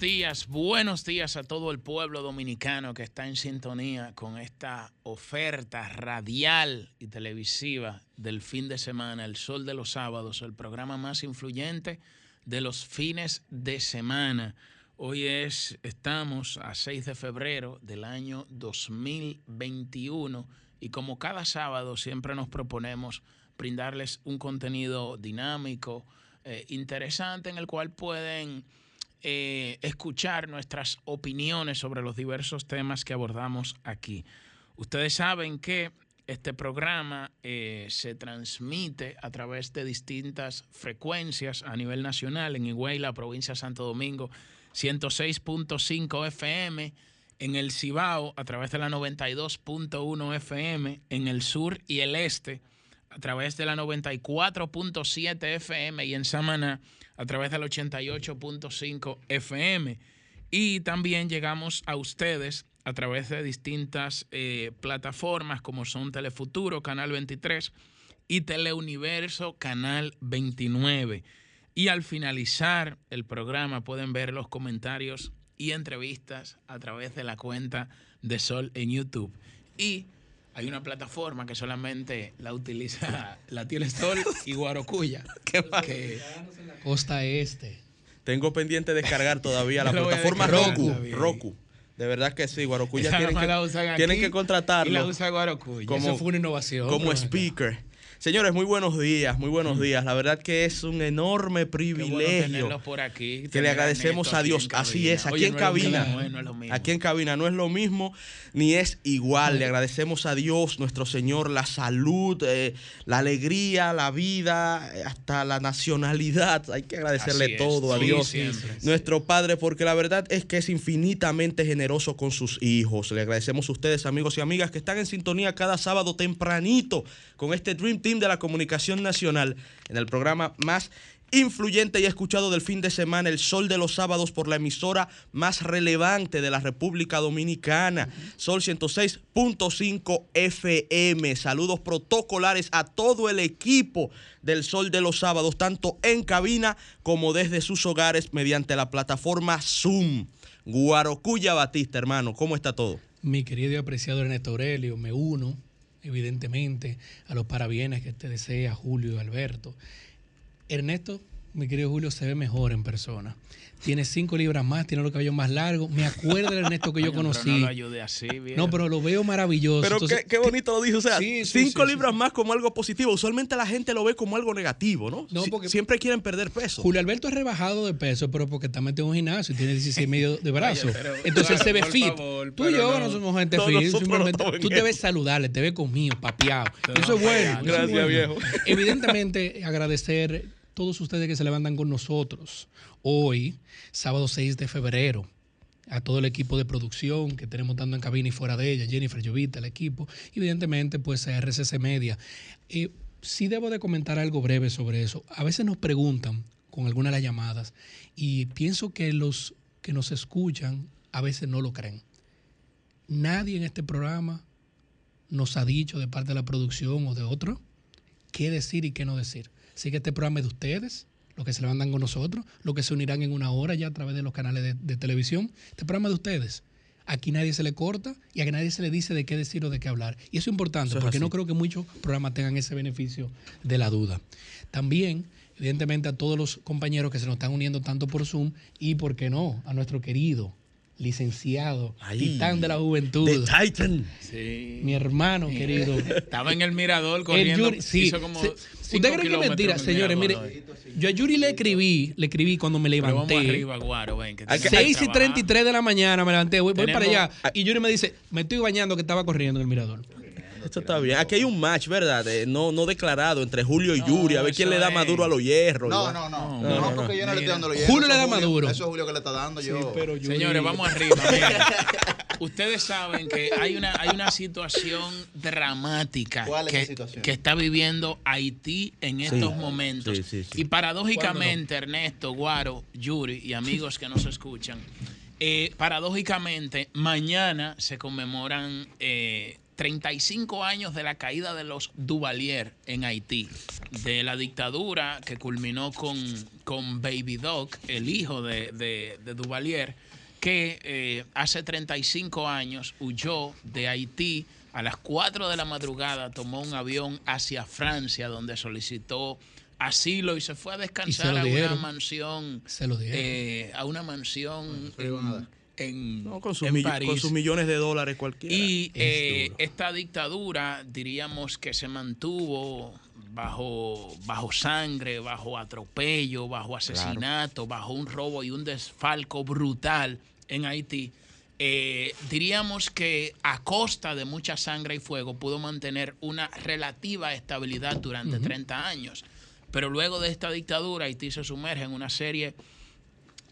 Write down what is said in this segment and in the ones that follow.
Buenos días, buenos días a todo el pueblo dominicano que está en sintonía con esta oferta radial y televisiva del fin de semana, El Sol de los Sábados, el programa más influyente de los fines de semana. Hoy es, estamos a 6 de febrero del año 2021 y como cada sábado siempre nos proponemos brindarles un contenido dinámico, eh, interesante en el cual pueden eh, escuchar nuestras opiniones sobre los diversos temas que abordamos aquí. Ustedes saben que este programa eh, se transmite a través de distintas frecuencias a nivel nacional en Higüey, la provincia de Santo Domingo, 106.5 FM, en el Cibao a través de la 92.1 FM, en el sur y el este a través de la 94.7 FM y en Samaná a través del 88.5 FM. Y también llegamos a ustedes a través de distintas eh, plataformas como son Telefuturo, Canal 23 y Teleuniverso, Canal 29. Y al finalizar el programa pueden ver los comentarios y entrevistas a través de la cuenta de Sol en YouTube. Y hay una plataforma que solamente la utiliza la tiene Sol y Guarocuya. ¿Qué que Costa Este. Tengo pendiente descargar todavía la plataforma Roku. Roku. De verdad que sí, Guarocuya tienen que, tienen que contratarlo. Y la usa Guarocuya. Como, Eso fue una innovación. Como speaker. Señores, muy buenos días, muy buenos mm. días. La verdad que es un enorme privilegio. Bueno por aquí, que le agradecemos a Dios. Así es, aquí en cabina. aquí en cabina no es lo mismo ni es igual. Le agradecemos a Dios, nuestro Señor, la salud, eh, la alegría, la vida, eh, hasta la nacionalidad. Hay que agradecerle todo a Dios, nuestro Padre, porque la verdad es que es infinitamente generoso con sus hijos. Le agradecemos a ustedes, amigos y amigas, que están en sintonía cada sábado tempranito con este Dream Team de la Comunicación Nacional en el programa más influyente y escuchado del fin de semana, El Sol de los Sábados, por la emisora más relevante de la República Dominicana, Sol 106.5 FM. Saludos protocolares a todo el equipo del Sol de los Sábados, tanto en cabina como desde sus hogares mediante la plataforma Zoom. Guarocuya Batista, hermano, ¿cómo está todo? Mi querido y apreciado Ernesto Aurelio, me uno evidentemente, a los parabienes que te desea Julio y Alberto. Ernesto, mi querido Julio, se ve mejor en persona tiene cinco libras más, tiene los cabellos más largos. Me acuerdo del Ernesto que yo conocí. no lo ayude así, bien. No, pero lo veo maravilloso. Pero qué, bonito lo dijo. O sea, cinco libras más como algo positivo. Usualmente la gente lo ve como algo negativo, ¿no? No, porque siempre quieren perder peso. Julio Alberto es rebajado de peso, pero porque está metido en un gimnasio y tiene 16 medio de brazo. Entonces él se ve fit. tú y yo no, somos gente fit. Simplemente, tú te ves saludable, te ves conmigo, papeado. Eso es bueno. Gracias, viejo. Evidentemente, agradecer todos ustedes que se levantan con nosotros hoy, sábado 6 de febrero. A todo el equipo de producción que tenemos tanto en cabina y fuera de ella, Jennifer Llovita, el equipo, evidentemente, pues a RCC Media. Eh, sí debo de comentar algo breve sobre eso. A veces nos preguntan con algunas de las llamadas y pienso que los que nos escuchan a veces no lo creen. Nadie en este programa nos ha dicho de parte de la producción o de otro qué decir y qué no decir. Así que este programa es de ustedes, los que se levantan con nosotros, los que se unirán en una hora ya a través de los canales de, televisión. Este programa es de ustedes. Aquí nadie se le corta y a nadie se le dice de qué decir o de qué hablar. Y eso es importante porque no creo que muchos programas tengan ese beneficio de la duda. También, evidentemente, a todos los compañeros que se nos están uniendo tanto por Zoom y, ¿por qué no?, a nuestro querido licenciado, titán de la juventud. The Titan. Sí. Mi hermano querido. Estaba en el mirador corriendo. El sí. Hizo como ¿Usted cree que es mentira? Señores, mire, yo a Yuri le escribí, le escribí cuando me levanté. Vamos arriba, Guaro, ven. Que 6 y 33 de la mañana me levanté, voy, voy para allá. Y Yuri me dice, me estoy bañando que estaba corriendo en el mirador. Esto está bien. Aquí hay un match, ¿verdad? no, no declarado entre Julio y Yuri. A ver quién le da más duro a los hierros. No, no, no. No, porque yo no le estoy dando los hierros. Julio le da más duro. Eso es Julio que le está dando. yo. Señores, vamos arriba. Ustedes saben que hay una, hay una situación dramática que, está viviendo Haití en estos momentos. y paradójicamente, Ernesto, Guaro, Yuri y amigos que nos escuchan, eh, paradójicamente, mañana se conmemoran eh, 35 años de la caída de los Duvalier en Haití, de la dictadura que culminó con, con Baby Doc, el hijo de, de, Duvalier, que eh, hace 35 años huyó de Haití. A las 4 de la madrugada, tomó un avión hacia Francia, donde solicitó asilo y se fue a descansar a una mansión. Se lo eh, a una mansión en, con, sus con sus millones de dólares cualquiera. Y eh, esta dictadura, diríamos que se mantuvo bajo, bajo sangre, bajo atropello, bajo asesinato, bajo un robo y un desfalco brutal en Haití. Eh, diríamos que a costa de mucha sangre y fuego pudo mantener una relativa estabilidad durante 30 años. Pero luego de esta dictadura, Haití se sumerge en una serie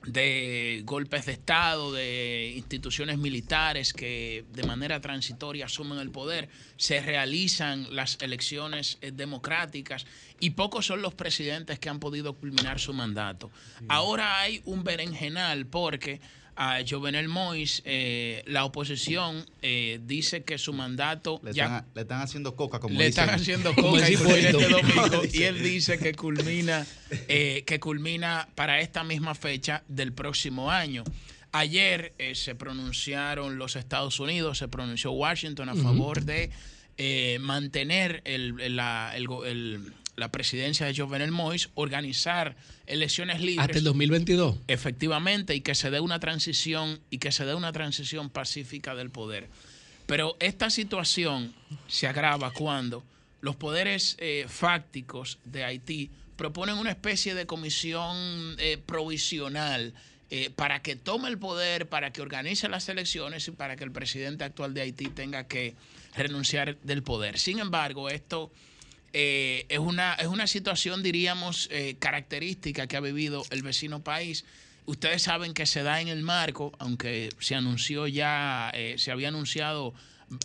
de golpes de Estado, de instituciones militares que de manera transitoria asumen el poder, se realizan las elecciones eh, democráticas y pocos son los presidentes que han podido culminar su mandato. Ahora hay un berenjenal porque a Jovenel Mois, eh, la oposición eh, dice que su mandato le ya están, le están haciendo coca como le están haciendo coca y, este y él dice que culmina eh, que culmina para esta misma fecha del próximo año. Ayer se pronunciaron los Estados Unidos, se pronunció Washington a favor de mantener el, la, el, la presidencia de Jovenel Mois, organizar elecciones libres. Hasta el 2022. Efectivamente, y que se dé una transición y que se dé una transición pacífica del poder. Pero esta situación se agrava cuando los poderes eh, fácticos de Haití proponen una especie de comisión eh, provisional eh, para que tome el poder, para que organice las elecciones y para que el presidente actual de Haití tenga que renunciar del poder. Sin embargo, esto eh, es, una, es una situación, diríamos, eh, característica que ha vivido el vecino país. Ustedes saben que se da en el marco, aunque se anunció ya, eh, se había anunciado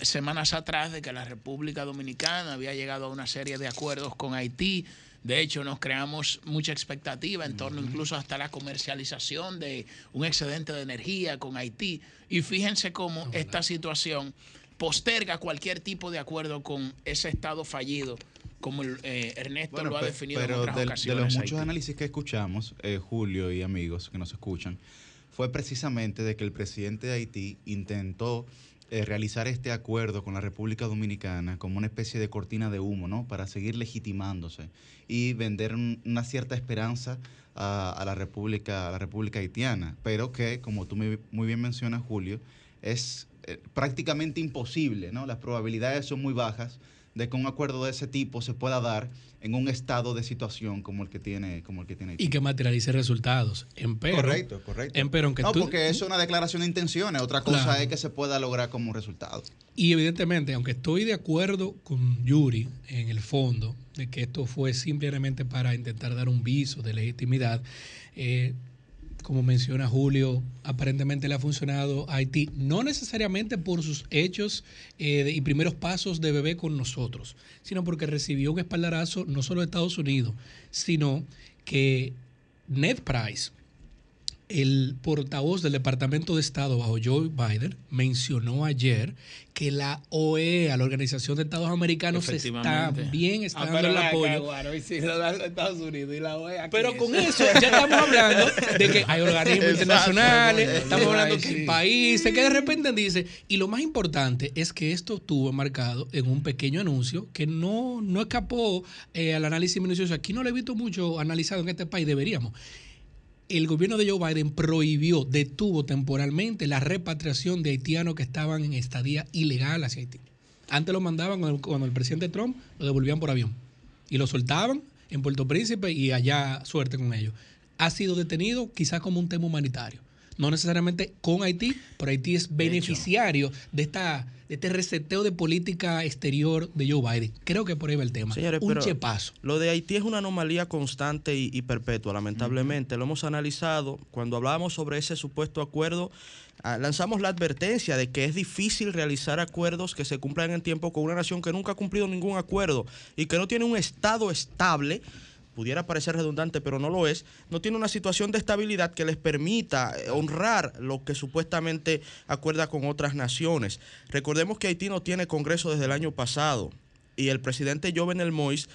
semanas atrás de que la República Dominicana había llegado a una serie de acuerdos con Haití. De hecho, nos creamos mucha expectativa en torno incluso hasta la comercialización de un excedente de energía con Haití. Y fíjense cómo esta situación posterga cualquier tipo de acuerdo con ese Estado fallido como eh, Ernesto lo ha definido en otras de, ocasiones. De los muchos análisis que escuchamos, eh, Julio y amigos que nos escuchan, fue precisamente de que el presidente de Haití intentó eh, realizar este acuerdo con la República Dominicana como una especie de cortina de humo, ¿no? Para seguir legitimándose y vender una cierta esperanza a, la República, a la República Haitiana, pero que, como tú muy bien mencionas, Julio, es prácticamente imposible, ¿no? Las probabilidades son muy bajas de que un acuerdo de ese tipo se pueda dar en un estado de situación como el que tiene como el que tiene y que materialice resultados. Correcto correcto. No porque es una declaración de intenciones otra cosa es que se pueda lograr como un resultado. Y evidentemente aunque estoy de acuerdo con Yuri en el fondo de que esto fue simplemente para intentar dar un viso de legitimidad eh, como menciona Julio, aparentemente le ha funcionado a Haití, no necesariamente por sus hechos eh, y primeros pasos de bebé con nosotros, sino porque recibió un espaldarazo no solo de Estados Unidos, sino que Ned Price, el portavoz del Departamento de Estado bajo Joe Biden mencionó ayer que la OEA, la Organización de Estados Americanos, está bien, está ah, dando el apoyo. pero con eso ya estamos hablando de que hay organismos internacionales, estamos hablando que hay países, que de repente dice, y lo más importante es que esto estuvo marcado en un pequeño anuncio que no, no escapó eh, al análisis minucioso. Aquí no lo he visto mucho analizado en este país, deberíamos el gobierno de Joe Biden prohibió, detuvo temporalmente la repatriación de haitianos que estaban en estadía ilegal hacia Haití. Antes lo mandaban cuando el, presidente Trump lo devolvían por avión y lo soltaban en Puerto Príncipe y allá suerte con ellos. Ha sido detenido quizás como un tema humanitario. No necesariamente con Haití, pero Haití es beneficiario de esta este reseteo de política exterior de Joe Biden. Creo que por ahí va el tema. un chepazo. Lo de Haití es una anomalía constante y, perpetua, lamentablemente. Lo hemos analizado. Cuando hablábamos sobre ese supuesto acuerdo, ah, lanzamos la advertencia de que es difícil realizar acuerdos que se cumplan en tiempo con una nación que nunca ha cumplido ningún acuerdo y que no tiene un Estado estable pudiera parecer redundante, pero no lo es, no tiene una situación de estabilidad que les permita eh, honrar lo que supuestamente acuerda con otras naciones. Recordemos que Haití no tiene Congreso desde el año pasado y el presidente Jovenel Moïse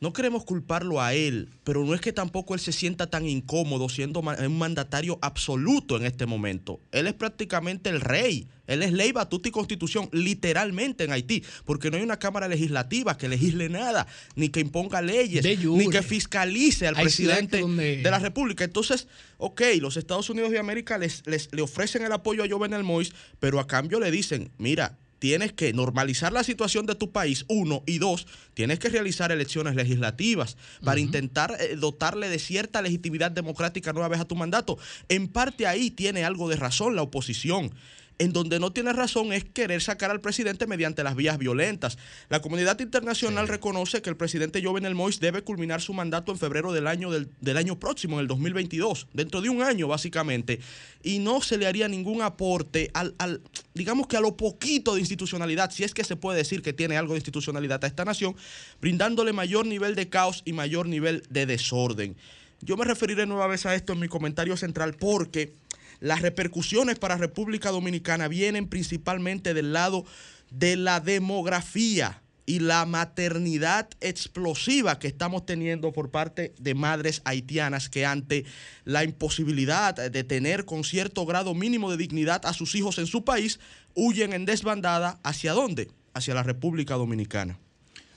no queremos culparlo a él, pero no es que tampoco él se sienta tan incómodo siendo un mandatario absoluto en este momento. Él es prácticamente el rey. Él es ley, batuta y constitución, literalmente en Haití, porque no hay una Cámara Legislativa que legisle nada, ni que imponga leyes, ni que fiscalice al presidente de la República. Entonces, ok, los Estados Unidos de América les, le ofrecen el apoyo a Jovenel Moïse, pero a cambio le dicen, mira, tienes que normalizar la situación de tu país, uno, y dos, tienes que realizar elecciones legislativas para intentar eh, dotarle de cierta legitimidad democrática nueva vez a tu mandato. En parte ahí tiene algo de razón la oposición. En donde no tiene razón es querer sacar al presidente mediante las vías violentas. La comunidad internacional reconoce que el presidente Jovenel Moïse debe culminar su mandato en febrero del año, del, año próximo, en el 2022, dentro de un año básicamente, y no se le haría ningún aporte al, al, digamos que a lo poquito de institucionalidad, si es que se puede decir que tiene algo de institucionalidad a esta nación, brindándole mayor nivel de caos y mayor nivel de desorden. Yo me referiré nueva vez a esto en mi comentario central porque las repercusiones para República Dominicana vienen principalmente del lado de la demografía y la maternidad explosiva que estamos teniendo por parte de madres haitianas que ante la imposibilidad de tener con cierto grado mínimo de dignidad a sus hijos en su país, huyen en desbandada hacia dónde? Hacia la República Dominicana.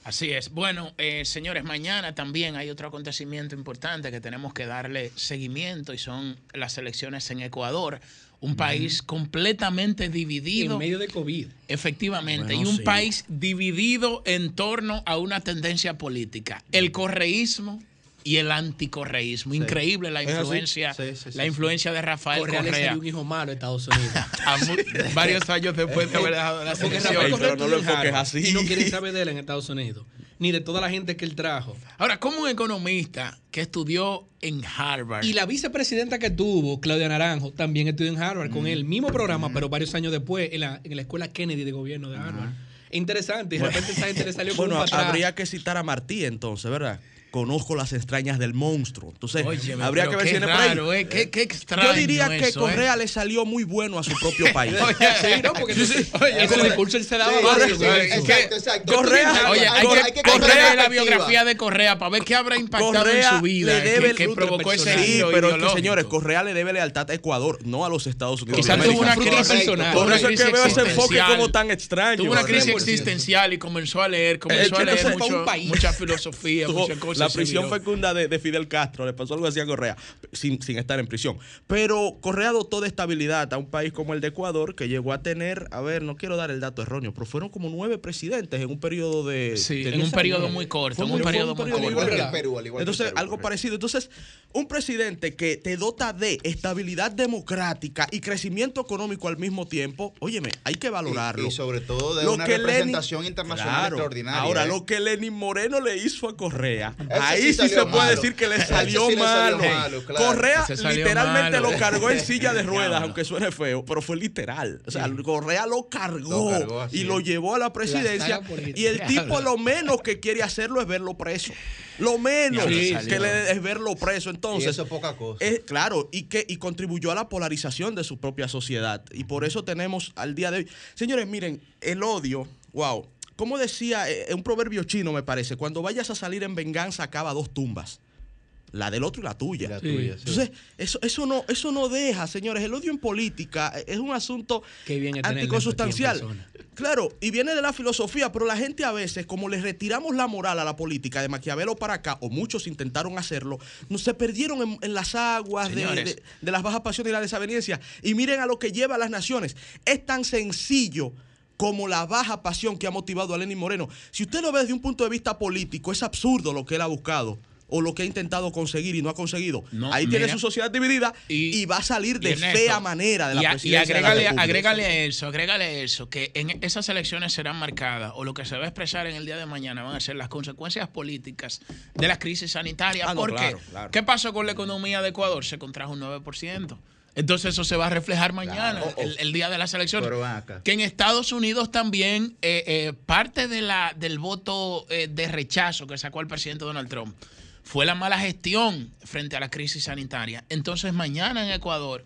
Así es. Bueno, eh, señores, mañana también hay otro acontecimiento importante que tenemos que darle seguimiento y son las elecciones en Ecuador, un país completamente dividido. En medio de COVID. Efectivamente, y un país dividido en torno a una tendencia política. El correísmo y el anticorreísmo. Increíble la influencia, la influencia de Rafael Correa. Correa. un hijo malo en Estados Unidos. varios años después de haber dejado la selección. Pero no lo enfoques así. Y no quieren saber de él en Estados Unidos, ni de toda la gente que él trajo. Ahora, como un economista que estudió en Harvard. Y la vicepresidenta que tuvo, Claudia Naranjo, también estudió en Harvard, con el mismo programa, pero varios años después, en la, en la escuela Kennedy de gobierno de Harvard. Interesante, y de repente esa gente le salió con Bueno, habría que citar a Martí entonces, ¿verdad? Conozco las extrañas del monstruo. Entonces, habría que ver si raro, eh, qué, qué extraño Yo diría que eh. Correa le salió muy bueno a su propio país. sí, no, porque sí, sí. Oye, ese discurso él se daba sí, exacto, exacto. Correa, oye, hay, que, que Correa la biografía de Correa para ver qué habrá impactado Correa en su vida, le debe que, provocó ese Sí, pero es que, señores, Correa le debe lealtad a Ecuador, no a los Estados Unidos. Quizás tuvo una crisis personal. Por eso es que veo ese enfoque como tan extraño. Tuvo una crisis existencial y comenzó a leer, comenzó a leer mucha filosofía, muchas cosas. La prisión fecunda de, Fidel Castro, le pasó algo así a Correa, sin, estar en prisión. Pero Correa dotó de estabilidad a un país como el de Ecuador, que llegó a tener, a ver, no quiero dar el dato erróneo, pero fueron como nueve presidentes en un periodo de... Sí, en un periodo muy corto, en un periodo muy corto. Entonces, algo parecido. Entonces, un presidente que te dota de estabilidad democrática y crecimiento económico al mismo tiempo, óyeme, hay que valorarlo. Y, sobre todo de una representación internacional extraordinaria. Ahora, ¿eh? lo que Lenin Moreno le hizo a Correa, ahí sí se puede decir que le salió malo. Correa literalmente lo cargó en silla de ruedas, aunque suene feo, pero fue literal. O sea, Correa lo cargó, y lo llevó a la presidencia. y el tipo lo menos que quiere hacerlo es verlo preso. Lo menos que le es verlo preso. Entonces, eso es poca cosa. claro, y que y contribuyó a la polarización de su propia sociedad. Y por eso tenemos al día de hoy. Señores, miren, el odio, wow como decía eh, un proverbio chino, me parece, cuando vayas a salir en venganza, acaba dos tumbas. La del otro y la tuya. Entonces, eso, eso, no, eso no deja, señores. El odio en política eh, es un asunto anticonsustancial. Claro, y viene de la filosofía, pero la gente a veces, como le retiramos la moral a la política de Maquiavelo para acá, o muchos intentaron hacerlo, no, se perdieron en, las aguas de, de, las bajas pasiones y la desaveniencia. Y miren a lo que lleva a las naciones. Es tan sencillo como la baja pasión que ha motivado a Lenin Moreno. Si usted lo ve desde un punto de vista político, es absurdo lo que él ha buscado o lo que ha intentado conseguir y no ha conseguido. Ahí tiene su sociedad dividida y, va a salir de fea manera de la y, presidencia. Y agrégale, agrégale eso, agrégale eso, que en esas elecciones serán marcadas o lo que se va a expresar en el día de mañana van a ser las consecuencias políticas de la crisis sanitaria. Ah, ¿Por qué? ¿Qué pasó con la economía de Ecuador? Se contrajo un 9%. Entonces eso se va a reflejar mañana, oh, oh. el, día de las elecciones. Que en Estados Unidos también eh, eh, parte de la, del voto eh, de rechazo que sacó el presidente Donald Trump fue la mala gestión frente a la crisis sanitaria. Entonces mañana en Ecuador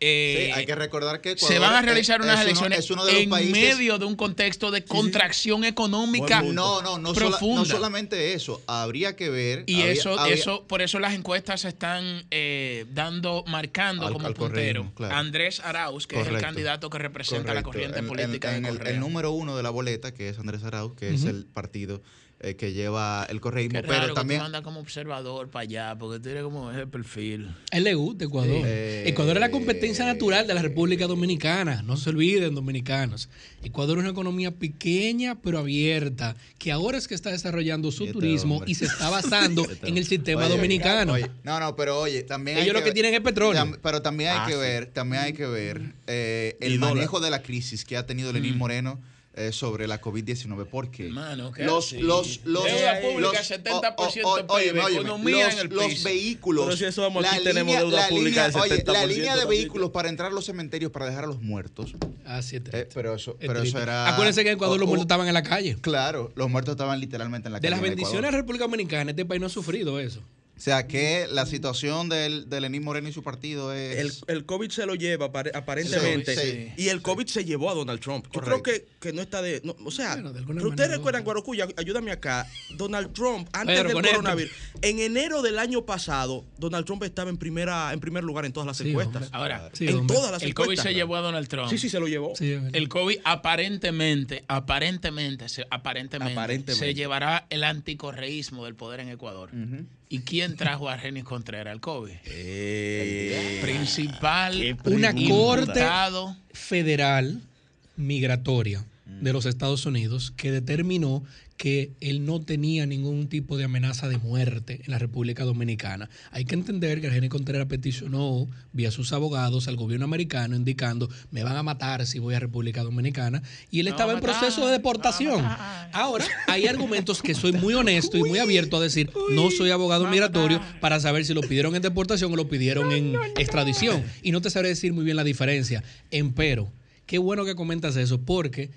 eh, hay que recordar que se van a realizar unas elecciones en medio de un contexto de contracción económica no, no, no, no, solamente eso, habría que ver. Y eso, eso, por eso las encuestas se están eh, dando, marcando como puntero. Andrés Arauz, que es el candidato que representa la corriente política en, el, número uno de la boleta, que es Andrés Arauz, que es el partido eh, que lleva el correísmo. pero también. anda como observador para allá, porque tiene como ese perfil. él le gusta Ecuador. Eh, Ecuador es la competencia natural de la República Dominicana. No se olviden, dominicanos. Ecuador es una economía pequeña pero abierta, que ahora es que está desarrollando su este turismo y se está basando este en el sistema dominicano. no, no, pero oye, también. Ellos lo que, tienen es petróleo. pero también hay ah, que ver, también hay que ver eh, el manejo de la crisis que ha tenido Lenín mm. Moreno eh, sobre la COVID-19. porque los, los, los, deuda pública, 70% PIB, economía en el los vehículos. si eso vamos, aquí tenemos deuda pública línea, la línea de vehículos para entrar a los cementerios para dejar a los muertos. Ah, sí, eh, pero eso, pero eso era. Acuérdense que en Ecuador los muertos estaban en la calle. Claro, los muertos estaban literalmente en la calle. De las bendiciones de la República Dominicana, este país no ha sufrido eso. O sea que la situación del, de Lenín Moreno y su partido es. El, el COVID se lo lleva aparentemente. Y el COVID se llevó a Donald Trump. Yo creo que, que no está de. o sea, ustedes recuerdan, Guarocuya, ayúdame acá. Donald Trump, antes del coronavirus, en enero del año pasado, Donald Trump estaba en primera en primer lugar en todas las encuestas. Ahora, en todas las el COVID se llevó a Donald Trump. Sí, sí, se lo llevó. el COVID aparentemente, aparentemente, se, aparentemente, se llevará el anticorreísmo del poder en Ecuador. ¿Y quién trajo a Argenis Contreras al COVID? Eh, Principal, una corte federal migratoria de los Estados Unidos que determinó que él no tenía ningún tipo de amenaza de muerte en la República Dominicana. Hay que entender que Argenis Contreras peticionó vía sus abogados al gobierno americano indicando me van a matar si voy a República Dominicana y él estaba en proceso de deportación. Ahora, hay argumentos que soy muy honesto y muy abierto a decir, no soy abogado migratorio para saber si lo pidieron en deportación o lo pidieron en extradición. Y no te sabré decir muy bien la diferencia. Empero, qué bueno que comentas eso porque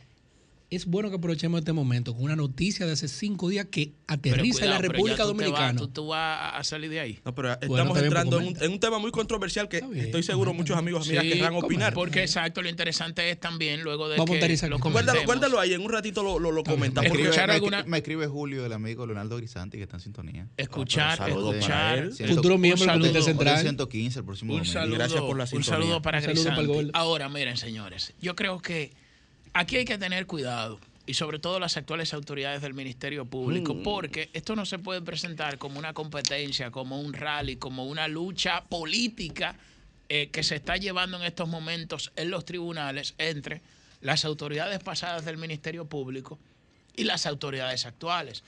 es bueno que aprovechemos este momento con una noticia de hace cinco días que aterriza en la República Dominicana. tú, vas a salir de ahí. No, pero estamos entrando en un, tema muy controversial que estoy seguro muchos amigos amigas querrán opinar. Porque exacto, lo interesante es también luego de Vamos que lo cuéntalo, cuéntalo, ahí, en un ratito lo, lo, comentamos. Me escuchar alguna... me escribe Julio, el amigo Leonardo Grisanti, que está en sintonía. Escuchar, escuchar. Futuro miembro del Comité Central. 115 el próximo un saludo, Gracias por la sintonía. Un saludo para Grisanti. Ahora, miren, señores, yo creo que aquí hay que tener cuidado y sobre todo las actuales autoridades del Ministerio Público, mm. porque esto no se puede presentar como una competencia, como un rally, como una lucha política eh, que se está llevando en estos momentos en los tribunales entre las autoridades pasadas del Ministerio Público y las autoridades actuales.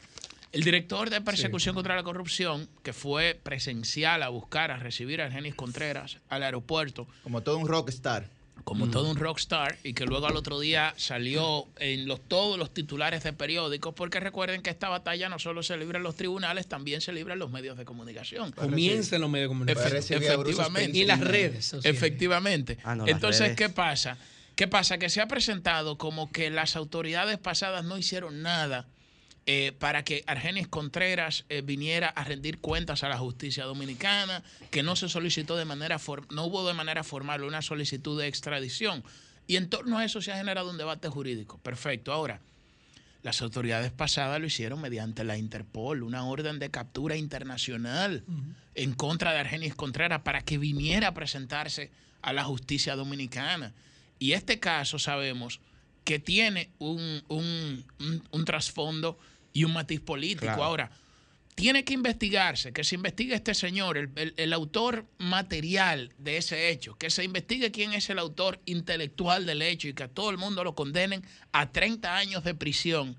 El director de persecución contra la corrupción, que fue presencial a buscar, a recibir a Genis Contreras al aeropuerto. Como todo un rockstar como todo un rockstar y que luego al otro día salió en los, todos los titulares de periódicos, porque recuerden que esta batalla no solo se libra en los tribunales, también se libra en los medios de comunicación. Comienza en los medios de comunicación. efectivamente. Y las redes. Efectivamente. Ah, Entonces, ¿qué pasa? ¿Qué pasa? Que se ha presentado como que las autoridades pasadas no hicieron nada eh, para que Argenis Contreras eh, viniera a rendir cuentas a la justicia dominicana, que no se solicitó de manera no hubo de manera formal una solicitud de extradición. Y en torno a eso se ha generado un debate jurídico. Perfecto. Ahora, las autoridades pasadas lo hicieron mediante la Interpol, una orden de captura internacional en contra de Argenis Contreras para que viniera a presentarse a la justicia dominicana. Y este caso sabemos que tiene un, un, un trasfondo y un matiz político. Ahora, tiene que investigarse, que se investigue este señor, el, autor material de ese hecho, que se investigue quién es el autor intelectual del hecho y que a todo el mundo lo condenen a 30 años de prisión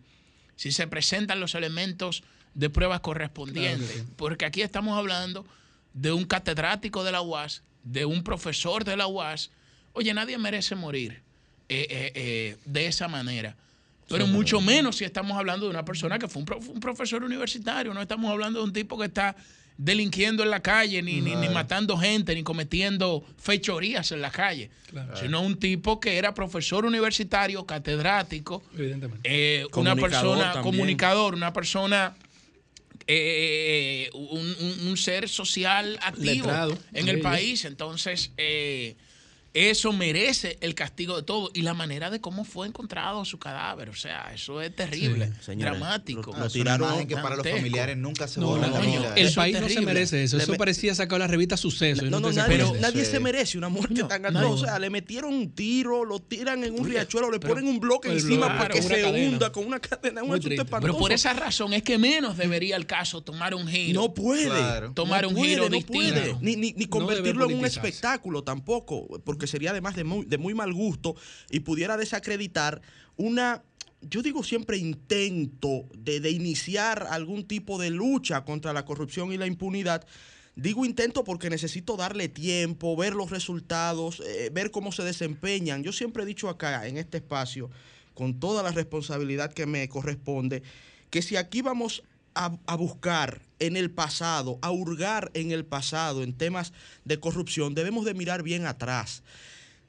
si se presentan los elementos de pruebas correspondientes. Porque aquí estamos hablando de un catedrático de la UAS, de un profesor de la UAS. Oye, nadie merece morir eh, eh, eh, de esa manera. Pero mucho menos si estamos hablando de una persona que fue un, profesor universitario, no estamos hablando de un tipo que está delinquiendo en la calle, ni, ni, matando gente, ni cometiendo fechorías en la calle, sino un tipo que era profesor universitario, catedrático, eh, una persona comunicador, una persona eh, un, ser social activo en el país. Entonces, eh, eso merece el castigo de todo y la manera de cómo fue encontrado su cadáver. O sea, eso es terrible, dramático. Lo, tiraron que para los familiares nunca se no, El país no se merece eso. Eso parecía sacar la revista Suceso. No, no, nadie, nadie se merece una muerte tan atroz. O sea, le metieron un tiro, lo tiran en un riachuelo, le ponen un bloque encima para que se hunda con una cadena. Un pero por esa razón es que menos debería el caso tomar un giro. No puede. Tomar un giro distinto. Ni, ni, ni convertirlo en un espectáculo tampoco. Porque que sería además de muy, de muy mal gusto y pudiera desacreditar una yo digo siempre intento de, iniciar algún tipo de lucha contra la corrupción y la impunidad. Digo intento porque necesito darle tiempo, ver los resultados, eh, ver cómo se desempeñan. Yo siempre he dicho acá, en este espacio, con toda la responsabilidad que me corresponde, que si aquí vamos a, buscar en el pasado, a hurgar en el pasado en temas de corrupción, debemos de mirar bien atrás.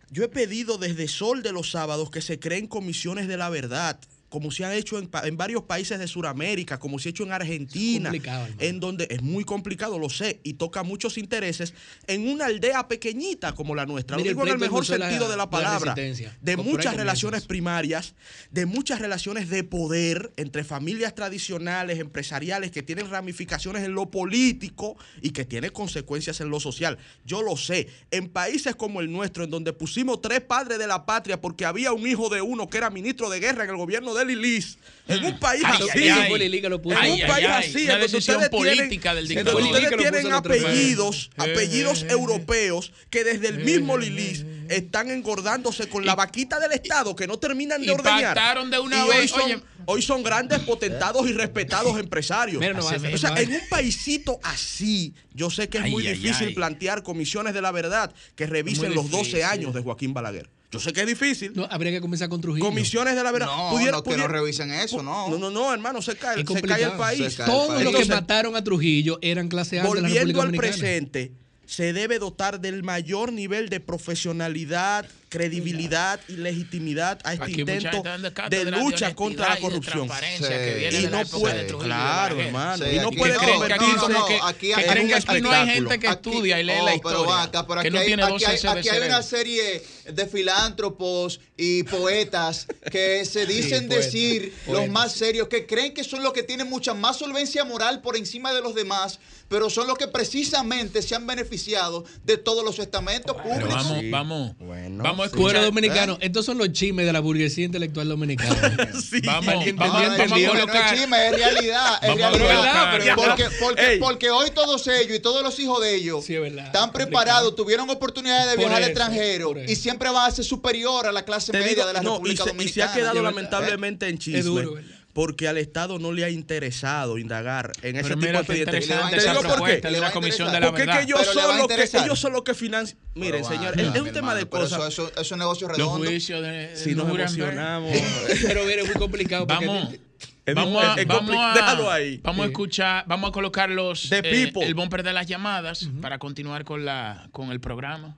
Yo he pedido desde Sol de los Sábados que se creen comisiones de la verdad como se ha hecho en, varios países de Sudamérica, como se ha hecho en Argentina, en donde es muy complicado, lo sé, y toca muchos intereses, en una aldea pequeñita como la nuestra, lo digo en el mejor sentido de la palabra, de muchas relaciones primarias, de muchas relaciones de poder entre familias tradicionales, empresariales, que tienen ramificaciones en lo político y que tienen consecuencias en lo social. Yo lo sé, en países como el nuestro, en donde pusimos tres padres de la patria porque había un hijo de uno que era ministro de guerra en el gobierno de Lilis. En un país así, en un país así, una decisión política del dictador. Ustedes tienen apellidos, apellidos europeos que desde el mismo Lilis están engordándose con la vaquita del Estado que no terminan de ordeñar. de una vez. Hoy son, grandes potentados y respetados empresarios. o sea, en un paisito así, yo sé que es muy difícil plantear comisiones de la verdad que revisen los 12 años de Joaquín Balaguer. Yo sé que es difícil. No, habría que comenzar con Trujillo. Comisiones de la verdad. No, no que no revisen eso, no. No, no, no, hermano, se cae, se cae el país. Todos los que mataron a Trujillo eran clase A de la República al presente, se debe dotar del mayor nivel de profesionalidad, credibilidad y legitimidad a este intento de lucha contra la corrupción. Y, no puede, claro, hermano. y no puede convertirse aquí, que creen que aquí no hay gente que estudia y lee la historia. que no tiene aquí hay una serie de filántropos y poetas que se dicen decir los más serios, que creen que son los que tienen mucha más solvencia moral por encima de los demás, pero son los que precisamente se han beneficiado de todos los estamentos públicos. vamos, vamos, vamos Fuera dominicano. Estos son los chismes de la burguesía intelectual dominicana. sí, vamos, vamos, vamos, vamos a. No es chisme, es realidad. Es realidad. porque, porque, porque, hoy todos ellos y todos los hijos de ellos están preparados, tuvieron oportunidades de viajar al extranjero y siempre van a ser superior a la clase media de la República Dominicana. Y se ha quedado lamentablemente en chisme. Es duro, porque al Estado no le ha interesado indagar en ese tipo de expedientes. Te digo por qué. De la comisión de la porque verdad. Que ellos, son los que, ellos son los que financian. Miren, señor, es, un tema de cosas. Eso, eso, es un negocio redondo. Los juicios de, si nos emocionamos. pero mire, es muy complicado. Vamos. Vamos a, vamos, a, ahí. vamos a escuchar, vamos a colocar los eh, el bumper de las llamadas para continuar con la con el programa.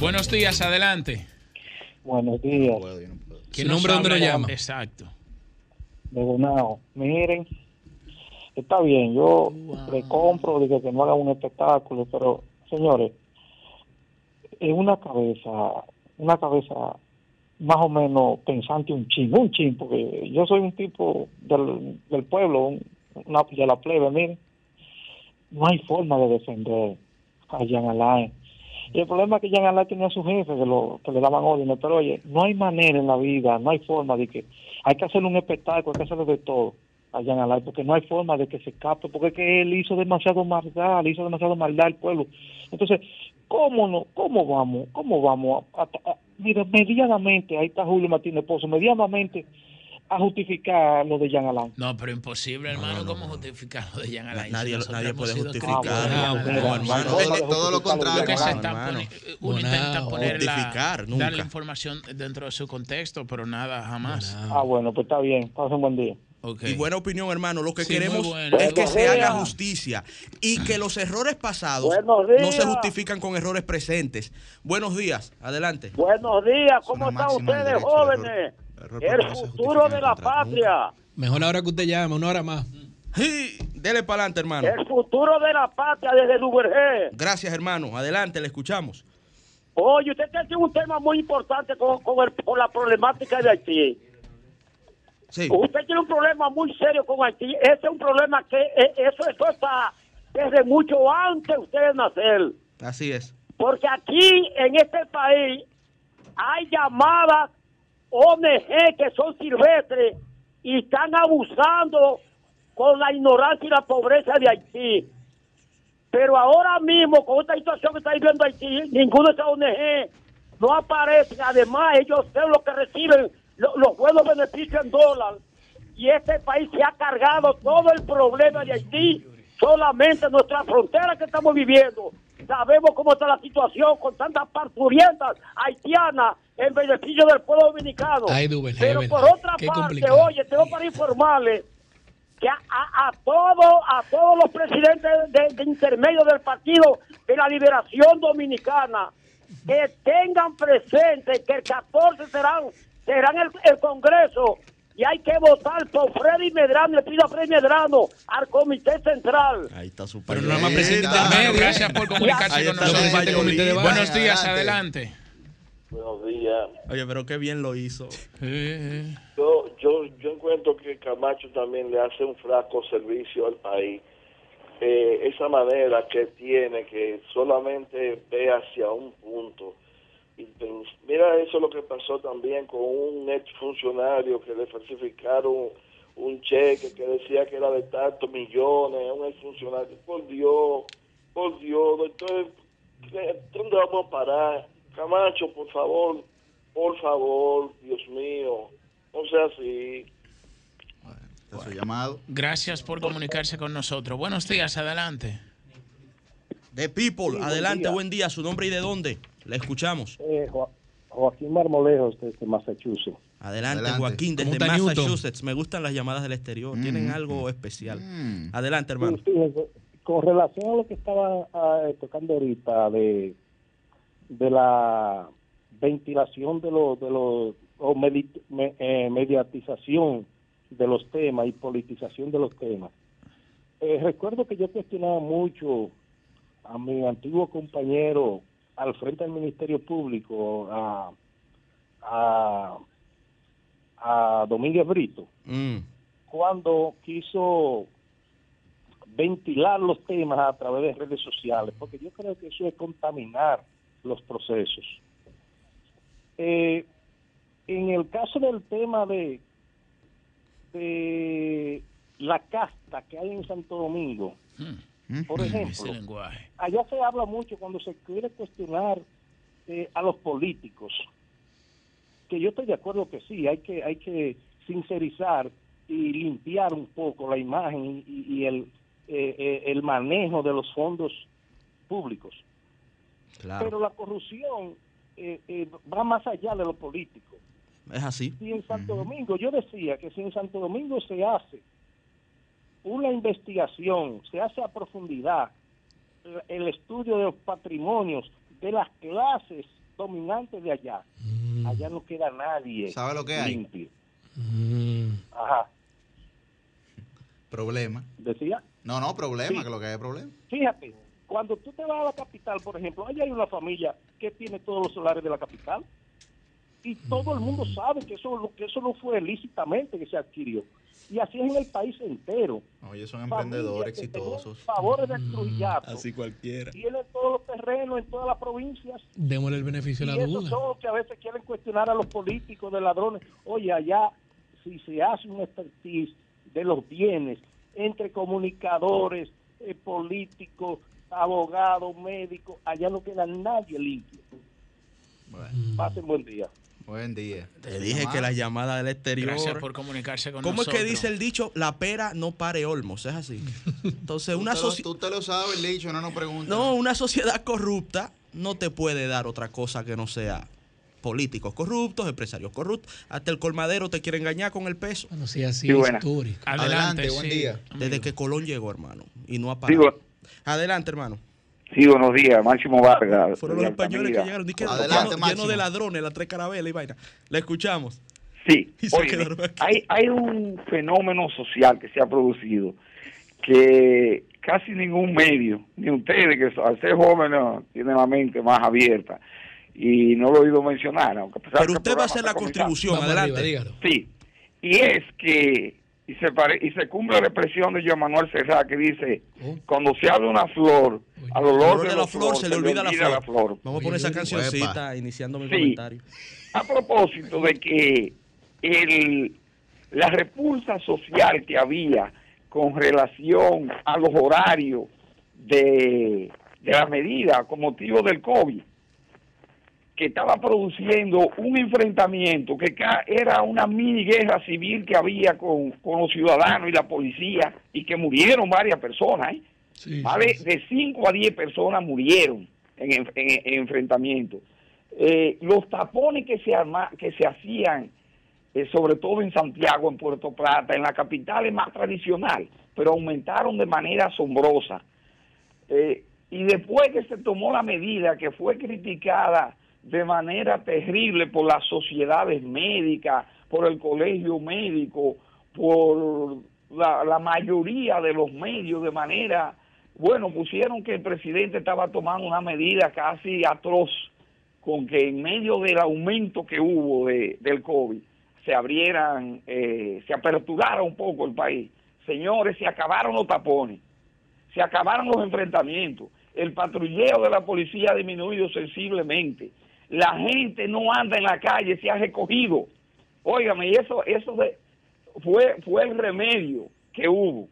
Buenos días, adelante. Buenos días. ¿Qué nombre dónde lo llama? Exacto. De Bonao. Miren, está bien, yo le compro, digo que no haga un espectáculo, pero señores, en una cabeza, una cabeza más o menos pensante un chin, un chin, porque yo soy un tipo del, del pueblo, una, de la plebe, miren, no hay forma de defender a Jean Alain y el problema es que Alain tenía a su jefe que, lo, que le daban órdenes, pero oye, no hay manera en la vida, no hay forma de que hay que hacer un espectáculo, hay que hacerlo de todo a Jean Alain, porque no hay forma de que se capte, porque es que él hizo demasiado maldad, le hizo demasiado maldad al pueblo. Entonces, ¿cómo no? ¿Cómo vamos? ¿Cómo vamos? A, mira, medianamente, ahí está Julio Martínez Pozo, medianamente a justificar lo de Jean Alain. No, pero imposible, hermano. ¿Cómo justificar lo de Jean Alain? Nadie, nadie puede justificar. no, hermano. Todo lo contrario. Que se está uno intenta poner darle información dentro de su contexto, pero nada, jamás. Ah, bueno, pues está bien. Pasa un buen día. Y buena opinión, hermano. Lo que queremos es que se haga justicia y que los errores pasados no se justifican con errores presentes. Buenos días, adelante. Buenos días, ¿cómo están ustedes, jóvenes? El futuro de la patria. Mejor ahora que usted llame, una hora más. Sí, dele para adelante, hermano. El futuro de la patria desde Duvergé. Gracias, hermano. Adelante, le escuchamos. Oye, usted tiene un tema muy importante con, con, la problemática de Haití. Sí. Usted tiene un problema muy serio con Haití. Ese es un problema que eh, eso, eso está desde mucho antes de ustedes nacer. Así es. Porque aquí en este país hay llamadas ONG que son silvestres y están abusando con la ignorancia y la pobreza de Haití. Pero ahora mismo, con esta situación que está viviendo Haití, ninguno de esas ONG no aparece. Además, ellos son los que reciben los buenos beneficios en dólar. Y este país se ha cargado todo el problema de Haití solamente en nuestra frontera que estamos viviendo. Sabemos cómo está la situación con tantas parturientas haitianas en beneficio del pueblo dominicano. Pero por otra parte, oye, tengo para informarle que a, todos a todos los presidentes de, intermedio del partido de la liberación dominicana que tengan presente que el 14 serán serán el, el Congreso y hay que votar por Freddy Medrano. Le pido a Freddy Medrano al Comité Central. Ahí está su Pero no más presidente Gracias por comunicarse con nosotros. Buenos días, adelante. Buenos días. Oye, pero qué bien lo hizo. Yo, yo, yo encuentro que Camacho también le hace un flaco servicio al país. Eh, esa manera que tiene, que solamente ve hacia un punto. Y mira eso lo que pasó también con un ex funcionario que le falsificaron un cheque que decía que era de tantos millones, un ex funcionario. Por Dios, por Dios, doctor, ¿dónde vamos a parar? Camacho, por favor, por favor, Dios mío, no sea así. llamado. Gracias por comunicarse con nosotros. Buenos días, adelante. De People, adelante, buen día. ¿Su nombre y de dónde? Le escuchamos. Eh, Joaquín Marmolejos, desde Massachusetts. Adelante, Joaquín, desde Massachusetts. Me gustan las llamadas del exterior, tienen mm. algo especial. Mm. Adelante, hermano. con relación a lo que estaba ah, tocando ahorita de de la ventilación de los de los o eh, mediatización de los temas y politización de los temas. Eh, recuerdo que yo cuestionaba mucho a mi antiguo compañero al frente del Ministerio Público, a, a, a Domínguez Brito, mm. cuando quiso ventilar los temas a través de redes sociales, porque yo creo que eso es contaminar los procesos. Eh, en el caso del tema de, de la casta que hay en Santo Domingo, mm. Por ejemplo, allá se habla mucho cuando se quiere cuestionar eh, a los políticos, que yo estoy de acuerdo que sí, hay que, hay que sincerizar y limpiar un poco la imagen y, el, eh, el manejo de los fondos públicos. Pero la corrupción eh, eh, va más allá de lo político. Es así. Y en Santo Domingo, yo decía que si en Santo Domingo se hace una investigación, se hace a profundidad el estudio de los patrimonios de las clases dominantes de allá, mm. allá no queda nadie ¿Sabe lo que hay? limpio. Mm. Ajá. Problema. ¿Decía? No, no, problema, que lo que hay es problema. Fíjate, cuando tú te vas a la capital, por ejemplo, allá hay una familia que tiene todos los solares de la capital y todo el mundo sabe que eso, que eso no fue lícitamente que se adquirió. Y así es en el país entero. Oye, son emprendedores exitosos. Favores de Trujillato. Así cualquiera. Tienen todos los terrenos en todas las provincias. Démosle el beneficio de la duda. Esos son que a veces quieren cuestionar a los políticos de ladrones. Oye, allá, si se hace un expertise de los bienes entre comunicadores, eh, políticos, abogado, médico, allá no queda nadie limpio. Bueno. Pasen buen día. Buen día. Te dije que las llamadas del exterior. Gracias por comunicarse con ¿Cómo nosotros. es que dice el dicho? La pera no pare olmos, es así. Entonces, una sociedad. Tú te lo sabes, el dicho, no nos preguntes. No, una sociedad corrupta no te puede dar otra cosa que no sea políticos corruptos, empresarios corruptos. Hasta el colmadero te quiere engañar con el peso. Bueno, sí, así es histórico. Adelante, buen sí. día. Desde que Colón llegó, hermano. Y no ha Sí, parado. Adelante, hermano. Sí, buenos días, Máximo Vargas. Fueron los españoles que llegaron. di que Adelante, lleno, lleno de ladrones, las tres carabelas y vaina. Le escuchamos. Sí, oye, hay, hay un fenómeno social que se ha producido que casi ningún medio, ni ustedes que al ser jóvenes tienen la mente más abierta y no lo he oído mencionar. Aunque a pesar Pero usted va a hacer la contribución. Adelante. arriba, dígalo. Sí, y es que y se pare- y se cumple la expresión de Joan Manuel Serrat que dice Oh. cuando se habla de una flor al olor, Olor de, de la flor se le olvida la flor. Vamos a poner esa Oye, cancioncita iniciando mi Sí. comentario. a propósito de que el, la repulsa social que había con relación a los horarios de, de la medida con motivo del COVID, que estaba produciendo un enfrentamiento que era una mini guerra civil que había con, con los ciudadanos y la policía y que murieron varias personas, ¿eh? Sí, ¿vale? sí, sí. De 5 a 10 personas murieron en, en- en- en enfrentamiento. Eh, los tapones que se, arma, que se hacían, eh, sobre todo en Santiago, en Puerto Plata, en la capital es más tradicional, pero aumentaron de manera asombrosa. Eh, y después que se tomó la medida que fue criticada de manera terrible por las sociedades médicas, por el colegio médico, por la, mayoría de los medios de manera, bueno, pusieron que el presidente estaba tomando una medida casi atroz con que en medio del aumento que hubo de, del COVID se abrieran, eh, se aperturara un poco el país. Señores, se acabaron los tapones, se acabaron los enfrentamientos, el patrulleo de la policía ha disminuido sensiblemente, la gente no anda en la calle, se ha recogido. Óigame, y eso, eso de, fue, fue el remedio que hubo.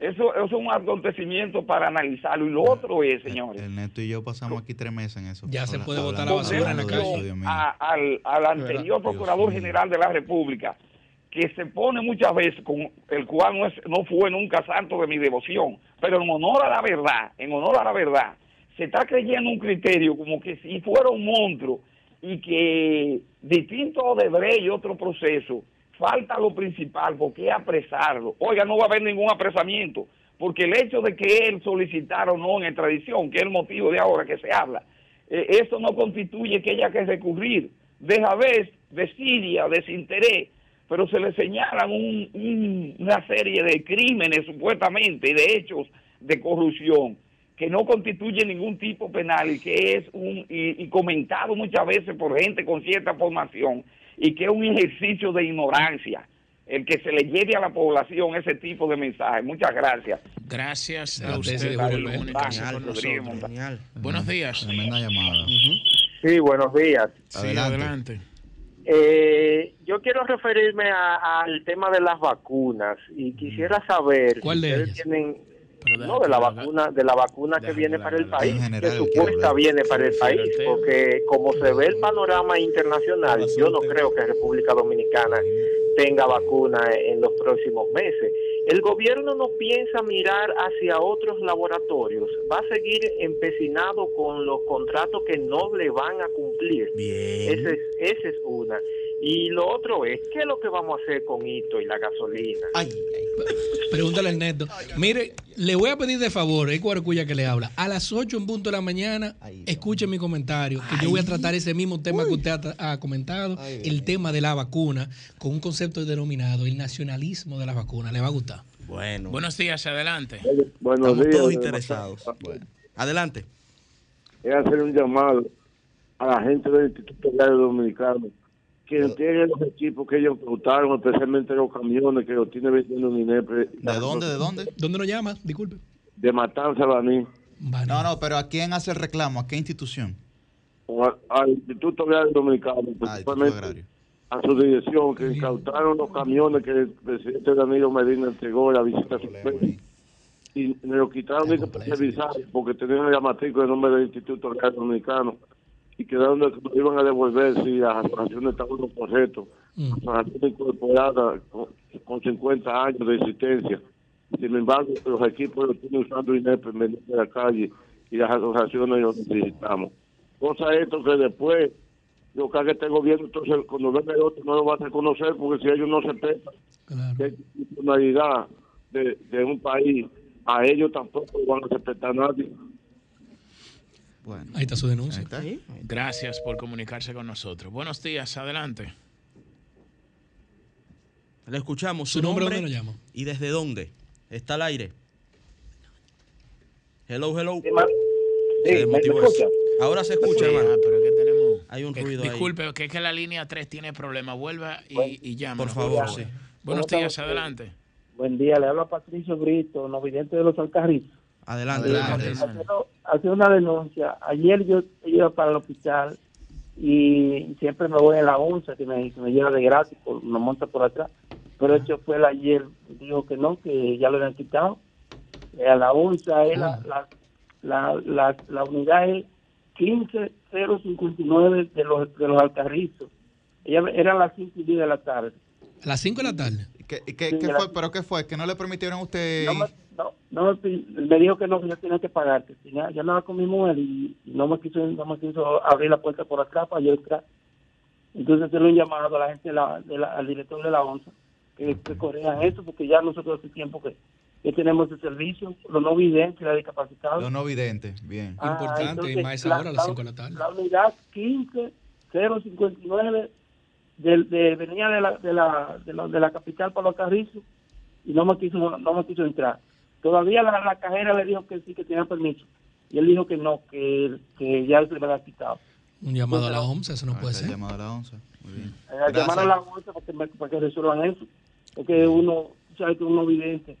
Eso, eso es un acontecimiento para analizarlo. Y lo otro es, señores, El Neto y yo pasamos aquí tres meses en eso. Ya se puede hablando la basura en la de calle. eso, Dios mío. a- al, al anterior Dios Procurador. General de la República, que se pone muchas veces, con el cual no, es, no fue nunca santo de mi devoción, pero en honor a la verdad, en honor a la verdad, se está creyendo un criterio como que si fuera un monstruo y que distinto a Odebrecht y otro proceso, falta lo principal, porque es apresarlo. Oiga, no va a haber ningún apresamiento, porque el hecho de que él solicitara o no en extradición, que es el motivo de ahora que se habla, eh, eso no constituye que haya que recurrir. Deja ver, desidia, desinterés, pero se le señalan un- un- una serie de crímenes supuestamente y de hechos de corrupción que no constituye ningún tipo penal y que es un y, y comentado muchas veces por gente con cierta formación y que es un ejercicio de ignorancia el que se le lleve a la población ese tipo de mensajes. Muchas gracias. Gracias a Adelante, usted ese por Julio. comunicarse Genial, con Rodríguez nosotros. Montal. Genial. Buenos días. Tremenda llamada. Sí, buenos días. Sí, Adelante. adelante. Eh, yo quiero referirme a- al tema de las vacunas y quisiera saber ¿Cuál si de ustedes ellas? tienen no de la vacuna de la vacuna que viene que para el país que supuesta viene para el país porque como se ve el panorama internacional yo no creo que República Dominicana tenga vacuna en los próximos meses. El gobierno no piensa mirar hacia otros laboratorios. Va a seguir empecinado con los contratos que no le van a cumplir. Bien. esa es, esa es una. Y lo otro es, ¿qué es lo que vamos a hacer con Hito y la gasolina? Ay, Pregúntale al neto. Mire, le voy a pedir de favor, es Cuarcuya que le habla. A las 8 en punto de la mañana, escuche mi comentario, que yo voy a tratar ese mismo tema que usted ha, ha comentado, el tema de la vacuna, con un concepto denominado el nacionalismo de la vacuna. ¿Le va a gustar? Bueno, Buenos días, adelante. Buenos estamos días. todos interesados. Adelante. Es hacer un llamado a la gente del Instituto Agrario Dominicano que entreguen los equipos que ellos votaron, especialmente los camiones que los tiene vendiendo en INEPRE. ¿De dónde? ¿De dónde? ¿Dónde nos llama? Disculpe. De Matanza, Baní. Vale. No, no, pero ¿a quién hace el reclamo? ¿A qué institución? al Instituto Agrario Dominicano, Ah, principalmente a su dirección, que incautaron los camiones que el presidente Danilo Medina entregó en la visita a su país. Y me lo quitaron de porque tenían la matrícula de nombre del Instituto Agrario Dominicano. Y quedaron de que iban a devolver si las asociaciones estaban en correcto. Mm. Asociaciones incorporadas con, con 50 años de existencia. Sin embargo, los equipos lo tienen usando INEP en la calle y las asociaciones lo necesitamos. Cosa esto que después, yo creo que este gobierno, entonces cuando venga el otro no lo va a reconocer porque si ellos no se pesan que hay personalidad de, de un país, a ellos tampoco van a respetar a nadie. Bueno, ahí está su denuncia. Gracias por comunicarse con nosotros. Buenos días, adelante. Le escuchamos. ¿Su, nombre, dónde llama? ¿Y desde dónde? Está al aire. Hello, hello. Ahora se escucha, hermano. Ah, pero tenemos... Hay un ruido Disculpe, que es que la línea 3 tiene problemas. Vuelva y, y llama. Por favor, sí. Buenos días, adelante. Buen día, le hablo a Patricio Brito, novidente de los Alcarrizos. Adelante, adelante. Hace una denuncia. Ayer yo iba para el hospital y siempre me voy en la onza que me, me lleva de gratis, por, me monta por atrás. Pero el ayer, dijo que no, que ya lo habían quitado. Eh, a la onza es la, la, la, la, unidad es 15059 de los, de los Alcarrizos. Ella, eran las 5 y 10 de la tarde. ¿A las 5 de la tarde? ¿Qué, qué, qué fue? ¿Pero qué fue? ¿Que no le permitieron a usted...? No, no, no, me dijo que no, que yo tenía que pagar, que ya, ya andaba con mi mujer y, no me quiso no me quiso abrir la puerta por atrás para yo entrar. Entonces se lo llamado a la gente, de la, de la, al director de la ONSA, que, que corrijan eso, porque ya nosotros hace tiempo que, que tenemos ese servicio, los no videntes, la discapacitados. Los no videntes, bien. Ah, Importante, y más ahora a las 5 de la tarde. La unidad 15059 de, de, venía de la, de, la, de, la, de la capital para los carrizos y no me quiso no me quiso entrar todavía la, la cajera le dijo que sí que tenía permiso. Y él dijo que no que, que ya se le había quitado. Un llamado a la OMS eso no ah, puede ser. llamado a la OMS. Muy bien. Eh, llamar a la OMS para que, resuelvan eso. Porque uno sabe que uno vidente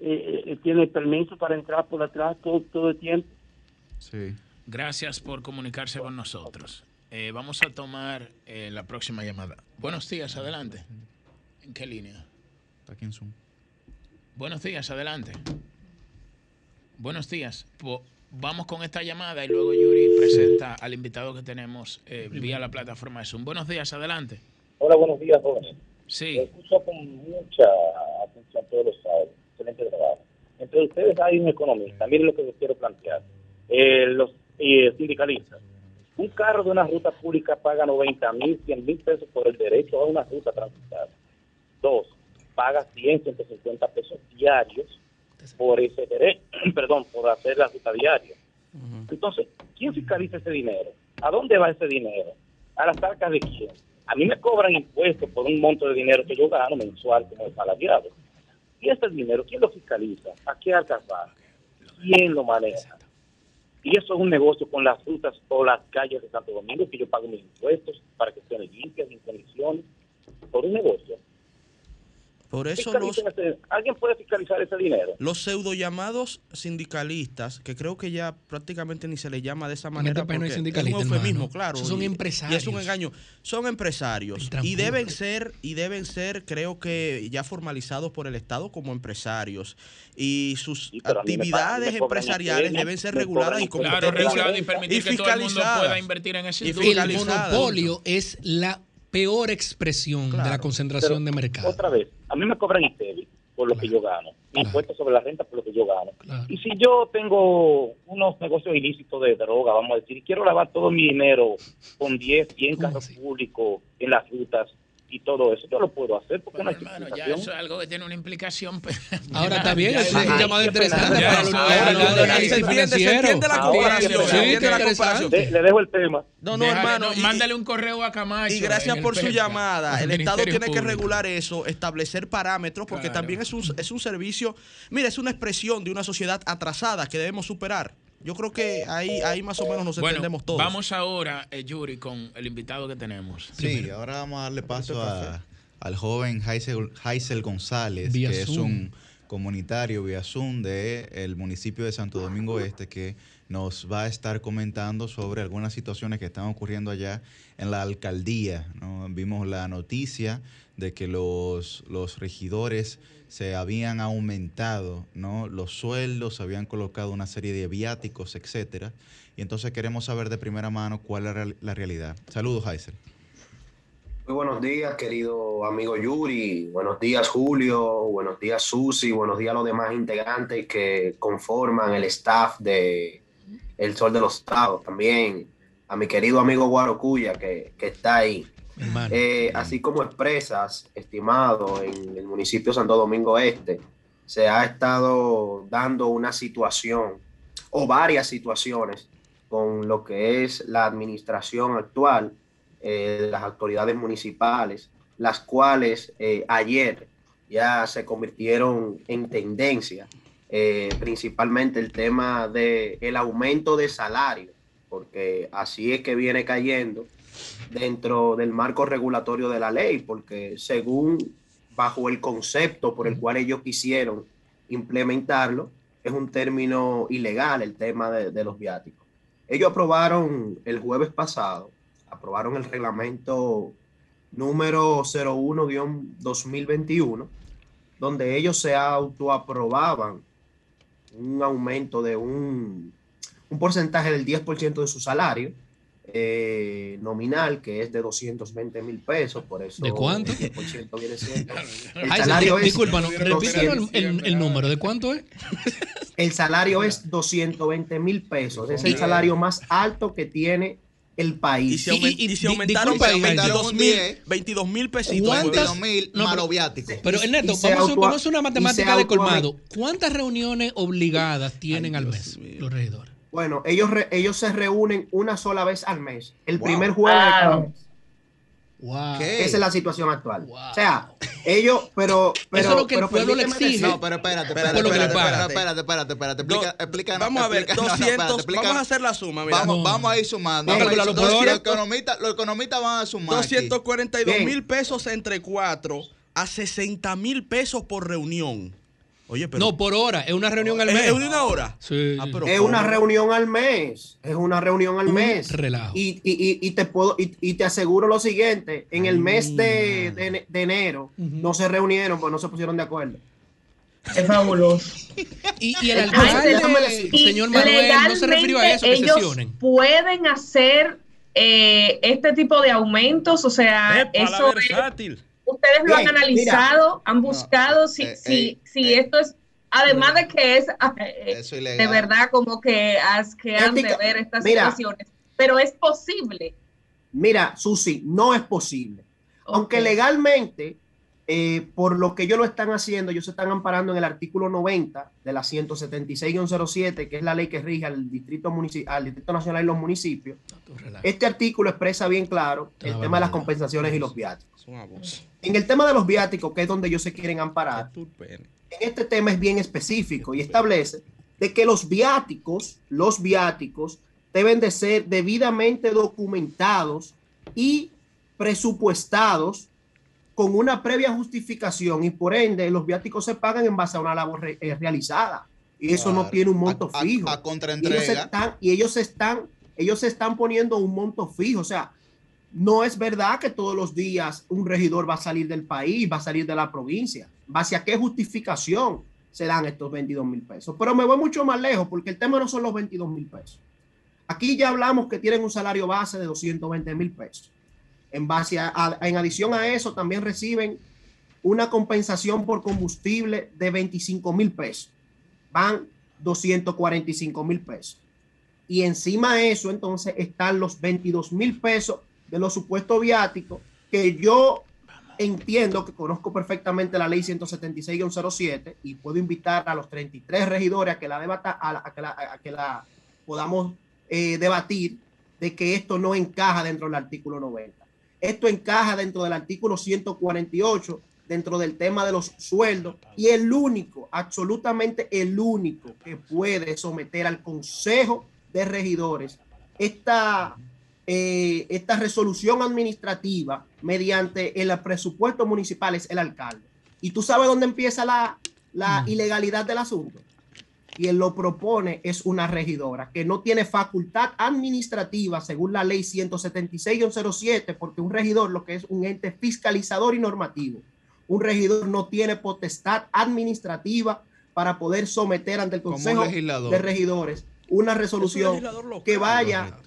eh, eh, tiene permiso para entrar por atrás todo, todo el tiempo. Sí. Gracias por comunicarse con nosotros. Eh, vamos a tomar eh, la próxima llamada. Buenos días, adelante. ¿En qué línea? Aquí en Zoom. Buenos días, adelante. Buenos días. vamos con esta llamada y luego Yuri presenta al invitado que tenemos eh, vía la plataforma de Zoom. Buenos días, adelante. Hola, buenos días, jóvenes. Sí. escucho con mucha atención todos los sábados. Excelente trabajo. Entre ustedes hay un economista. Miren lo que les quiero plantear. los sindicalistas un carro de una ruta pública paga 90 mil, 100 mil pesos por el derecho a una ruta transitada. Dos, paga 100, 150 pesos diarios por ese derecho, perdón, por hacer la ruta diaria. Entonces, ¿quién fiscaliza ese dinero? ¿A dónde va ese dinero? ¿A las arcas de quién? A mí me cobran impuestos por un monto de dinero que yo gano mensual como salariado. ¿Y ese dinero quién lo fiscaliza? ¿A qué arcas va? ¿Quién lo maneja? Y eso es un negocio con las rutas o las calles de Santo Domingo, que yo pago mis impuestos para que estén limpias, en condiciones, por un negocio. Por eso ¿Alguien puede fiscalizar ese dinero? Los pseudo llamados sindicalistas, que creo que ya prácticamente ni se les llama de esa manera, porque es un eufemismo, claro. son empresarios. Y es un engaño. Son empresarios y deben ser y deben ser, creo que ya formalizados por el Estado como empresarios y sus actividades empresariales deben ser reguladas y claro, reguladas y permitir que todo el mundo pueda invertir en ese El monopolio es la peor expresión de la concentración de mercado. Otra vez, a mí me cobran ITEVI por lo que yo gano, impuestos sobre la renta por lo que yo gano. Y si yo tengo unos negocios ilícitos de droga, vamos a decir, y quiero lavar todo mi dinero con 10, 100 carros públicos en las rutas, y todo eso yo lo puedo hacer porque no hay hermano, ya eso es algo que tiene una implicación ahora está bien es un llamado interesante se entiende la comparación le dejo el tema no no hermano mándale un correo a Camacho y gracias por su llamada el Estado tiene que regular eso establecer parámetros porque también es un, es un servicio mira es una expresión de una sociedad atrasada que debemos superar yo creo que ahí, ahí más o menos nos entendemos todos. Vamos ahora, eh, Yuri, con el invitado que tenemos. Sí, ahora vamos a darle paso al joven Haisel, González, que es un comunitario vía Zoom del el municipio de Santo Domingo Este que nos va a estar comentando sobre algunas situaciones que están ocurriendo allá en la alcaldía. Vimos la noticia de que los, los regidores se habían aumentado ¿no? los sueldos, se habían colocado una serie de viáticos, etcétera. Y entonces queremos saber de primera mano cuál es la realidad. Saludos, Haisel. Muy buenos días, querido amigo Yuri. Buenos días, Julio. Buenos días, Susi. Buenos días a los demás integrantes que conforman el staff de El Sol de los Estados. También a mi querido amigo Guarocuya, que, que está ahí. Eh, así como expresas, estimado, en el municipio Santo Domingo Este, se ha estado dando una situación o varias situaciones con lo que es la administración actual eh, las autoridades municipales, las cuales eh, ayer ya se convirtieron en tendencia, eh, principalmente el tema del el aumento de salario, porque así es que viene cayendo dentro del marco regulatorio de la ley, porque según bajo el concepto por el cual ellos quisieron implementarlo, es un término ilegal el tema de, de los viáticos. Ellos aprobaron el jueves pasado aprobaron el reglamento número 01-2021, donde ellos se autoaprobaban un aumento de un, un porcentaje del 10% de su salario eh, nominal, que es de 220 mil pesos, por eso. ¿De cuánto? El viene siendo. El salario es disculpa, repítelo el, el, número, ¿de cuánto es? El salario es 220 mil pesos, es el salario más alto que tiene el país. Y se, y, aumentaron, 22 mil pesitos. 22 mil no, pero, Pero, el neto, vamos, a hacer una matemática de colmado. ¿Cuántas reuniones obligadas tienen al mes los regidores? Bueno, ellos, ellos se reúnen una sola vez al mes. El primer jueves de Wow. Esa es la situación actual. O sea, ellos, pero, pero. Eso es lo que el pueblo le exige. No, pero espérate, espérate, espérate, espérate, espérate, espérate, Explica, explica, vamos a ver, 200, vamos a hacer la suma. Mira. Vamos, vamos a ir sumando. Vamos, los, los, economistas, los economistas van a sumar. 242 mil pesos entre cuatro a 60 mil pesos por reunión. Oye, pero, no, por hora, es una reunión al mes. ¿Es una hora? Sí. Ah, es una reunión al mes. Es una reunión al mes. Relajo. Y, y, y, te puedo, y, te aseguro lo siguiente: en el mes de, de, enero no se reunieron, pues no se pusieron de acuerdo. Es fabuloso. y, y, el alcalde, señor Manuel, no se refirió a eso, que ellos sesionen. pueden hacer eh, este tipo de aumentos, o sea, eso es, ustedes lo han analizado, han buscado si, eh, si, si eh, esto es, además de que es ah, eh, de verdad como que han de ver estas situaciones, pero es posible. Mira, Susi, no es posible. Aunque legalmente, por lo que ellos lo están haciendo, ellos se están amparando en el artículo 90 de la 176-07, que es la ley que rige al Distrito, al Distrito Nacional y los municipios. Este artículo expresa bien claro el tema de las compensaciones y los viáticos. En el tema de los viáticos, que es donde ellos se quieren amparar, en este tema es bien específico y establece de que los viáticos, los viáticos deben de ser debidamente documentados y presupuestados con una previa justificación y por ende los viáticos se pagan en base a una labor eh, realizada y eso no tiene un monto fijo. A, y ellos están y ellos están ellos se están poniendo un monto fijo, o sea, no es verdad que todos los días un regidor va a salir del país, va a salir de la provincia. ¿Base a qué justificación se dan estos 22 mil pesos? Pero me voy mucho más lejos porque el tema no son los 22 mil pesos. Aquí ya hablamos que tienen un salario base de 220 mil pesos. En, base a, en adición a eso, también reciben una compensación por combustible de 25 mil pesos. Van 245 mil pesos. Y encima de eso, entonces, están los 22 mil pesos de los supuestos viáticos, que yo entiendo que conozco perfectamente la ley 176-07 y puedo invitar a los 33 regidores a que la, debata, a, que, la podamos eh, debatir de que esto no encaja dentro del artículo 90. Esto encaja dentro del artículo 148, dentro del tema de los sueldos, y el único, absolutamente el único que puede someter al Consejo de Regidores esta eh, esta resolución administrativa mediante el presupuesto municipal es el alcalde. Y tú sabes dónde empieza la, la mm. ilegalidad del asunto? Quien lo propone es una regidora que no tiene facultad administrativa según la ley 176-07, porque un regidor lo que es un ente fiscalizador y normativo. Un regidor no tiene potestad administrativa para poder someter ante el Consejo de Regidores una resolución que vaya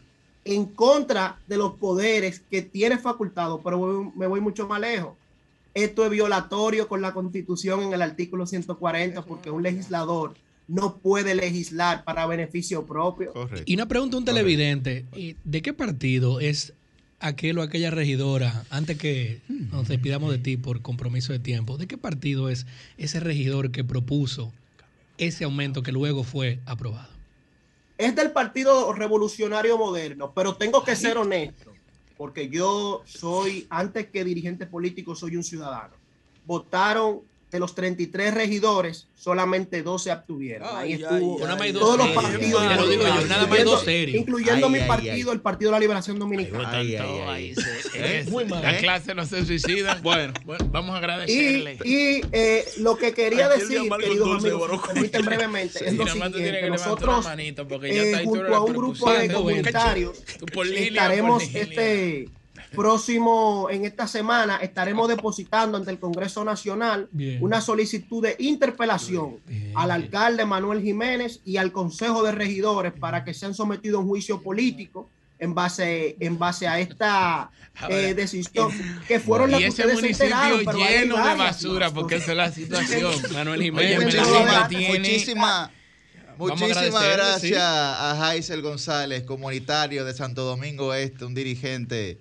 en contra de los poderes que tiene facultado, pero me voy mucho más lejos. Esto es violatorio con la Constitución en el artículo 140 porque un legislador no puede legislar para beneficio propio. Y una pregunta a un televidente, ¿de qué partido es aquel o aquella regidora, antes que nos despidamos de ti por compromiso de tiempo, ¿de qué partido es ese regidor que propuso ese aumento que luego fue aprobado? Es del Partido Revolucionario Moderno, pero tengo que ser honesto, porque yo soy, antes que dirigente político, soy un ciudadano. Votaron de los 33 regidores, solamente dos se abstuvieron. Ahí estuvo. todos los partidos, incluyendo mi partido, el Partido de la Liberación Dominicana. La clase no se suicida. Bueno, vamos a agradecerle. Y, eh, lo que quería decir, queridos amigos, permiten brevemente, es lo siguiente, que nosotros, eh, junto a un grupo de comunitarios, estaremos este próximo, en esta semana, estaremos depositando ante el Congreso Nacional una solicitud de interpelación al alcalde Manuel Jiménez y al Consejo de Regidores para que sean sometidos a un juicio político en base, en base a esta eh, decisión que fueron las que ustedes se enteraron, lleno de basura porque esa es la situación. Manuel Jiménez, muchísimas Muchísimas gracias a Jaisel González, comunitario de Santo Domingo Este, un dirigente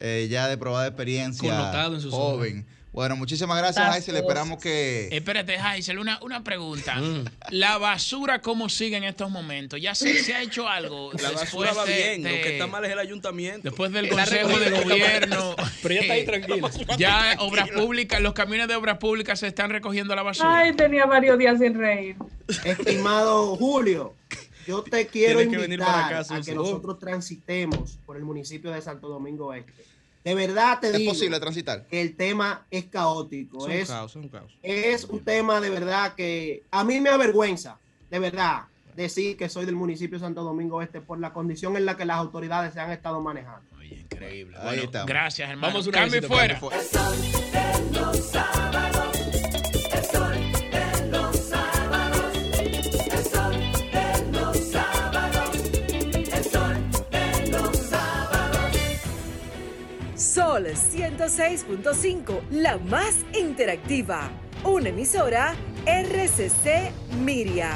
eh, ya de probada experiencia, joven. Bueno, muchísimas gracias, le Esperamos que. Espérate, Haisel, una, una pregunta. Mm. ¿La basura cómo sigue en estos momentos? ¿Ya se, se ha hecho algo? La basura va bien. Lo que está mal es el ayuntamiento. Después del Consejo de Gobierno. Pero ya está ahí tranquilo. Ya obras públicas, los camiones de obras públicas se están recogiendo la basura. Ay, tenía varios días sin reír. Estimado Julio. Yo te quiero invitar a que nosotros transitemos por el municipio de Santo Domingo Este. De verdad te digo. ¿Es posible transitar? Que el tema es caótico. Es, un caos, es, un caos. es un tema de verdad que a mí me avergüenza, de verdad, decir que soy del municipio de Santo Domingo Este por la condición en la que las autoridades se han estado manejando. Oye, increíble. gracias, hermano. Vamos a cambio fuera. Sol 106.5, la más interactiva. Una emisora RCC Miria.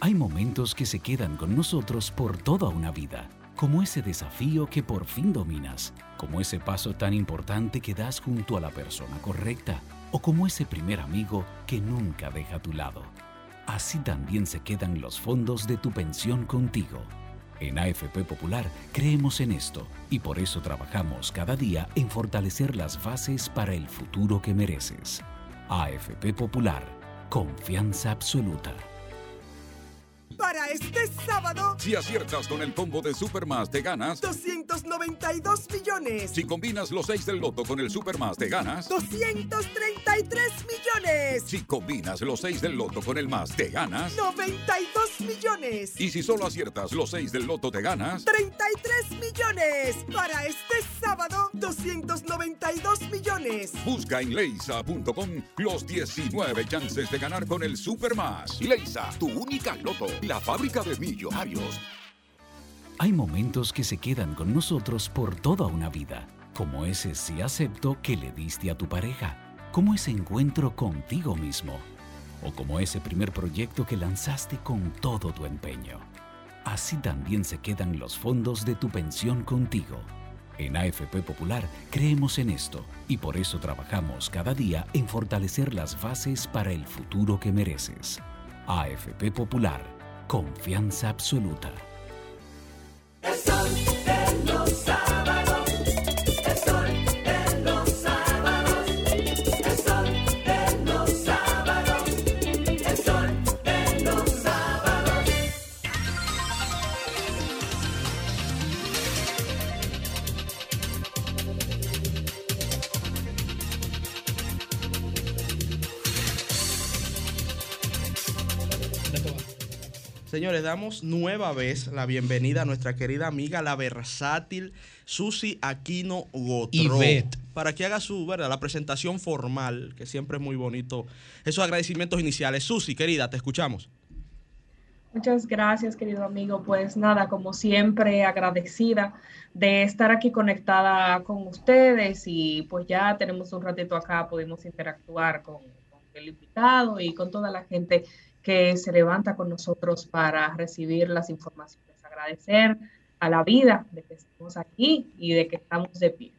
Hay momentos que se quedan con nosotros por toda una vida, como ese desafío que por fin dominas, como ese paso tan importante que das junto a la persona correcta, o como ese primer amigo que nunca deja a tu lado. Así también se quedan los fondos de tu pensión contigo en AFP Popular creemos en esto y por eso trabajamos cada día en fortalecer las bases para el futuro que mereces. AFP Popular, confianza absoluta. Para este sábado, si aciertas con el combo de Supermas, te ganas 292 millones. Si combinas los 6 del loto con el Supermas, te ganas 233 millones. Si combinas los 6 del loto con el más, te ganas 92 millones. Y si solo aciertas los 6 del loto, te ganas 33 millones. Para este sábado, 292 millones. Busca en leisa.com los 19 chances de ganar con el Supermas. Leisa, tu única loto la fábrica de millonarios. Hay momentos que se quedan con nosotros por toda una vida, como ese sí acepto que le diste a tu pareja, como ese encuentro contigo mismo, o como ese primer proyecto que lanzaste con todo tu empeño. Así también se quedan los fondos de tu pensión contigo. En AFP Popular creemos en esto y por eso trabajamos cada día en fortalecer las bases para el futuro que mereces. AFP Popular Confianza absoluta. Señores, damos nueva vez la bienvenida a nuestra querida amiga, la versátil Susi Aquino Gotro. Para que haga su, ¿verdad? La presentación formal, que siempre es muy bonito. Esos agradecimientos iniciales. Susi, querida, te escuchamos. Muchas gracias, querido amigo. Pues nada, como siempre, agradecida de estar aquí conectada con ustedes y pues ya tenemos un ratito acá, podemos interactuar con, con el invitado y con toda la gente que se levanta con nosotros para recibir las informaciones. Agradecer a la vida de que estamos aquí y de que estamos de pie.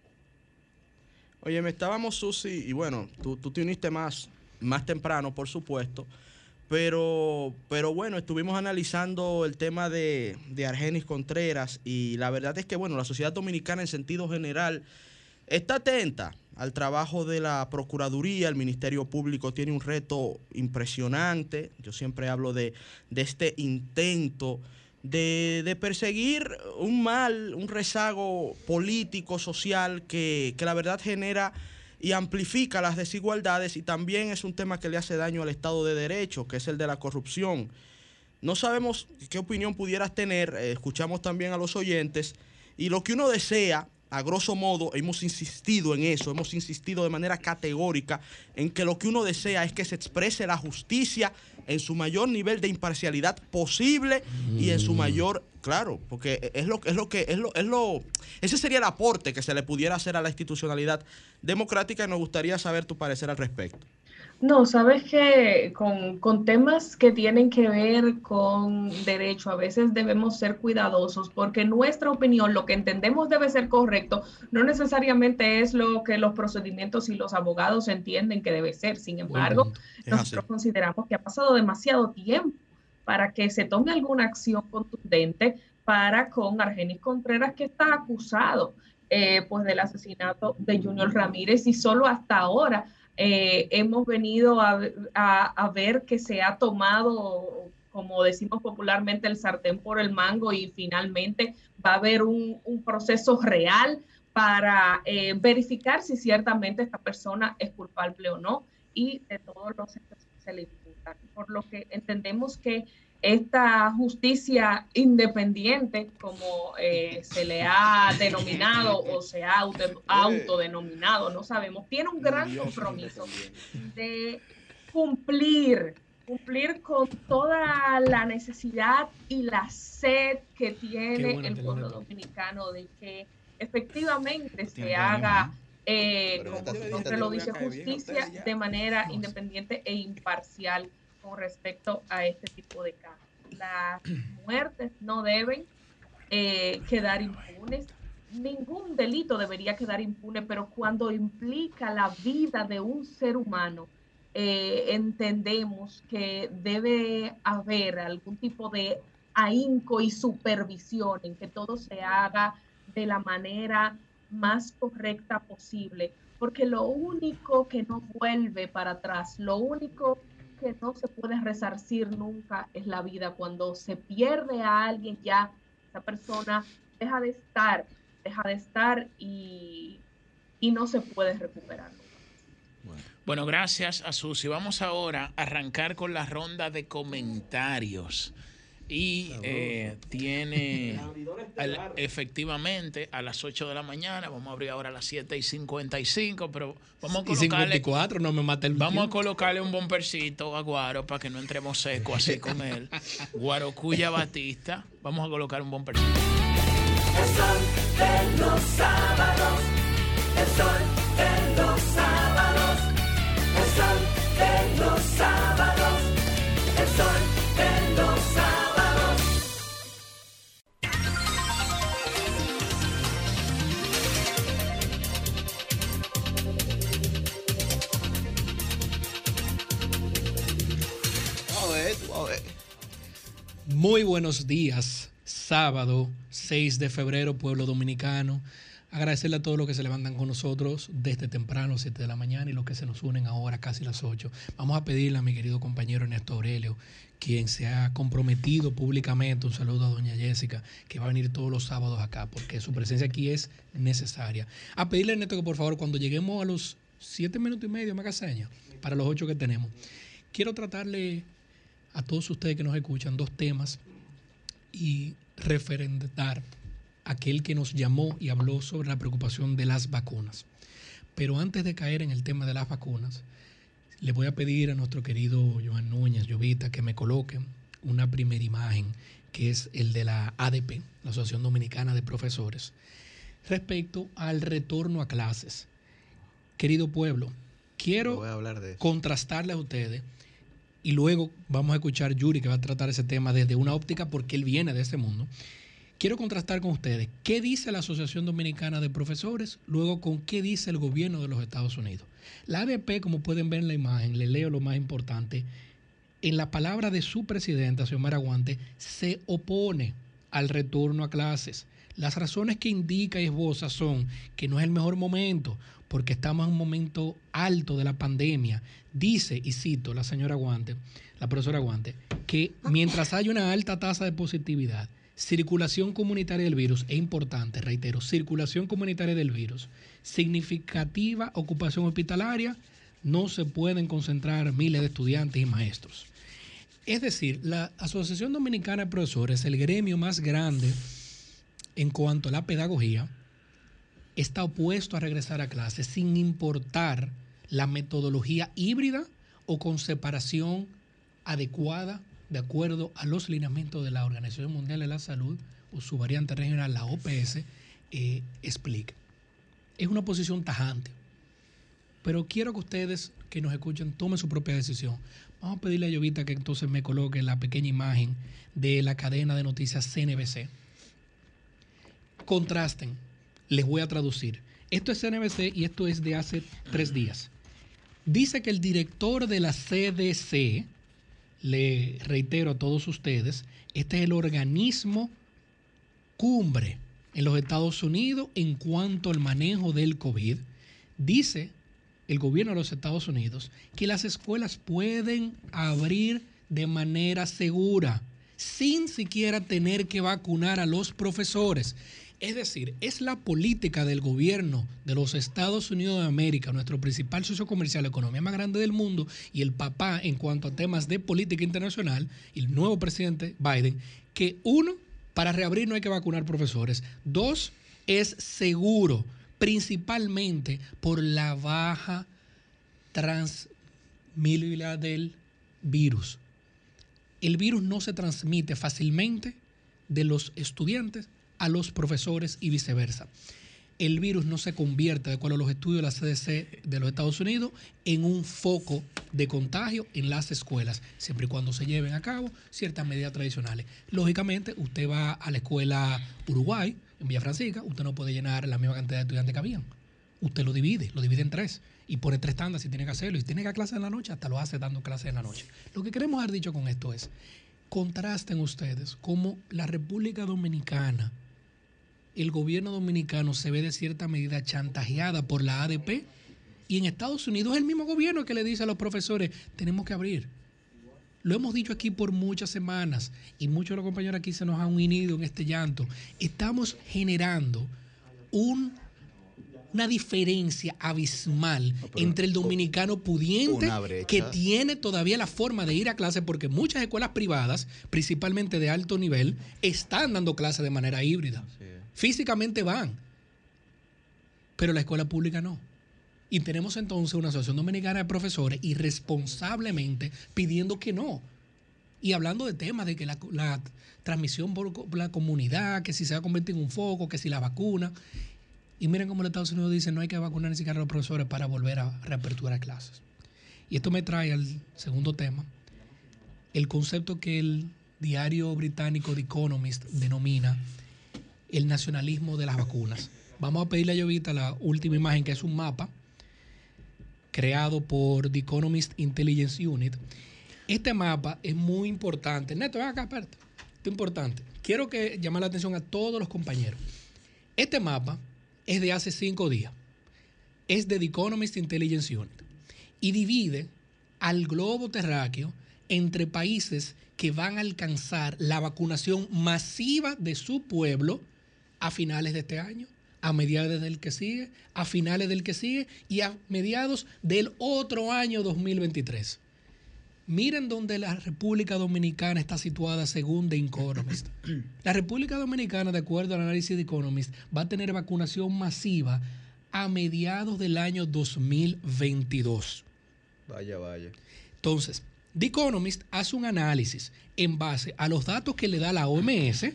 Oye, me estábamos, Susi, y bueno, tú, tú te uniste más, más temprano, por supuesto, pero, pero bueno, estuvimos analizando el tema de, de Argenis Contreras y la verdad es que, bueno, la sociedad dominicana en sentido general está atenta al trabajo de la Procuraduría, el Ministerio Público tiene un reto impresionante. Yo siempre hablo de, este intento de, perseguir un mal, un rezago político, social, que, que la verdad genera y amplifica las desigualdades y también es un tema que le hace daño al Estado de Derecho, que es el de la corrupción. No sabemos qué opinión pudieras tener, eh, escuchamos también a los oyentes, y lo que uno desea a grosso modo, hemos insistido en eso, hemos insistido de manera categórica en que lo que uno desea es que se exprese la justicia en su mayor nivel de imparcialidad posible y en su Mm. mayor, claro, porque es lo, es lo que es lo, es lo, ese sería el aporte que se le pudiera hacer a la institucionalidad democrática y nos gustaría saber tu parecer al respecto. No, sabes que con, con temas que tienen que ver con derecho, a veces debemos ser cuidadosos porque nuestra opinión, lo que entendemos debe ser correcto, no necesariamente es lo que los procedimientos y los abogados entienden que debe ser. Sin embargo, nosotros consideramos que ha pasado demasiado tiempo para que se tome alguna acción contundente para con Argenis Contreras, que está acusado eh, pues del asesinato de Junior Ramírez y solo hasta ahora eh, hemos venido a, a, a, ver que se ha tomado, como decimos popularmente, el sartén por el mango y finalmente va a haber un, un proceso real para eh, verificar si ciertamente esta persona es culpable o no y de todos los hechos que se le imputan. Por lo que entendemos que esta justicia independiente, como eh, se le ha denominado o se ha auto, autodenominado, no sabemos, tiene un gran compromiso de cumplir, cumplir con toda la necesidad y la sed que tiene el pueblo dominicano de que efectivamente se haga eh, como su nombre lo dice, justicia de manera independiente e imparcial con respecto a este tipo de casos. Las muertes no deben eh, quedar impunes. Ningún delito debería quedar impune, pero cuando implica la vida de un ser humano, eh, entendemos que debe haber algún tipo de ahínco y supervisión en que todo se haga de la manera más correcta posible, porque lo único que no vuelve para atrás, lo único que no se puede resarcir nunca es la vida. Cuando se pierde a alguien ya, esa persona deja de estar, deja de estar y, y no se puede recuperar. Bueno, gracias a Susi. Vamos ahora a arrancar con la ronda de comentarios. Y eh, tiene el, efectivamente a las 8 de la mañana, vamos a abrir ahora a las 7 y 55, pero vamos a colocarle. 54, no me mata el Vamos a colocarle un bompercito a Guaro para que no entremos seco así con él. Guaro Cuya Batista, vamos a colocar un bompercito. El sol de los sábados, el sol de los sábados, el sol de los sábados, el sol de los sábados. Muy buenos días, sábado 6 de febrero, pueblo dominicano. Agradecerle a todos los que se levantan con nosotros desde temprano, 7 de la mañana, y los que se nos unen ahora, casi las 8. Vamos a pedirle a mi querido compañero Ernesto Aurelio, quien se ha comprometido públicamente, un saludo a doña Jessica, que va a venir todos los sábados acá, porque su presencia aquí es necesaria. A pedirle a Ernesto que por favor, cuando lleguemos a los 7 minutos y medio, me haga seña, para los 8 que tenemos, quiero tratarle a todos ustedes que nos escuchan dos temas y referendar aquel que nos llamó y habló sobre la preocupación de las vacunas. Pero antes de caer en el tema de las vacunas, le voy a pedir a nuestro querido Joan Núñez, Llovita, que me coloque una primera imagen, que es el de la ADP, la Asociación Dominicana de Profesores, respecto al retorno a clases. Querido pueblo, quiero contrastarle a ustedes y luego vamos a escuchar Yuri que va a tratar ese tema desde una óptica porque él viene de este mundo. Quiero contrastar con ustedes qué dice la Asociación Dominicana de Profesores, luego con qué dice el gobierno de los Estados Unidos. La ADP, como pueden ver en la imagen, le leo lo más importante, en la palabra de su presidenta, señor Aguante, se opone al retorno a clases. Las razones que indica y esboza son que no es el mejor momento, porque estamos en un momento alto de la pandemia. Dice, y cito la señora Aguante, la profesora Aguante, que mientras hay una alta tasa de positividad, circulación comunitaria del virus, es importante, reitero, circulación comunitaria del virus, significativa ocupación hospitalaria, no se pueden concentrar miles de estudiantes y maestros. Es decir, la Asociación Dominicana de Profesores, el gremio más grande en cuanto a la pedagogía, está opuesto a regresar a clases sin importar la metodología híbrida o con separación adecuada de acuerdo a los lineamientos de la Organización Mundial de la Salud o su variante regional, la OPS, eh, explica. Es una posición tajante. Pero quiero que ustedes que nos escuchen tomen su propia decisión. Vamos a pedirle a Llovita que entonces me coloque la pequeña imagen de la cadena de noticias CNBC. Contrasten, les voy a traducir. Esto es CNBC y esto es de hace tres días. Dice que el director de la CDC, le reitero a todos ustedes, este es el organismo cumbre en los Estados Unidos en cuanto al manejo del COVID. Dice el gobierno de los Estados Unidos que las escuelas pueden abrir de manera segura, sin siquiera tener que vacunar a los profesores. Es decir, es la política del gobierno de los Estados Unidos de América, nuestro principal socio comercial, la economía más grande del mundo, y el papá en cuanto a temas de política internacional, el nuevo presidente Biden, que uno, para reabrir no hay que vacunar profesores. Dos, es seguro, principalmente por la baja transmisibilidad del virus. El virus no se transmite fácilmente de los estudiantes a los profesores y viceversa. El virus no se convierte, de acuerdo a los estudios de la CDC de los Estados Unidos, en un foco de contagio en las escuelas, siempre y cuando se lleven a cabo ciertas medidas tradicionales. Lógicamente, usted va a la escuela Uruguay, en Villa Francisca, usted no puede llenar la misma cantidad de estudiantes que habían. Usted lo divide, lo divide en tres y pone tres tandas si tiene que hacerlo. Y si tiene que dar clase en la noche, hasta lo hace dando clases en la noche. Lo que queremos haber dicho con esto es, contrasten ustedes cómo la República Dominicana el gobierno dominicano se ve de cierta medida chantajeada por la ADP y en Estados Unidos es el mismo gobierno que le dice a los profesores, tenemos que abrir. Lo hemos dicho aquí por muchas semanas y muchos de los compañeros aquí se nos han unido en este llanto. Estamos generando un, una diferencia abismal entre el dominicano pudiente que tiene todavía la forma de ir a clase porque muchas escuelas privadas, principalmente de alto nivel, están dando clases de manera híbrida. Físicamente van, pero la escuela pública no. Y tenemos entonces una asociación dominicana de profesores irresponsablemente pidiendo que no. Y hablando de temas de que la, transmisión por la comunidad, que si se va a convertir en un foco, que si la vacuna. Y miren cómo los Estados Unidos dicen no hay que vacunar ni siquiera a los profesores para volver a reaperturar clases. Y esto me trae al segundo tema, el concepto que el diario británico The Economist denomina el nacionalismo de las vacunas. Vamos a pedirle a Llovita la última imagen, que es un mapa creado por The Economist Intelligence Unit. Este mapa es muy importante. Neto, ven acá, espérate. Esto es importante. Quiero que llame la atención a todos los compañeros. Este mapa es de hace cinco días. Es de The Economist Intelligence Unit. Y divide al globo terráqueo entre países que van a alcanzar la vacunación masiva de su pueblo a finales de este año, a mediados del que sigue, a finales del que sigue y a mediados del otro año 2023. Miren dónde la República Dominicana está situada según The Economist. La República Dominicana, de acuerdo al análisis de Economist, va a tener vacunación masiva a mediados del año 2022. Vaya, vaya. Entonces, The Economist hace un análisis en base a los datos que le da la OMS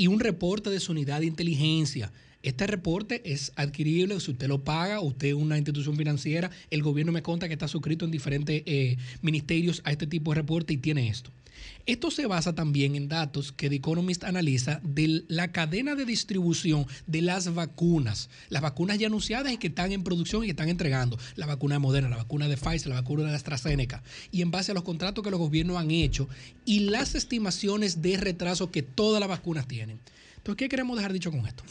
y un reporte de su unidad de inteligencia este reporte es adquirible, si usted lo paga, usted es una institución financiera, el gobierno me conta que está suscrito en diferentes eh, ministerios a este tipo de reporte y tiene esto. Esto se basa también en datos que The Economist analiza de la cadena de distribución de las vacunas. Las vacunas ya anunciadas y que están en producción y que están entregando. La vacuna de Moderna, la vacuna de Pfizer, la vacuna de AstraZeneca. Y en base a los contratos que los gobiernos han hecho y las estimaciones de retraso que todas las vacunas tienen. Entonces, ¿qué queremos dejar dicho con esto?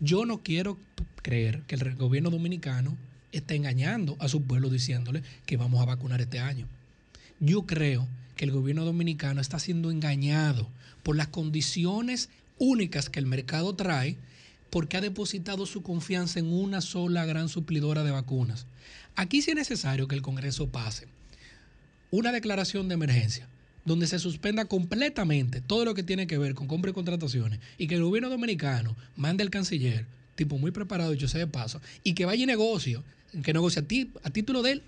Yo no quiero creer que el gobierno dominicano esté engañando a su pueblo diciéndole que vamos a vacunar este año. Yo creo que el gobierno dominicano está siendo engañado por las condiciones únicas que el mercado trae porque ha depositado su confianza en una sola gran suplidora de vacunas. Aquí sí es necesario que el Congreso pase una declaración de emergencia donde se suspenda completamente todo lo que tiene que ver con compra y contrataciones y que el gobierno dominicano mande al canciller, tipo muy preparado, yo sé de paso, y que vaya y negocio, que negocie a, a título de él,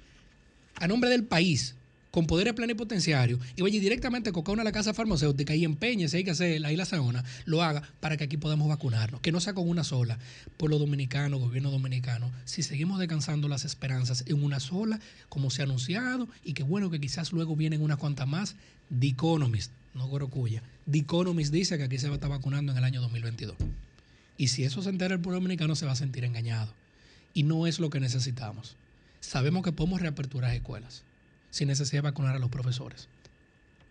a nombre del país, con poderes plenipotenciarios y vaya directamente a una a la casa farmacéutica y empeñe, si hay que hacer la isla Saona, lo haga para que aquí podamos vacunarnos. Que no sea con una sola. Pueblo dominicano, gobierno dominicano, si seguimos descansando las esperanzas en una sola, como se ha anunciado, y que bueno que quizás luego vienen unas cuantas más, The Economist, no Gorocuya, The Economist dice que aquí se va a estar vacunando en el año 2022. Y si eso se entera el pueblo dominicano, se va a sentir engañado. Y no es lo que necesitamos. Sabemos que podemos reaperturar escuelas sin necesidad de vacunar a los profesores.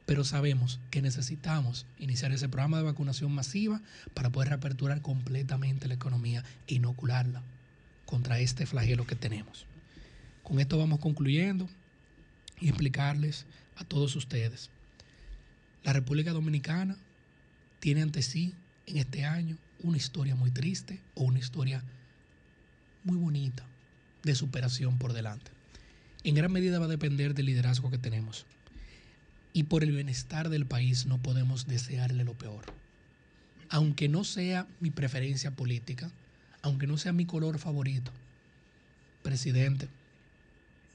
Pero sabemos que necesitamos iniciar ese programa de vacunación masiva para poder reaperturar completamente la economía e inocularla contra este flagelo que tenemos. Con esto vamos concluyendo y explicarles a todos ustedes. La República Dominicana tiene ante sí en este año una historia muy triste o una historia muy bonita de superación por delante en gran medida va a depender del liderazgo que tenemos. Y por el bienestar del país no podemos desearle lo peor. Aunque no sea mi preferencia política, aunque no sea mi color favorito, presidente,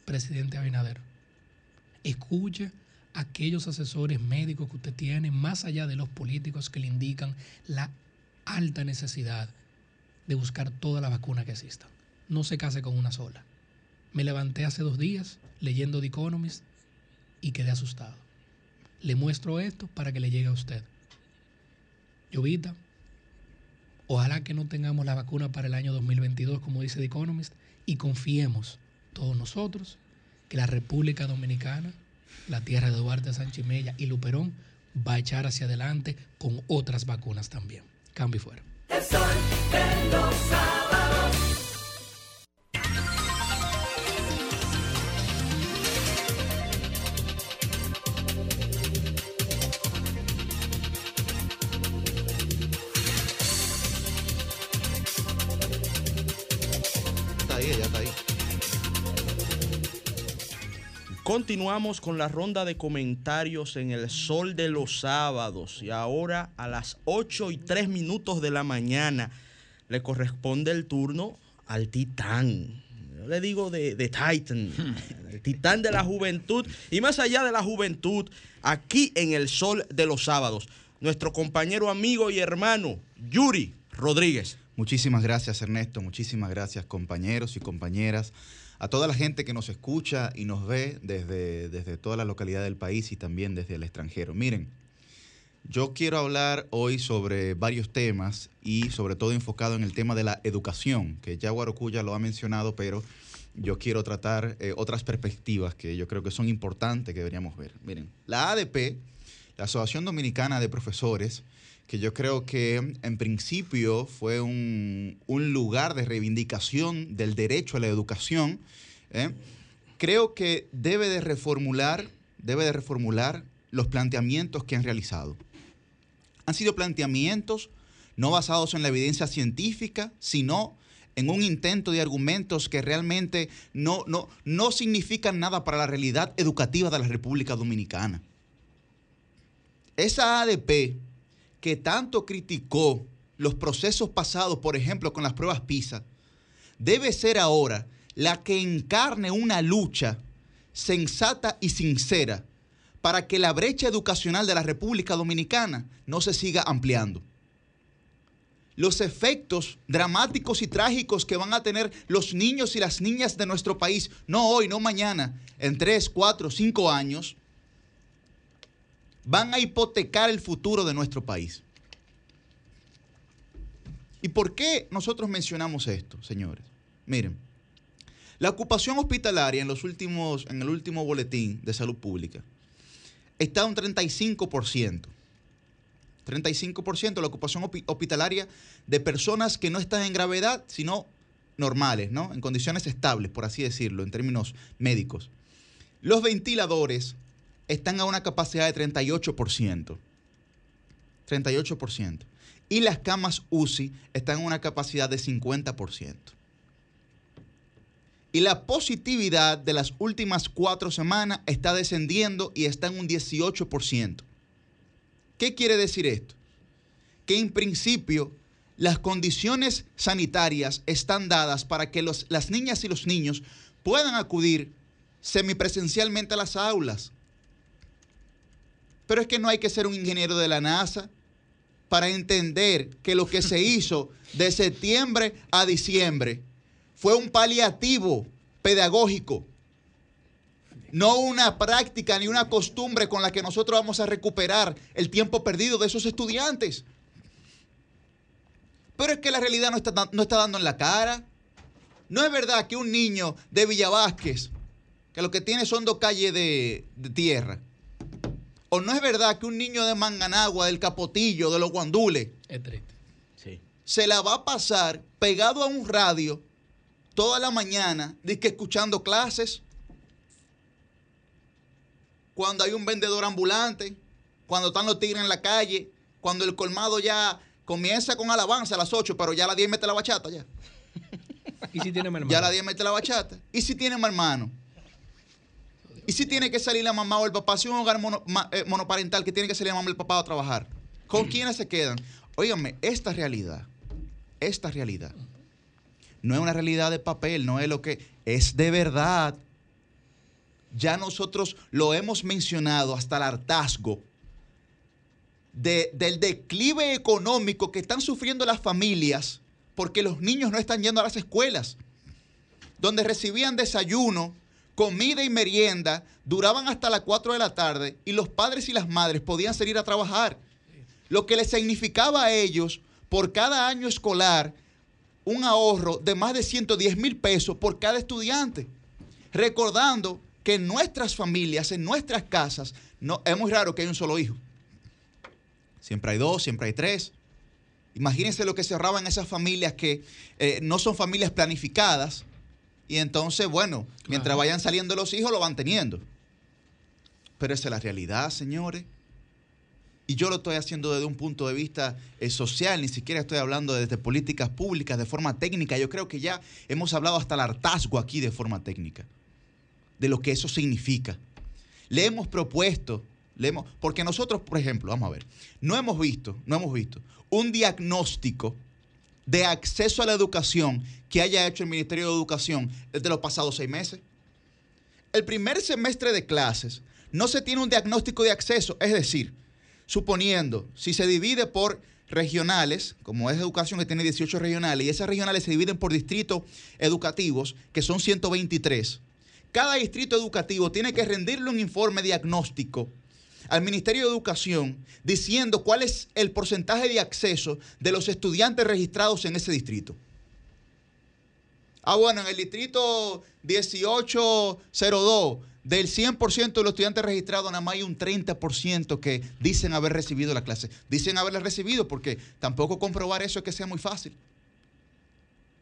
presidente Abinader, escuche a aquellos asesores médicos que usted tiene, más allá de los políticos que le indican la alta necesidad de buscar toda la vacuna que exista. No se case con una sola. Me levanté hace dos días leyendo The Economist y quedé asustado. Le muestro esto para que le llegue a usted. Llovita, ojalá que no tengamos la vacuna para el año 2022, como dice The Economist, y confiemos todos nosotros que la República Dominicana, la tierra de Duarte, Sánchez Mella y Luperón, va a echar hacia adelante con otras vacunas también. Cambio y fuera. Continuamos con la ronda de comentarios en el sol de los sábados y ahora a las 8 y 3 minutos de la mañana le corresponde el turno al titán. Yo le digo de, de Titan, el titán de la juventud y más allá de la juventud, aquí en el sol de los sábados, nuestro compañero, amigo y hermano Yuri Rodríguez. Muchísimas gracias Ernesto, muchísimas gracias compañeros y compañeras a toda la gente que nos escucha y nos ve desde, desde toda la localidad del país y también desde el extranjero. Miren, yo quiero hablar hoy sobre varios temas y sobre todo enfocado en el tema de la educación, que ya Guarocuya lo ha mencionado, pero yo quiero tratar eh, otras perspectivas que yo creo que son importantes que deberíamos ver. Miren, la ADP, la Asociación Dominicana de Profesores, que yo creo que en principio fue un, lugar de reivindicación del derecho a la educación, ¿eh? creo que debe de reformular, debe de reformular los planteamientos que han realizado. Han sido planteamientos no basados en la evidencia científica, sino en un intento de argumentos que realmente no, no, no significan nada para la realidad educativa de la República Dominicana. Esa ADP que tanto criticó los procesos pasados, por ejemplo, con las pruebas PISA, debe ser ahora la que encarne una lucha sensata y sincera para que la brecha educacional de la República Dominicana no se siga ampliando. Los efectos dramáticos y trágicos que van a tener los niños y las niñas de nuestro país, no hoy, no mañana, en tres, cuatro, cinco años, van a hipotecar el futuro de nuestro país. ¿Y por qué nosotros mencionamos esto, señores? Miren, la ocupación hospitalaria en, los últimos, en el último boletín de salud pública está un 35%. 35% la ocupación hospitalaria de personas que no están en gravedad, sino normales, ¿no? En condiciones estables, por así decirlo, en términos médicos. Los ventiladores están a una capacidad de 38%. 38%. Y las camas UCI están a una capacidad de 50%. Y la positividad de las últimas cuatro semanas está descendiendo y está en un 18%. ¿Qué quiere decir esto? Que en principio las condiciones sanitarias están dadas para que las niñas y los niños puedan acudir semipresencialmente a las aulas. Pero es que no hay que ser un ingeniero de la NASA para entender que lo que se hizo de septiembre a diciembre fue un paliativo pedagógico, no una práctica ni una costumbre con la que nosotros vamos a recuperar el tiempo perdido de esos estudiantes. Pero es que la realidad no está, no está dando en la cara. No es verdad que un niño de Villavásquez, que lo que tiene son dos calles de, de tierra, o no es verdad que un niño de Manganagua, del Capotillo, de los Guandules, se la va a pasar pegado a un radio toda la mañana, que escuchando clases, cuando hay un vendedor ambulante, cuando están los tigres en la calle, cuando el colmado ya comienza con alabanza a las 8, pero ya a las 10 mete la bachata ya. ¿Y si tiene Ya a las 10 mete la bachata. ¿Y si tiene mal hermano? ¿Y si tiene que salir la mamá o el papá? Si un hogar eh, monoparental que tiene que salir la mamá o el papá a trabajar. ¿Con quiénes se quedan? Óigame, esta realidad, esta realidad no es una realidad de papel, no es lo que es de verdad. Ya nosotros lo hemos mencionado hasta el hartazgo del declive económico que están sufriendo las familias porque los niños no están yendo a las escuelas, donde recibían desayuno, comida y merienda, duraban hasta las 4 de la tarde y los padres y las madres podían salir a trabajar. Lo que les significaba a ellos por cada año escolar un ahorro de más de 110 mil pesos por cada estudiante. Recordando que en nuestras familias, en nuestras casas, no, es muy raro que haya un solo hijo. Siempre hay dos, siempre hay tres. Imagínense lo que se ahorraban esas familias que eh, no son familias planificadas. Y entonces, bueno, mientras vayan saliendo los hijos, lo van teniendo. Pero esa es la realidad, señores. Y yo lo estoy haciendo desde un punto de vista eh, social, ni siquiera estoy hablando desde políticas públicas, de forma técnica. Yo creo que ya hemos hablado hasta el hartazgo aquí de forma técnica, de lo que eso significa. Le hemos propuesto, le hemos, porque nosotros, por ejemplo, vamos a ver, no hemos visto, no hemos visto un diagnóstico de acceso a la educación que haya hecho el Ministerio de Educación desde los pasados seis meses. El primer semestre de clases no se tiene un diagnóstico de acceso, es decir, suponiendo, si se divide por regionales, como es educación que tiene 18 regionales, y esas regionales se dividen por distritos educativos, que son 123, cada distrito educativo tiene que rendirle un informe diagnóstico al Ministerio de Educación diciendo cuál es el porcentaje de acceso de los estudiantes registrados en ese distrito. Ah, bueno, en el distrito 1802 del 100% de los estudiantes registrados, nada más hay un 30% que dicen haber recibido la clase. Dicen haberla recibido porque tampoco comprobar eso es que sea muy fácil.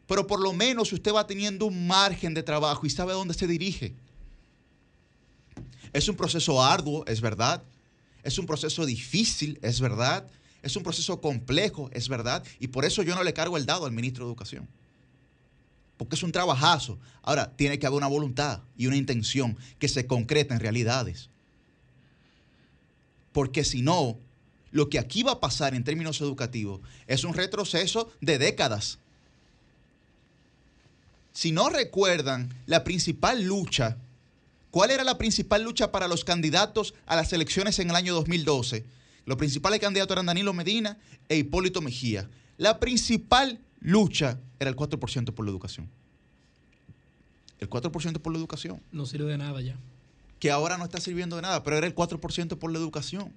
Pero por lo menos usted va teniendo un margen de trabajo y sabe a dónde se dirige. Es un proceso arduo, es verdad. Es un proceso difícil, es verdad. Es un proceso complejo, es verdad. Y por eso yo no le cargo el dado al ministro de Educación. porque es un trabajazo. Ahora, tiene que haber una voluntad y una intención que se concreta en realidades. Porque si no, lo que aquí va a pasar en términos educativos es un retroceso de décadas. Si no recuerdan la principal lucha, ¿cuál era la principal lucha para los candidatos a las elecciones en el año 2012? Los principales candidatos eran Danilo Medina e Hipólito Mejía. La principal lucha era el 4% por la educación. El 4% por la educación. No sirve de nada ya. Que ahora no está sirviendo de nada, pero era el 4% por la educación.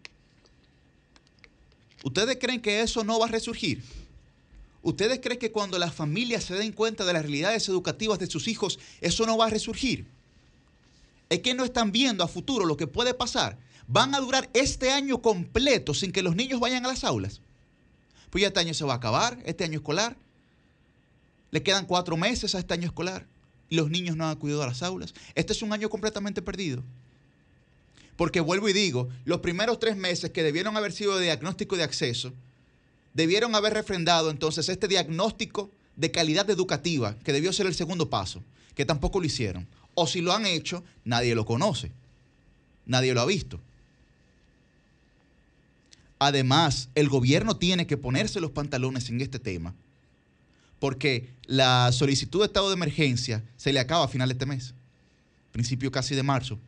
¿Ustedes creen que eso no va a resurgir? ¿Ustedes creen que cuando las familias se den cuenta de las realidades educativas de sus hijos, eso no va a resurgir? Es que no están viendo a futuro lo que puede pasar. Van a durar este año completo sin que los niños vayan a las aulas. Pues ya este año se va a acabar, este año escolar. Le quedan cuatro meses a este año escolar y los niños no han acudido a las aulas. Este es un año completamente perdido. Porque vuelvo y digo, los primeros tres meses que debieron haber sido de diagnóstico de acceso, debieron haber refrendado entonces este diagnóstico de calidad educativa, que debió ser el segundo paso, que tampoco lo hicieron. O si lo han hecho, nadie lo conoce, nadie lo ha visto. Además, el gobierno tiene que ponerse los pantalones en este tema, porque la solicitud de estado de emergencia se le acaba a final de este mes, principio casi de marzo.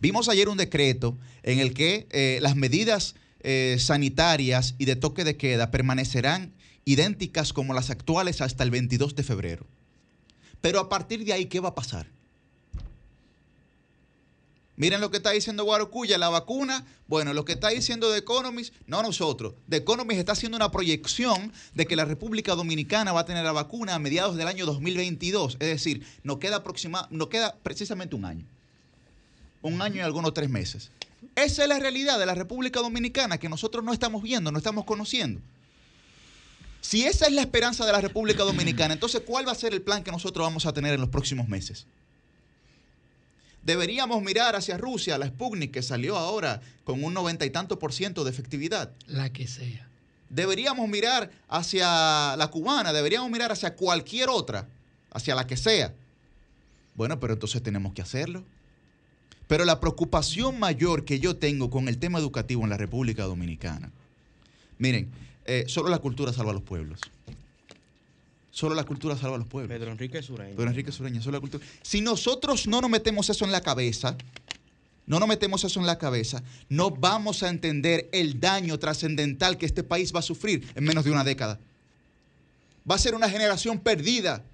Vimos ayer un decreto en el que eh, las medidas eh, sanitarias y de toque de queda permanecerán idénticas como las actuales hasta el 22 de febrero. Pero a partir de ahí, ¿qué va a pasar? Miren lo que está diciendo Guarocuya, la vacuna. Bueno, lo que está diciendo The Economist, no nosotros. The Economist está haciendo una proyección de que la República Dominicana va a tener la vacuna a mediados del año 2022. Es decir, no queda, no queda precisamente un año un año y algunos tres meses. Esa es la realidad de la República Dominicana que nosotros no estamos viendo, no estamos conociendo. Si esa es la esperanza de la República Dominicana, entonces ¿cuál va a ser el plan que nosotros vamos a tener en los próximos meses? Deberíamos mirar hacia Rusia, la Sputnik, que salió ahora con un noventa y tanto por ciento de efectividad. La que sea. Deberíamos mirar hacia la cubana, deberíamos mirar hacia cualquier otra, hacia la que sea. Bueno, pero entonces tenemos que hacerlo. Pero la preocupación mayor que yo tengo con el tema educativo en la República Dominicana, miren, eh, solo la cultura salva a los pueblos. Solo la cultura salva a los pueblos. Pedro Enrique Sureña. Pedro Enrique Sureña, solo la cultura. Si nosotros no nos metemos eso en la cabeza, no nos metemos eso en la cabeza, no vamos a entender el daño trascendental que este país va a sufrir en menos de una década. Va a ser una generación perdida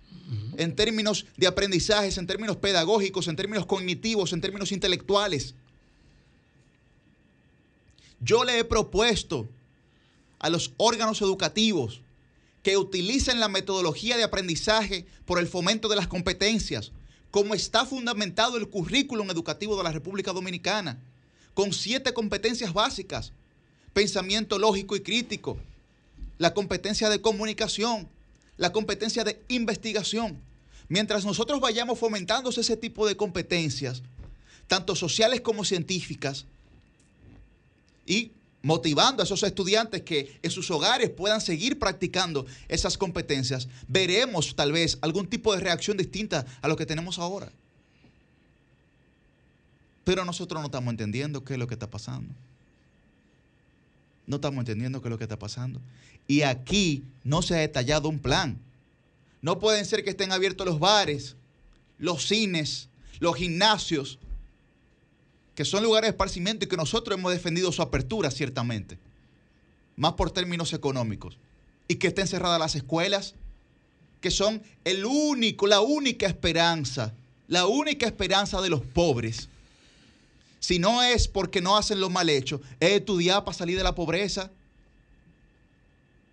en términos de aprendizajes, en términos pedagógicos, en términos cognitivos, en términos intelectuales. Yo le he propuesto a los órganos educativos que utilicen la metodología de aprendizaje por el fomento de las competencias, como está fundamentado el currículum educativo de la República Dominicana, con siete competencias básicas, pensamiento lógico y crítico, la competencia de comunicación, la competencia de investigación. Mientras nosotros vayamos fomentando ese tipo de competencias, tanto sociales como científicas, y motivando a esos estudiantes que en sus hogares puedan seguir practicando esas competencias, veremos tal vez algún tipo de reacción distinta a lo que tenemos ahora. Pero nosotros no estamos entendiendo qué es lo que está pasando. No estamos entendiendo qué es lo que está pasando. Y aquí no se ha detallado un plan. No pueden ser que estén abiertos los bares, los cines, los gimnasios, que son lugares de esparcimiento y que nosotros hemos defendido su apertura, ciertamente, más por términos económicos, y que estén cerradas las escuelas, que son el único, la única esperanza, la única esperanza de los pobres. Si no es porque no hacen lo mal hecho, es estudiar para salir de la pobreza.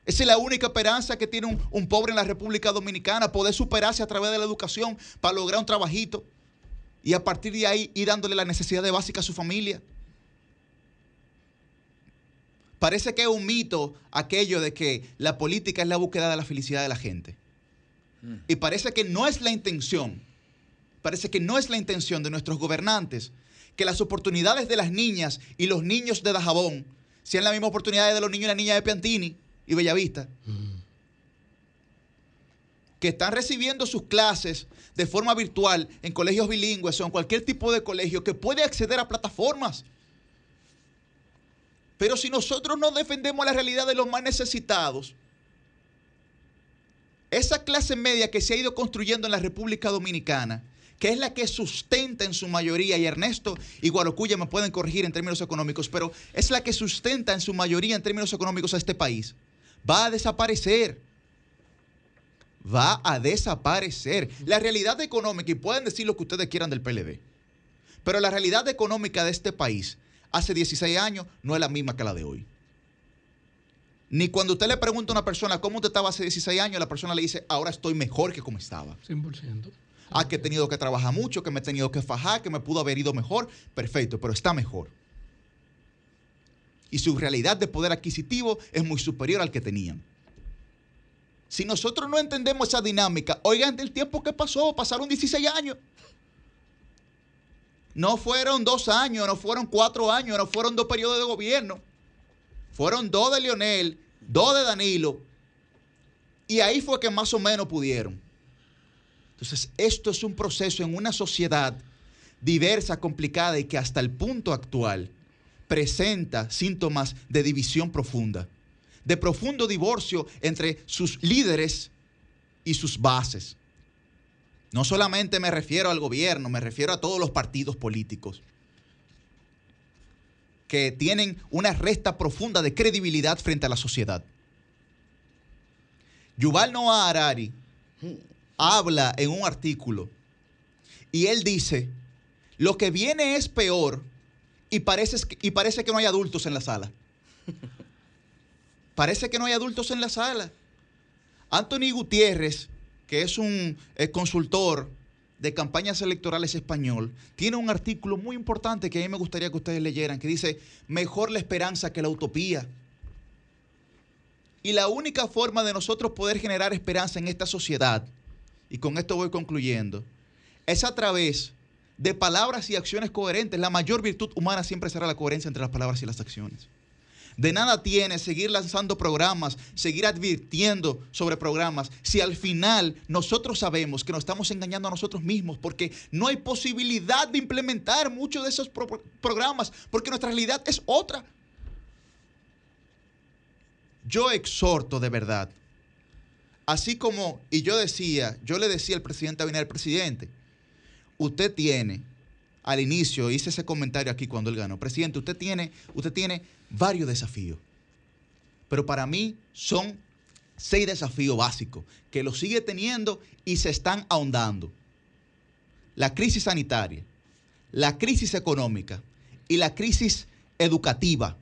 Esa es la única esperanza que tiene un, pobre en la República Dominicana, poder superarse a través de la educación para lograr un trabajito y a partir de ahí ir dándole la necesidad de básica a su familia. Parece que es un mito aquello de que la política es la búsqueda de la felicidad de la gente. Mm. Y parece que no es la intención, parece que no es la intención de nuestros gobernantes que las oportunidades de las niñas y los niños de Dajabón sean las mismas oportunidades de los niños y las niñas de Piantini y Bellavista. Que están recibiendo sus clases de forma virtual en colegios bilingües o en cualquier tipo de colegio que puede acceder a plataformas. Pero si nosotros no defendemos la realidad de los más necesitados, esa clase media que se ha ido construyendo en la República Dominicana, que es la que sustenta en su mayoría, y Ernesto y Guarocuya me pueden corregir en términos económicos, pero es la que sustenta en su mayoría en términos económicos a este país, va a desaparecer. Va a desaparecer. La realidad económica, y pueden decir lo que ustedes quieran del PLD, pero la realidad económica de este país hace 16 años no es la misma que la de hoy. Ni cuando usted le pregunta a una persona cómo usted estaba hace 16 años, la persona le dice, ahora estoy mejor que como estaba. 100%. Ah, que he tenido que trabajar mucho, que me he tenido que fajar, que me pudo haber ido mejor. Perfecto, pero está mejor. Y su realidad de poder adquisitivo es muy superior al que tenían. Si nosotros no entendemos esa dinámica, oigan el tiempo que pasó, pasaron 16 años. No fueron dos años, no fueron cuatro años, no fueron dos periodos de gobierno. Fueron dos de Lionel, dos de Danilo. Y ahí fue que más o menos pudieron. Entonces, esto es un proceso en una sociedad diversa, complicada y que hasta el punto actual presenta síntomas de división profunda, de profundo divorcio entre sus líderes y sus bases. No solamente me refiero al gobierno, me refiero a todos los partidos políticos que tienen una resta profunda de credibilidad frente a la sociedad. Yuval Noah Harari habla en un artículo y él dice, lo que viene es peor y parece, y parece que no hay adultos en la sala. Parece que no hay adultos en la sala. Anthony Gutiérrez, que es un eh, consultor de campañas electorales español, tiene un artículo muy importante que a mí me gustaría que ustedes leyeran, que dice, mejor la esperanza que la utopía. Y la única forma de nosotros poder generar esperanza en esta sociedad, y con esto voy concluyendo, es a través de palabras y acciones coherentes. La mayor virtud humana siempre será la coherencia entre las palabras y las acciones. De nada tiene seguir lanzando programas, seguir advirtiendo sobre programas, si al final nosotros sabemos que nos estamos engañando a nosotros mismos, porque no hay posibilidad de implementar muchos de esos programas, porque nuestra realidad es otra. Yo exhorto de verdad, así como, y yo decía, yo le decía al presidente Abinader, presidente, usted tiene, al inicio hice ese comentario aquí cuando él ganó, presidente, usted tiene, usted tiene varios desafíos. Pero para mí son seis desafíos básicos que los sigue teniendo y se están ahondando. La crisis sanitaria, la crisis económica y la crisis educativa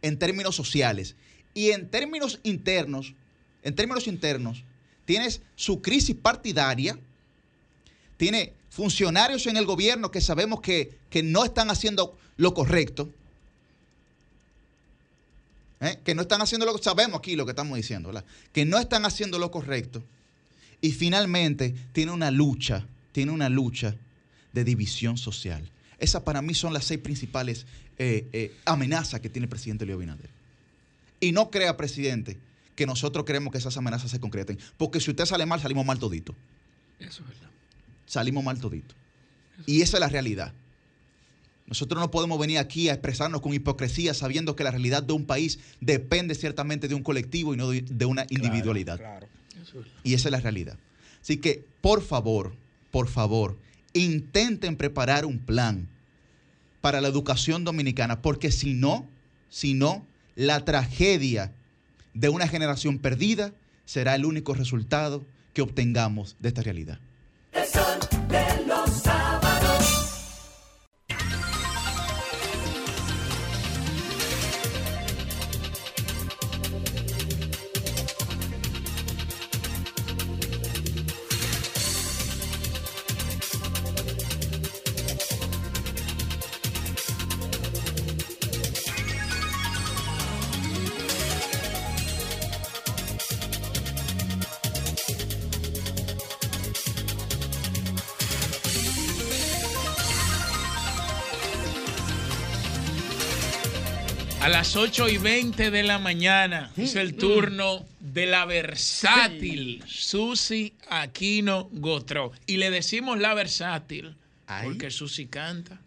en términos sociales. Y en términos internos, en términos internos, tienes su crisis partidaria, tiene funcionarios en el gobierno que sabemos que, que no están haciendo lo correcto, ¿eh? que no están haciendo lo que sabemos aquí lo que estamos diciendo, que no están haciendo lo correcto. Y finalmente tiene una lucha, tiene una lucha de división social. Esas para mí son las seis principales eh, eh, amenazas que tiene el presidente Leo Binader. Y no crea, presidente, que nosotros queremos que esas amenazas se concreten. Porque si usted sale mal, salimos mal todito. Eso es verdad. Salimos mal todito. Y esa es la realidad. Nosotros no podemos venir aquí a expresarnos con hipocresía sabiendo que la realidad de un país depende ciertamente de un colectivo y no de una individualidad. Y esa es la realidad. Así que, por favor, por favor, intenten preparar un plan para la educación dominicana, porque si no, si no, la tragedia de una generación perdida será el único resultado que obtengamos de esta realidad. Las 8 y 20 de la mañana es el turno de la versátil Susi Aquino Gotro. Y le decimos la versátil porque Susi canta.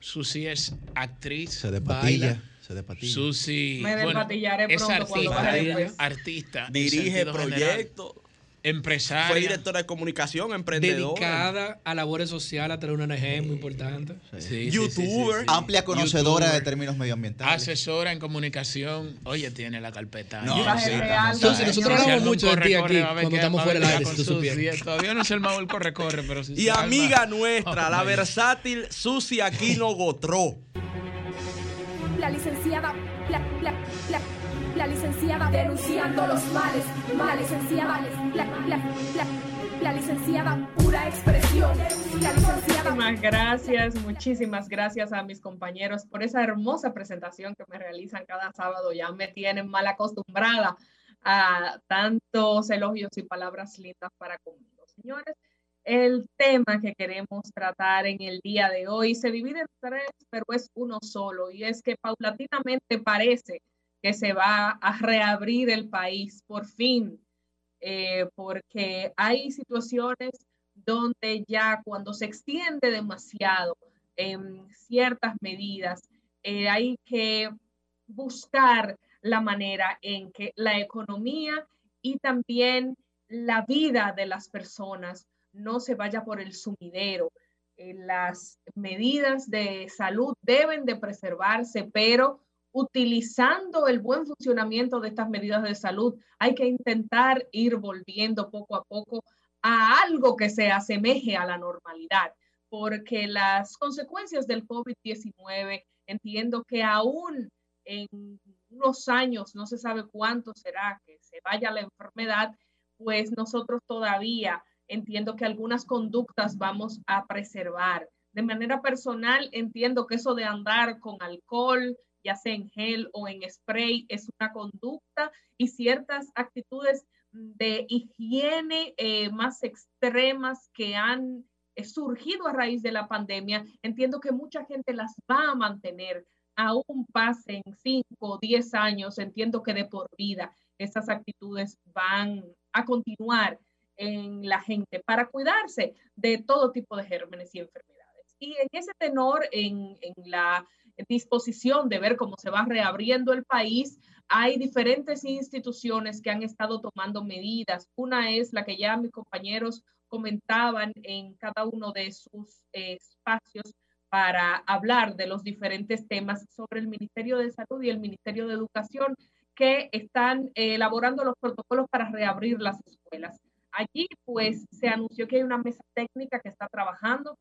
Susi es actriz. Se de patilla. Se de patilla. Susi Me bueno, es artista, artista. Dirige proyectos empresaria. Fue directora de comunicación, emprendedora. Dedicada a labores sociales, a tener una ONG muy importante. Sí. YouTuber. Amplia conocedora de términos medioambientales. Asesora en comunicación. Oye, tiene la carpeta. No, Entonces, nosotros hablamos mucho de ti aquí cuando estamos fuera del aire, si tú supieras. Todavía no armado el corre-corre, pero sí Y amiga nuestra, la versátil Susi Aquino Gotró. La licenciada... La, la, la, la licenciada denunciando los males, la licenciada, la, la, licenciada pura expresión. Muchísimas gracias, muchísimas gracias a mis compañeros por esa hermosa presentación que me realizan cada sábado. Ya me tienen mal acostumbrada a tantos elogios y palabras lindas para conmigo. Señores, el tema que queremos tratar en el día de hoy se divide en tres, pero es uno solo, y es que paulatinamente parece que se va a reabrir el país por fin, eh, porque hay situaciones donde ya cuando se extiende demasiado en ciertas medidas, eh, hay que buscar la manera en que la economía y también la vida de las personas no se vaya por el sumidero. Eh, las medidas de salud deben de preservarse, pero utilizando el buen funcionamiento de estas medidas de salud, hay que intentar ir volviendo poco a poco a algo que se asemeje a la normalidad, porque las consecuencias del COVID-19, entiendo que aún en unos años, no se sabe cuánto será que se vaya la enfermedad, pues nosotros todavía entiendo que algunas conductas vamos a preservar. De manera personal, entiendo que eso de andar con alcohol, ya sea en gel o en spray, es una conducta y ciertas actitudes de higiene eh, más extremas que han eh, surgido a raíz de la pandemia, entiendo que mucha gente las va a mantener, aún pasen 5 o 10 años, entiendo que de por vida esas actitudes van a continuar en la gente para cuidarse de todo tipo de gérmenes y enfermedades. Y en ese tenor, en, en la disposición de ver cómo se va reabriendo el país, hay diferentes instituciones que han estado tomando medidas. Una es la que ya mis compañeros comentaban en cada uno de sus eh, espacios para hablar de los diferentes temas sobre el Ministerio de Salud y el Ministerio de Educación que están eh, elaborando los protocolos para reabrir las escuelas. Allí, pues, se anunció que hay una mesa técnica que está trabajando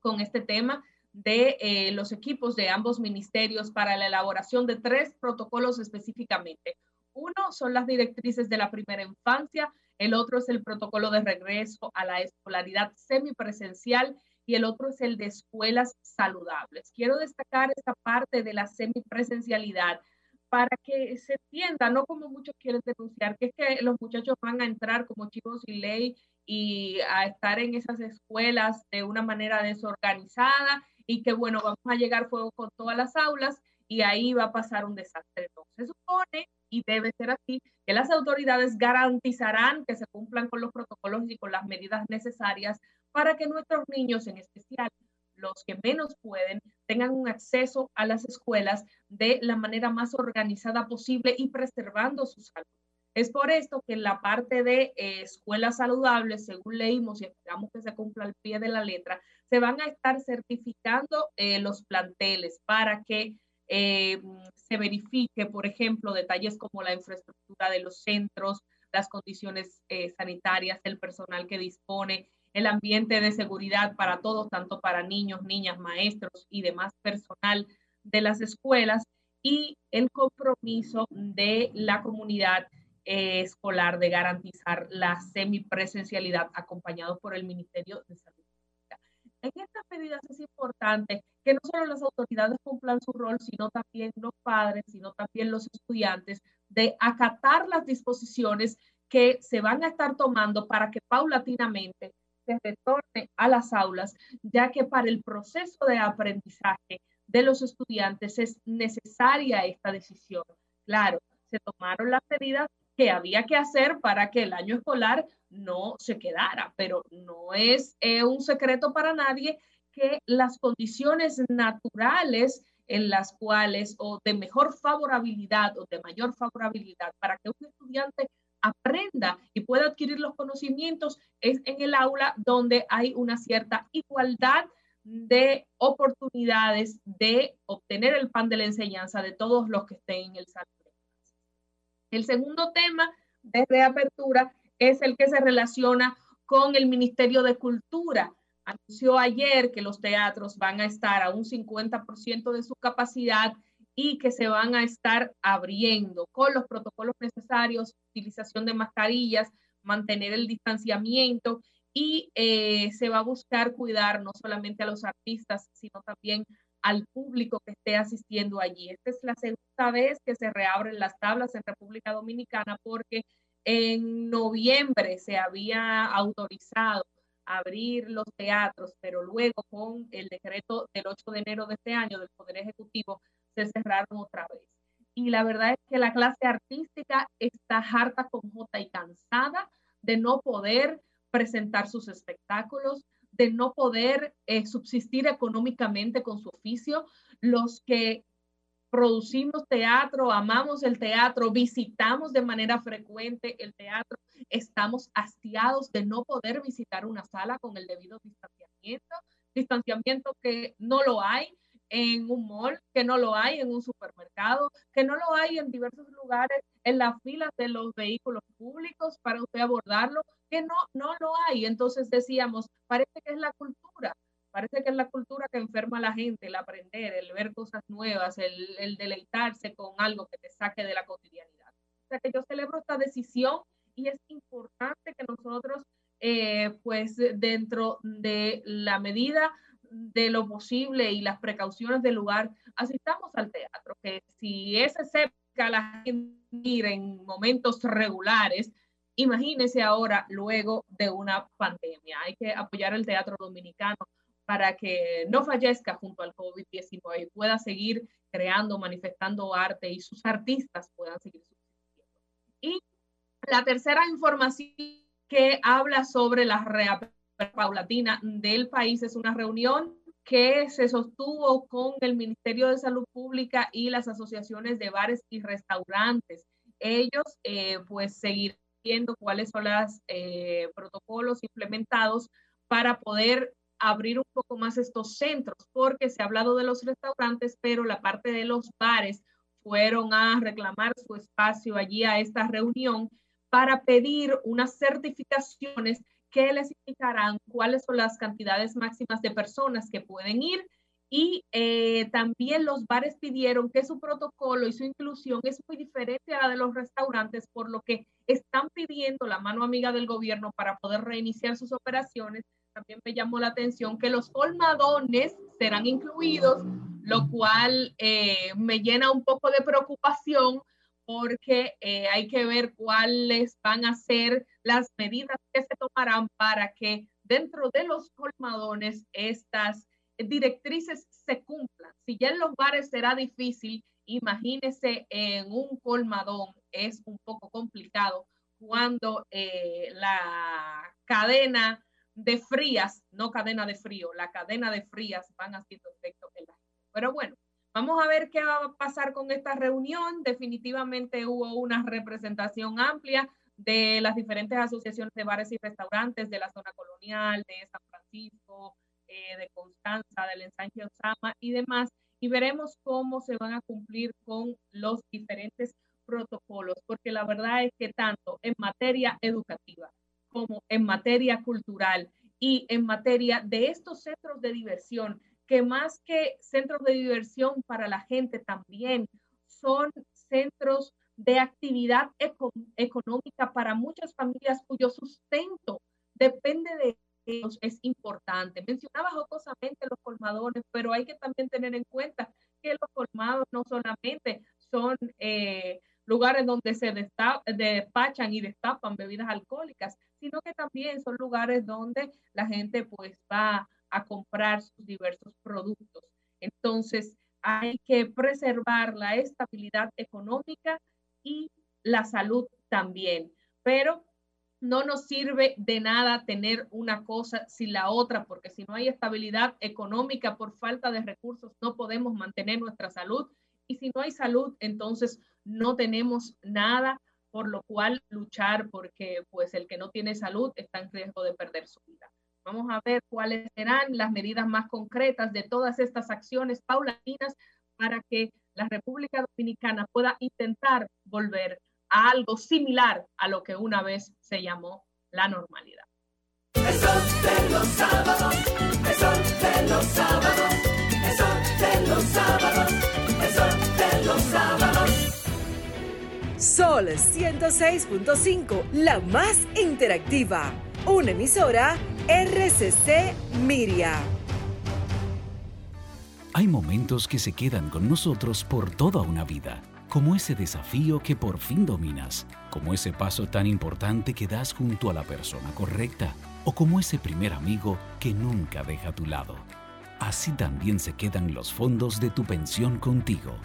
con este tema de eh, los equipos de ambos ministerios para la elaboración de tres protocolos específicamente. Uno son las directrices de la primera infancia, el otro es el protocolo de regreso a la escolaridad semipresencial y el otro es el de escuelas saludables. Quiero destacar esta parte de la semipresencialidad para que se entienda, no como muchos quieren denunciar, que es que los muchachos van a entrar como chicos sin ley y a estar en esas escuelas de una manera desorganizada y que bueno, vamos a llegar fuego con todas las aulas y ahí va a pasar un desastre. Entonces, se supone y debe ser así que las autoridades garantizarán que se cumplan con los protocolos y con las medidas necesarias para que nuestros niños, en especial los que menos pueden, tengan un acceso a las escuelas de la manera más organizada posible y preservando su salud. Es por esto que en la parte de eh, escuelas saludables, según leímos y esperamos que se cumpla al pie de la letra, se van a estar certificando eh, los planteles para que eh, se verifique, por ejemplo, detalles como la infraestructura de los centros, las condiciones eh, sanitarias, el personal que dispone, el ambiente de seguridad para todos, tanto para niños, niñas, maestros y demás personal de las escuelas y el compromiso de la comunidad escolar de garantizar la semipresencialidad acompañado por el Ministerio de Salud en estas medidas es importante que no solo las autoridades cumplan su rol, sino también los padres, sino también los estudiantes, de acatar las disposiciones que se van a estar tomando para que paulatinamente se retorne a las aulas, ya que para el proceso de aprendizaje de los estudiantes es necesaria esta decisión. Claro, se tomaron las medidas que había que hacer para que el año escolar no se quedara, pero no es eh, un secreto para nadie que las condiciones naturales en las cuales o de mejor favorabilidad o de mayor favorabilidad para que un estudiante aprenda y pueda adquirir los conocimientos es en el aula donde hay una cierta igualdad de oportunidades de obtener el pan de la enseñanza de todos los que estén en el salón. El segundo tema de reapertura es el que se relaciona con el Ministerio de Cultura. Anunció ayer que los teatros van a estar a un 50% de su capacidad y que se van a estar abriendo con los protocolos necesarios, utilización de mascarillas, mantener el distanciamiento y eh, se va a buscar cuidar no solamente a los artistas, sino también al público que esté asistiendo allí. Esta es la segunda vez que se reabren las tablas en República Dominicana porque en noviembre se había autorizado abrir los teatros, pero luego con el decreto del 8 de enero de este año del Poder Ejecutivo se cerraron otra vez. Y la verdad es que la clase artística está harta con J y cansada de no poder presentar sus espectáculos, de no poder eh, subsistir económicamente con su oficio. Los que producimos teatro, amamos el teatro, visitamos de manera frecuente el teatro, estamos hastiados de no poder visitar una sala con el debido distanciamiento, distanciamiento que no lo hay en un mall, que no lo hay en un supermercado, que no lo hay en diversos lugares, en las filas de los vehículos públicos para usted abordarlo, que no, no lo hay. Entonces decíamos, parece que es la cultura, parece que es la cultura que enferma a la gente, el aprender, el ver cosas nuevas, el, el deleitarse con algo que te saque de la cotidianidad. O sea que yo celebro esta decisión y es importante que nosotros, eh, pues dentro de la medida de lo posible y las precauciones del lugar, asistamos al teatro, que si es cerca la gente en momentos regulares, imagínese ahora luego de una pandemia. Hay que apoyar el teatro dominicano para que no fallezca junto al COVID-19 y pueda seguir creando, manifestando arte y sus artistas puedan seguir subsistiendo. Y la tercera información que habla sobre la reapertura paulatina del país. Es una reunión que se sostuvo con el Ministerio de Salud Pública y las asociaciones de bares y restaurantes. Ellos eh, pues seguir viendo cuáles son los eh, protocolos implementados para poder abrir un poco más estos centros, porque se ha hablado de los restaurantes, pero la parte de los bares fueron a reclamar su espacio allí a esta reunión para pedir unas certificaciones que les indicarán cuáles son las cantidades máximas de personas que pueden ir y eh, también los bares pidieron que su protocolo y su inclusión es muy diferente a la de los restaurantes, por lo que están pidiendo la mano amiga del gobierno para poder reiniciar sus operaciones. También me llamó la atención que los colmadones serán incluidos, lo cual eh, me llena un poco de preocupación porque eh, hay que ver cuáles van a ser las medidas que se tomarán para que dentro de los colmadones estas directrices se cumplan. Si ya en los bares será difícil, imagínese en un colmadón, es un poco complicado cuando eh, la cadena de frías, no cadena de frío, la cadena de frías van haciendo efecto en la gente. Pero bueno, Vamos a ver qué va a pasar con esta reunión. Definitivamente hubo una representación amplia de las diferentes asociaciones de bares y restaurantes de la zona colonial, de San Francisco, eh, de Constanza, del ensanche Osama y demás. Y veremos cómo se van a cumplir con los diferentes protocolos, porque la verdad es que tanto en materia educativa como en materia cultural y en materia de estos centros de diversión, que más que centros de diversión para la gente también son centros de actividad económica para muchas familias cuyo sustento depende de ellos, es importante. Mencionaba jocosamente los colmadones, pero hay que también tener en cuenta que los colmados no solamente son eh, lugares donde se despachan y destapan bebidas alcohólicas, sino que también son lugares donde la gente pues va a comprar sus diversos productos. Entonces, hay que preservar la estabilidad económica y la salud también. Pero no nos sirve de nada tener una cosa sin la otra, porque si no hay estabilidad económica por falta de recursos, no podemos mantener nuestra salud. Y si no hay salud, entonces no tenemos nada por lo cual luchar, porque pues el que no tiene salud está en riesgo de perder su vida. Vamos a ver cuáles serán las medidas más concretas de todas estas acciones paulatinas para que la República Dominicana pueda intentar volver a algo similar a lo que una vez se llamó la normalidad. Eso de los sábados, eso de los sábados, eso de los sábados, eso de los sábados. Sol 106.5, la más interactiva. Una emisora RCC Miria. Hay momentos que se quedan con nosotros por toda una vida, como ese desafío que por fin dominas, como ese paso tan importante que das junto a la persona correcta, o como ese primer amigo que nunca deja a tu lado. Así también se quedan los fondos de tu pensión contigo.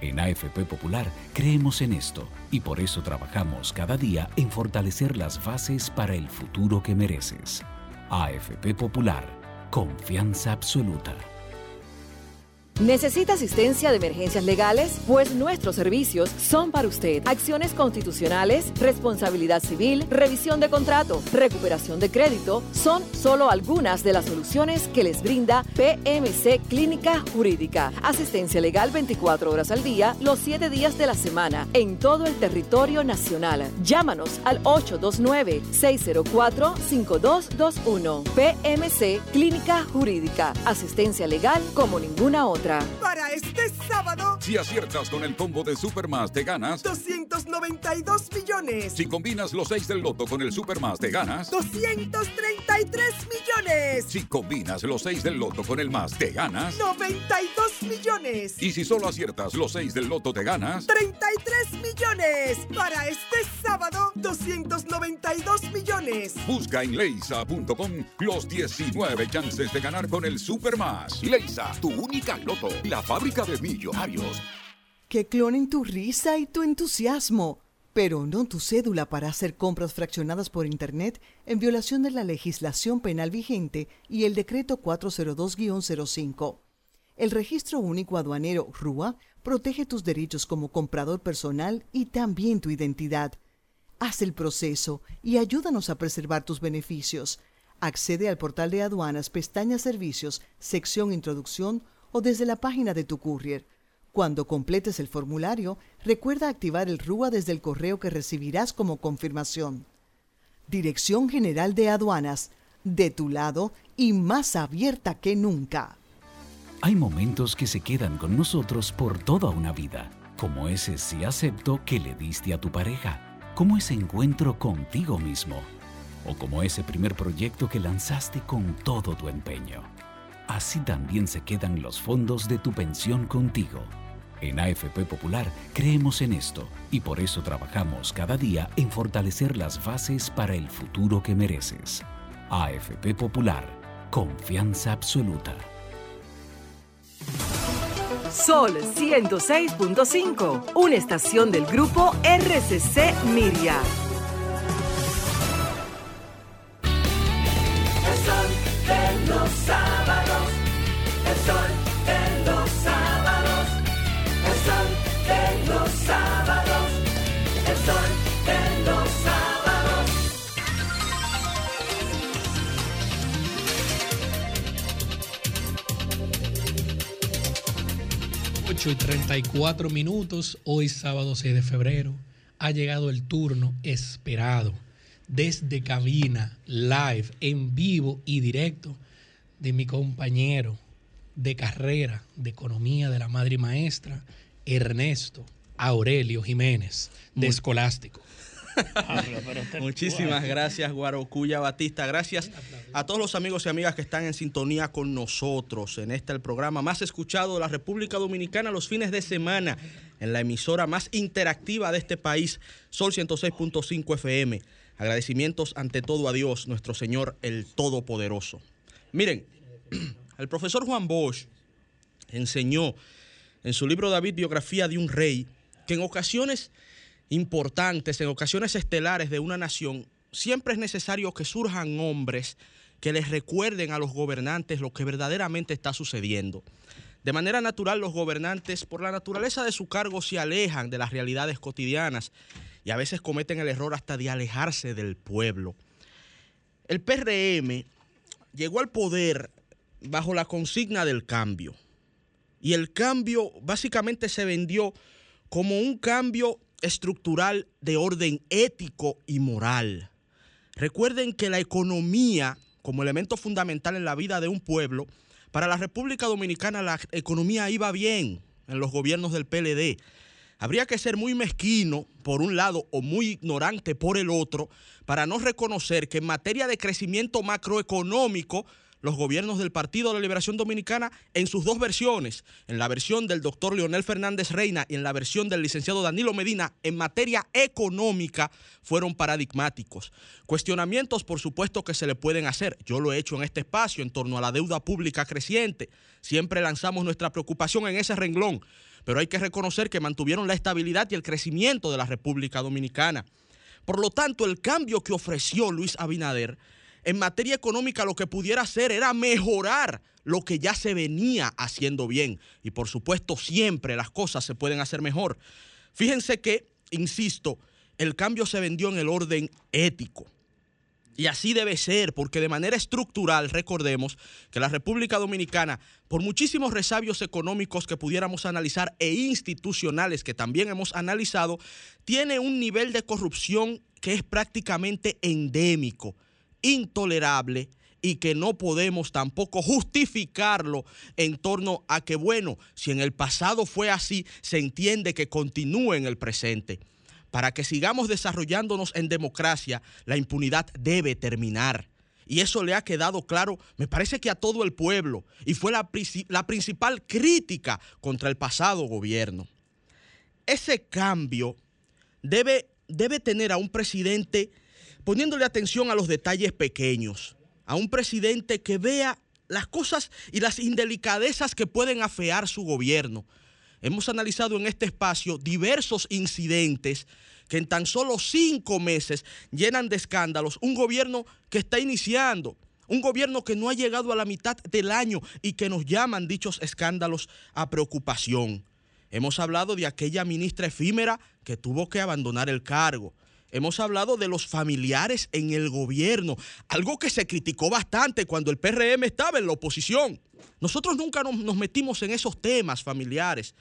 En AFP Popular creemos en esto y por eso trabajamos cada día en fortalecer las bases para el futuro que mereces. AFP Popular, confianza absoluta. ¿Necesita asistencia de emergencias legales? Pues nuestros servicios son para usted. Acciones constitucionales, responsabilidad civil, revisión de contrato, recuperación de crédito son solo algunas de las soluciones que les brinda PMC Clínica Jurídica. Asistencia legal 24 horas al día, los 7 días de la semana, en todo el territorio nacional. Llámanos al 829-604-5221. PMC Clínica Jurídica. Asistencia legal como ninguna otra. Para este sábado, Si aciertas con el combo de Supermas, te ganas. 292 millones. Si combinas los 6 del loto con el Supermas, te ganas. 233 millones. Si combinas los 6 del loto con el más, te ganas. 92 millones. Y si solo aciertas los 6 del loto, te ganas. 33 millones. Para este sábado, 292 millones. Busca en leisa.com los 19 chances de ganar con el Supermas. Leisa, tu única loto, la fábrica de millonarios. Que clonen tu risa y tu entusiasmo, pero no tu cédula para hacer compras fraccionadas por Internet en violación de la legislación penal vigente y el decreto 402-05. El registro único aduanero RUA protege tus derechos como comprador personal y también tu identidad. Haz el proceso y ayúdanos a preservar tus beneficios. Accede al portal de aduanas, pestaña Servicios, sección Introducción o desde la página de tu courier. Cuando completes el formulario, recuerda activar el RUA desde el correo que recibirás como confirmación. Dirección General de Aduanas, de tu lado y más abierta que nunca. Hay momentos que se quedan con nosotros por toda una vida, como ese sí acepto que le diste a tu pareja, como ese encuentro contigo mismo, o como ese primer proyecto que lanzaste con todo tu empeño. Así también se quedan los fondos de tu pensión contigo. En AFP Popular creemos en esto y por eso trabajamos cada día en fortalecer las bases para el futuro que mereces. AFP Popular, confianza absoluta. Sol 106.5, una estación del grupo RCC Miria. El sol de los sábados, sol de los sábados, el sol de los sábados, el sol de los sábados. 8 y 34 minutos, hoy sábado 6 de febrero, ha llegado el turno esperado desde cabina, live, en vivo y directo de mi compañero de carrera de economía de la madre y maestra, Ernesto Aurelio Jiménez, de Muy- Escolástico. Muchísimas gracias, Guarocuya Batista. Gracias a todos los amigos y amigas que están en sintonía con nosotros en este el programa más escuchado de la República Dominicana los fines de semana en la emisora más interactiva de este país, Sol 106.5 FM. Agradecimientos ante todo a Dios, nuestro Señor el Todopoderoso. Miren, el profesor Juan Bosch enseñó en su libro David, Biografía de un Rey, que en ocasiones importantes, en ocasiones estelares de una nación, siempre es necesario que surjan hombres que les recuerden a los gobernantes lo que verdaderamente está sucediendo. De manera natural, los gobernantes, por la naturaleza de su cargo, se alejan de las realidades cotidianas y a veces cometen el error hasta de alejarse del pueblo. El PRM llegó al poder bajo la consigna del cambio. Y el cambio básicamente se vendió como un cambio estructural de orden ético y moral. Recuerden que la economía, como elemento fundamental en la vida de un pueblo, para la República Dominicana la economía iba bien en los gobiernos del PLD. Habría que ser muy mezquino por un lado o muy ignorante por el otro para no reconocer que en materia de crecimiento macroeconómico los gobiernos del Partido de la Liberación Dominicana en sus dos versiones, en la versión del doctor Leonel Fernández Reina y en la versión del licenciado Danilo Medina, en materia económica fueron paradigmáticos. Cuestionamientos, por supuesto, que se le pueden hacer. Yo lo he hecho en este espacio en torno a la deuda pública creciente. Siempre lanzamos nuestra preocupación en ese renglón, pero hay que reconocer que mantuvieron la estabilidad y el crecimiento de la República Dominicana. Por lo tanto, el cambio que ofreció Luis Abinader en materia económica lo que pudiera hacer era mejorar lo que ya se venía haciendo bien. Y por supuesto, siempre las cosas se pueden hacer mejor. Fíjense que, insisto, el cambio se vendió en el orden ético. Y así debe ser, porque de manera estructural, recordemos que la República Dominicana, por muchísimos resabios económicos que pudiéramos analizar e institucionales que también hemos analizado, tiene un nivel de corrupción que es prácticamente endémico intolerable y que no podemos tampoco justificarlo en torno a que, bueno, si en el pasado fue así, se entiende que continúe en el presente. Para que sigamos desarrollándonos en democracia, la impunidad debe terminar. Y eso le ha quedado claro, me parece que a todo el pueblo, y fue la, la principal crítica contra el pasado gobierno. Ese cambio debe, debe tener a un presidente poniéndole atención a los detalles pequeños, a un presidente que vea las cosas y las indelicadezas que pueden afear su gobierno. Hemos analizado en este espacio diversos incidentes que en tan solo cinco meses llenan de escándalos un gobierno que está iniciando, un gobierno que no ha llegado a la mitad del año y que nos llaman dichos escándalos a preocupación. Hemos hablado de aquella ministra efímera que tuvo que abandonar el cargo. Hemos hablado de los familiares en el gobierno, algo que se criticó bastante cuando el PRM estaba en la oposición. Nosotros nunca nos, metimos en esos temas familiares,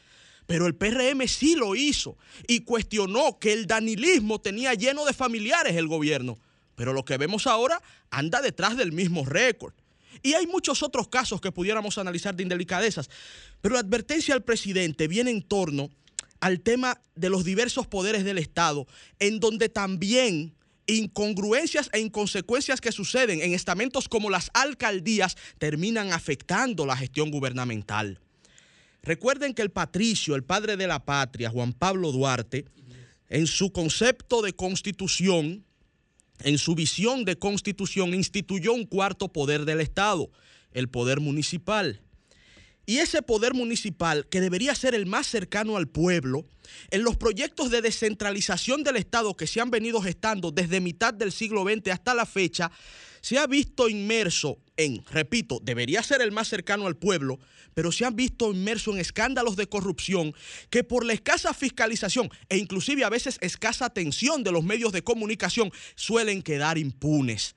pero el PRM sí lo hizo y cuestionó que el danilismo tenía lleno de familiares el gobierno. Pero lo que vemos ahora anda detrás del mismo récord. Y hay muchos otros casos que pudiéramos analizar de indelicadezas. Pero la advertencia al presidente viene en torno al tema de los diversos poderes del Estado, en donde también incongruencias e inconsecuencias que suceden en estamentos como las alcaldías terminan afectando la gestión gubernamental. Recuerden que el patricio, el padre de la patria, Juan Pablo Duarte, en su concepto de constitución, en su visión de constitución, instituyó un cuarto poder del Estado, el poder municipal. Y ese poder municipal, que debería ser el más cercano al pueblo, en los proyectos de descentralización del Estado que se han venido gestando desde mitad del siglo XX hasta la fecha, se ha visto inmerso en, repito, debería ser el más cercano al pueblo, pero se han visto inmerso en escándalos de corrupción que por la escasa fiscalización e inclusive a veces escasa atención de los medios de comunicación suelen quedar impunes.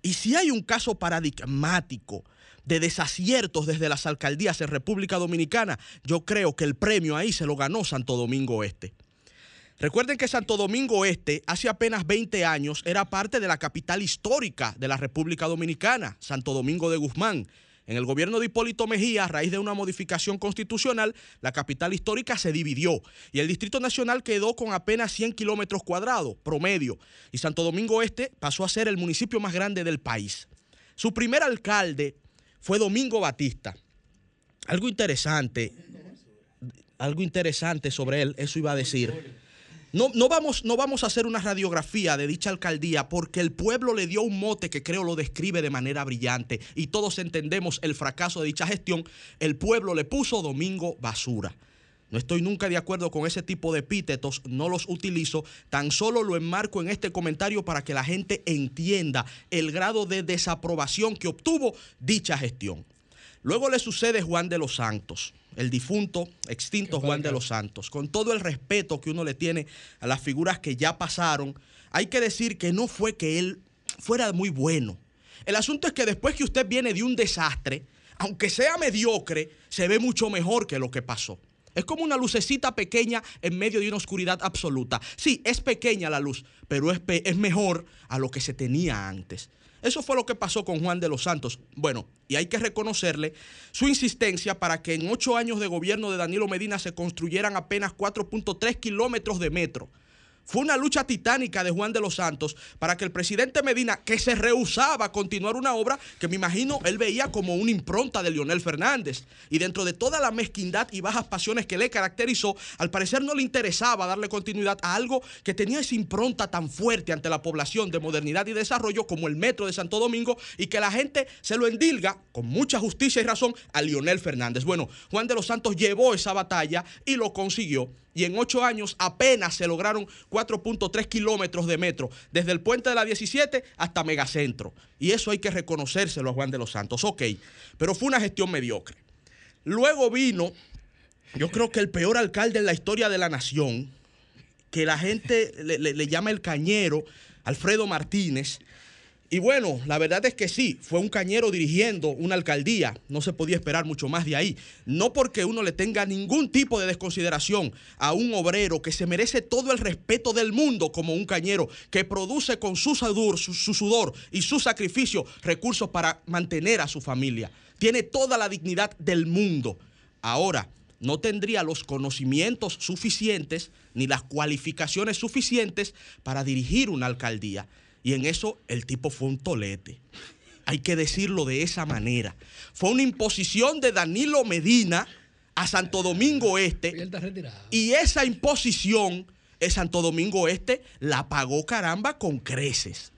Y si hay un caso paradigmático de desaciertos desde las alcaldías en República Dominicana, yo creo que el premio ahí se lo ganó Santo Domingo Este. Recuerden que Santo Domingo Este hace apenas 20 años era parte de la capital histórica de la República Dominicana, Santo Domingo de Guzmán. En el gobierno de Hipólito Mejía, a raíz de una modificación constitucional, la capital histórica se dividió y el Distrito Nacional quedó con apenas 100 kilómetros cuadrados promedio y Santo Domingo Este pasó a ser el municipio más grande del país. Su primer alcalde fue Domingo Batista. Algo interesante, algo interesante sobre él, eso iba a decir. No, no, vamos, no vamos a hacer una radiografía de dicha alcaldía porque el pueblo le dio un mote que creo lo describe de manera brillante y todos entendemos el fracaso de dicha gestión. El pueblo le puso Domingo Basura. No estoy nunca de acuerdo con ese tipo de epítetos, no los utilizo, tan solo lo enmarco en este comentario para que la gente entienda el grado de desaprobación que obtuvo dicha gestión. Luego le sucede Juan de los Santos, el difunto, extinto Juan de los Santos. Con todo el respeto que uno le tiene a las figuras que ya pasaron, hay que decir que no fue que él fuera muy bueno. El asunto es que después que usted viene de un desastre, aunque sea mediocre, se ve mucho mejor que lo que pasó. Es como una lucecita pequeña en medio de una oscuridad absoluta. Sí, es pequeña la luz, pero es, es, mejor a lo que se tenía antes. Eso fue lo que pasó con Juan de los Santos. Bueno, y hay que reconocerle su insistencia para que en ocho años de gobierno de Danilo Medina se construyeran apenas 4.3 kilómetros de metro. Fue una lucha titánica de Juan de los Santos para que el presidente Medina, que se rehusaba a continuar una obra que me imagino él veía como una impronta de Leonel Fernández. Y dentro de toda la mezquindad y bajas pasiones que le caracterizó, al parecer no le interesaba darle continuidad a algo que tenía esa impronta tan fuerte ante la población de modernidad y desarrollo como el metro de Santo Domingo y que la gente se lo endilga con mucha justicia y razón a Leonel Fernández. Bueno, Juan de los Santos llevó esa batalla y lo consiguió y en ocho años apenas se lograron 4.3 kilómetros de metro, desde el puente de la 17 hasta Megacentro. Y eso hay que reconocérselo a Juan de los Santos. Ok, pero fue una gestión mediocre. Luego vino, yo creo que el peor alcalde en la historia de la nación, que la gente le, le llama el cañero, Alfredo Martínez, y bueno, la verdad es que sí, fue un cañero dirigiendo una alcaldía, no se podía esperar mucho más de ahí. No porque uno le tenga ningún tipo de desconsideración a un obrero que se merece todo el respeto del mundo como un cañero, que produce con su sudor, su, sudor y su sacrificio recursos para mantener a su familia. Tiene toda la dignidad del mundo. Ahora, no tendría los conocimientos suficientes ni las cualificaciones suficientes para dirigir una alcaldía. Y en eso el tipo fue un tolete. Hay que decirlo de esa manera. Fue una imposición de Danilo Medina a Santo Domingo Este. Y esa imposición Santo Domingo Este la pagó caramba con creces.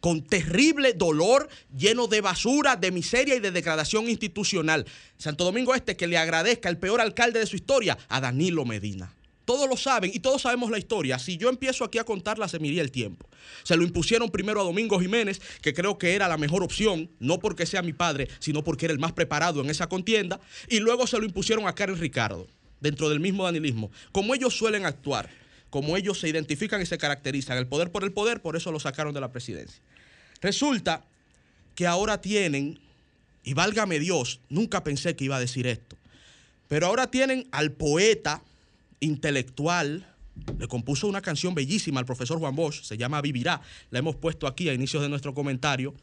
Con terrible dolor, lleno de basura, de miseria y de degradación institucional. Santo Domingo Este que le agradezca el peor alcalde de su historia a Danilo Medina. Todos lo saben y todos sabemos la historia. Si yo empiezo aquí a contarla, se me iría el tiempo. Se lo impusieron primero a Domingo Jiménez, que creo que era la mejor opción, no porque sea mi padre, sino porque era el más preparado en esa contienda. Y luego se lo impusieron a Karen Ricardo, dentro del mismo danilismo. Como ellos suelen actuar, como ellos se identifican y se caracterizan, el poder por el poder, por eso lo sacaron de la presidencia. Resulta que ahora tienen, y válgame Dios, nunca pensé que iba a decir esto, pero ahora tienen al poeta intelectual, le compuso una canción bellísima al profesor Juan Bosch, se llama Vivirá, la hemos puesto aquí a inicios de nuestro comentario.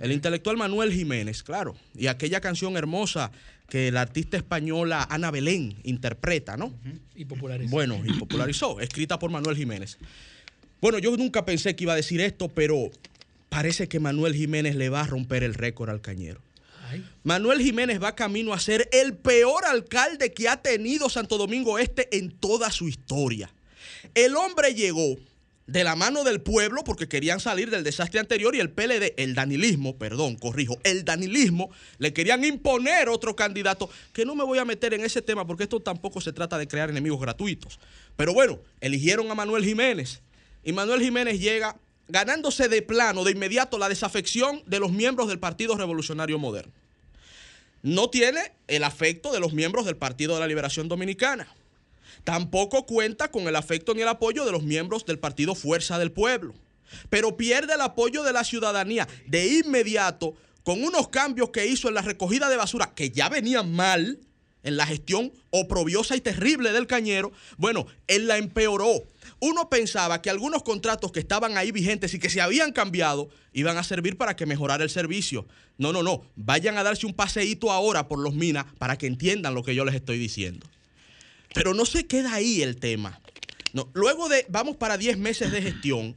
El intelectual Manuel Jiménez, claro, y aquella canción hermosa que la artista española Ana Belén interpreta, ¿no? Y popularizó. Bueno, y popularizó, escrita por Manuel Jiménez. Bueno, yo nunca pensé que iba a decir esto, pero parece que Manuel Jiménez le va a romper el récord al cañero. Manuel Jiménez va camino a ser el peor alcalde que ha tenido Santo Domingo Este en toda su historia. El hombre llegó de la mano del pueblo porque querían salir del desastre anterior y el PLD, el danilismo, perdón, corrijo, el danilismo, le querían imponer otro candidato, que no me voy a meter en ese tema porque esto tampoco se trata de crear enemigos gratuitos. Pero bueno, eligieron a Manuel Jiménez y Manuel Jiménez llega ganándose de plano, de inmediato, la desafección de los miembros del Partido Revolucionario Moderno no tiene el afecto de los miembros del Partido de la Liberación Dominicana. Tampoco cuenta con el afecto ni el apoyo de los miembros del Partido Fuerza del Pueblo. Pero pierde el apoyo de la ciudadanía de inmediato con unos cambios que hizo en la recogida de basura que ya venían mal en la gestión oprobiosa y terrible del cañero. Bueno, él la empeoró uno pensaba que algunos contratos que estaban ahí vigentes y que se habían cambiado iban a servir para que mejorara el servicio. No, no, no. Vayan a darse un paseíto ahora por los minas para que entiendan lo que yo les estoy diciendo. Pero no se queda ahí el tema. Luego de, vamos para 10 meses de gestión,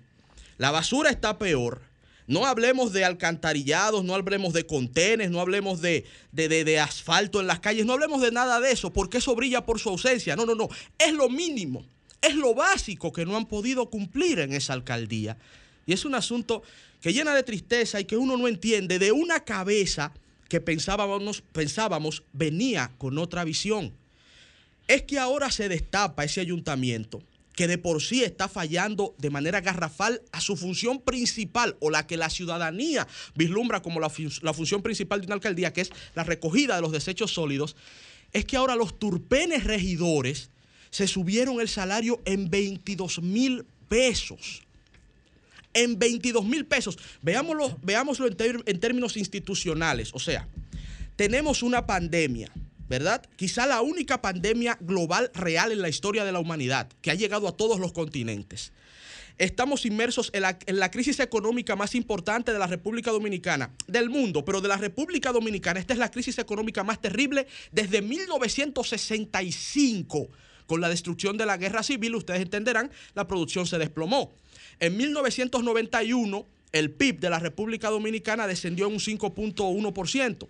la basura está peor. No hablemos de alcantarillados, no hablemos de contenes, no hablemos de, de, de, asfalto en las calles, no hablemos de nada de eso, porque eso brilla por su ausencia. No, no, no. Es lo mínimo es lo básico que no han podido cumplir en esa alcaldía. Y es un asunto que llena de tristeza y que uno no entiende de una cabeza que pensábamos, pensábamos venía con otra visión. es que ahora se destapa ese ayuntamiento que de por sí está fallando de manera garrafal a su función principal o la que la ciudadanía vislumbra como la, la, función principal de una alcaldía, que es la recogida de los desechos sólidos, es que ahora los turpenes regidores se subieron el salario en 22 mil pesos. En 22 mil pesos. Veámoslo, veámoslo en, en términos institucionales. O sea, tenemos una pandemia ¿verdad? Quizá la única pandemia global real en la historia de la humanidad que ha llegado a todos los continentes. Estamos inmersos en la, crisis económica más importante de la República Dominicana, del mundo, pero de la República Dominicana. Esta es la crisis económica más terrible desde 1965. Con la destrucción de la guerra civil, ustedes entenderán, la producción se desplomó. En 1991, el PIB de la República Dominicana descendió en un 5.1%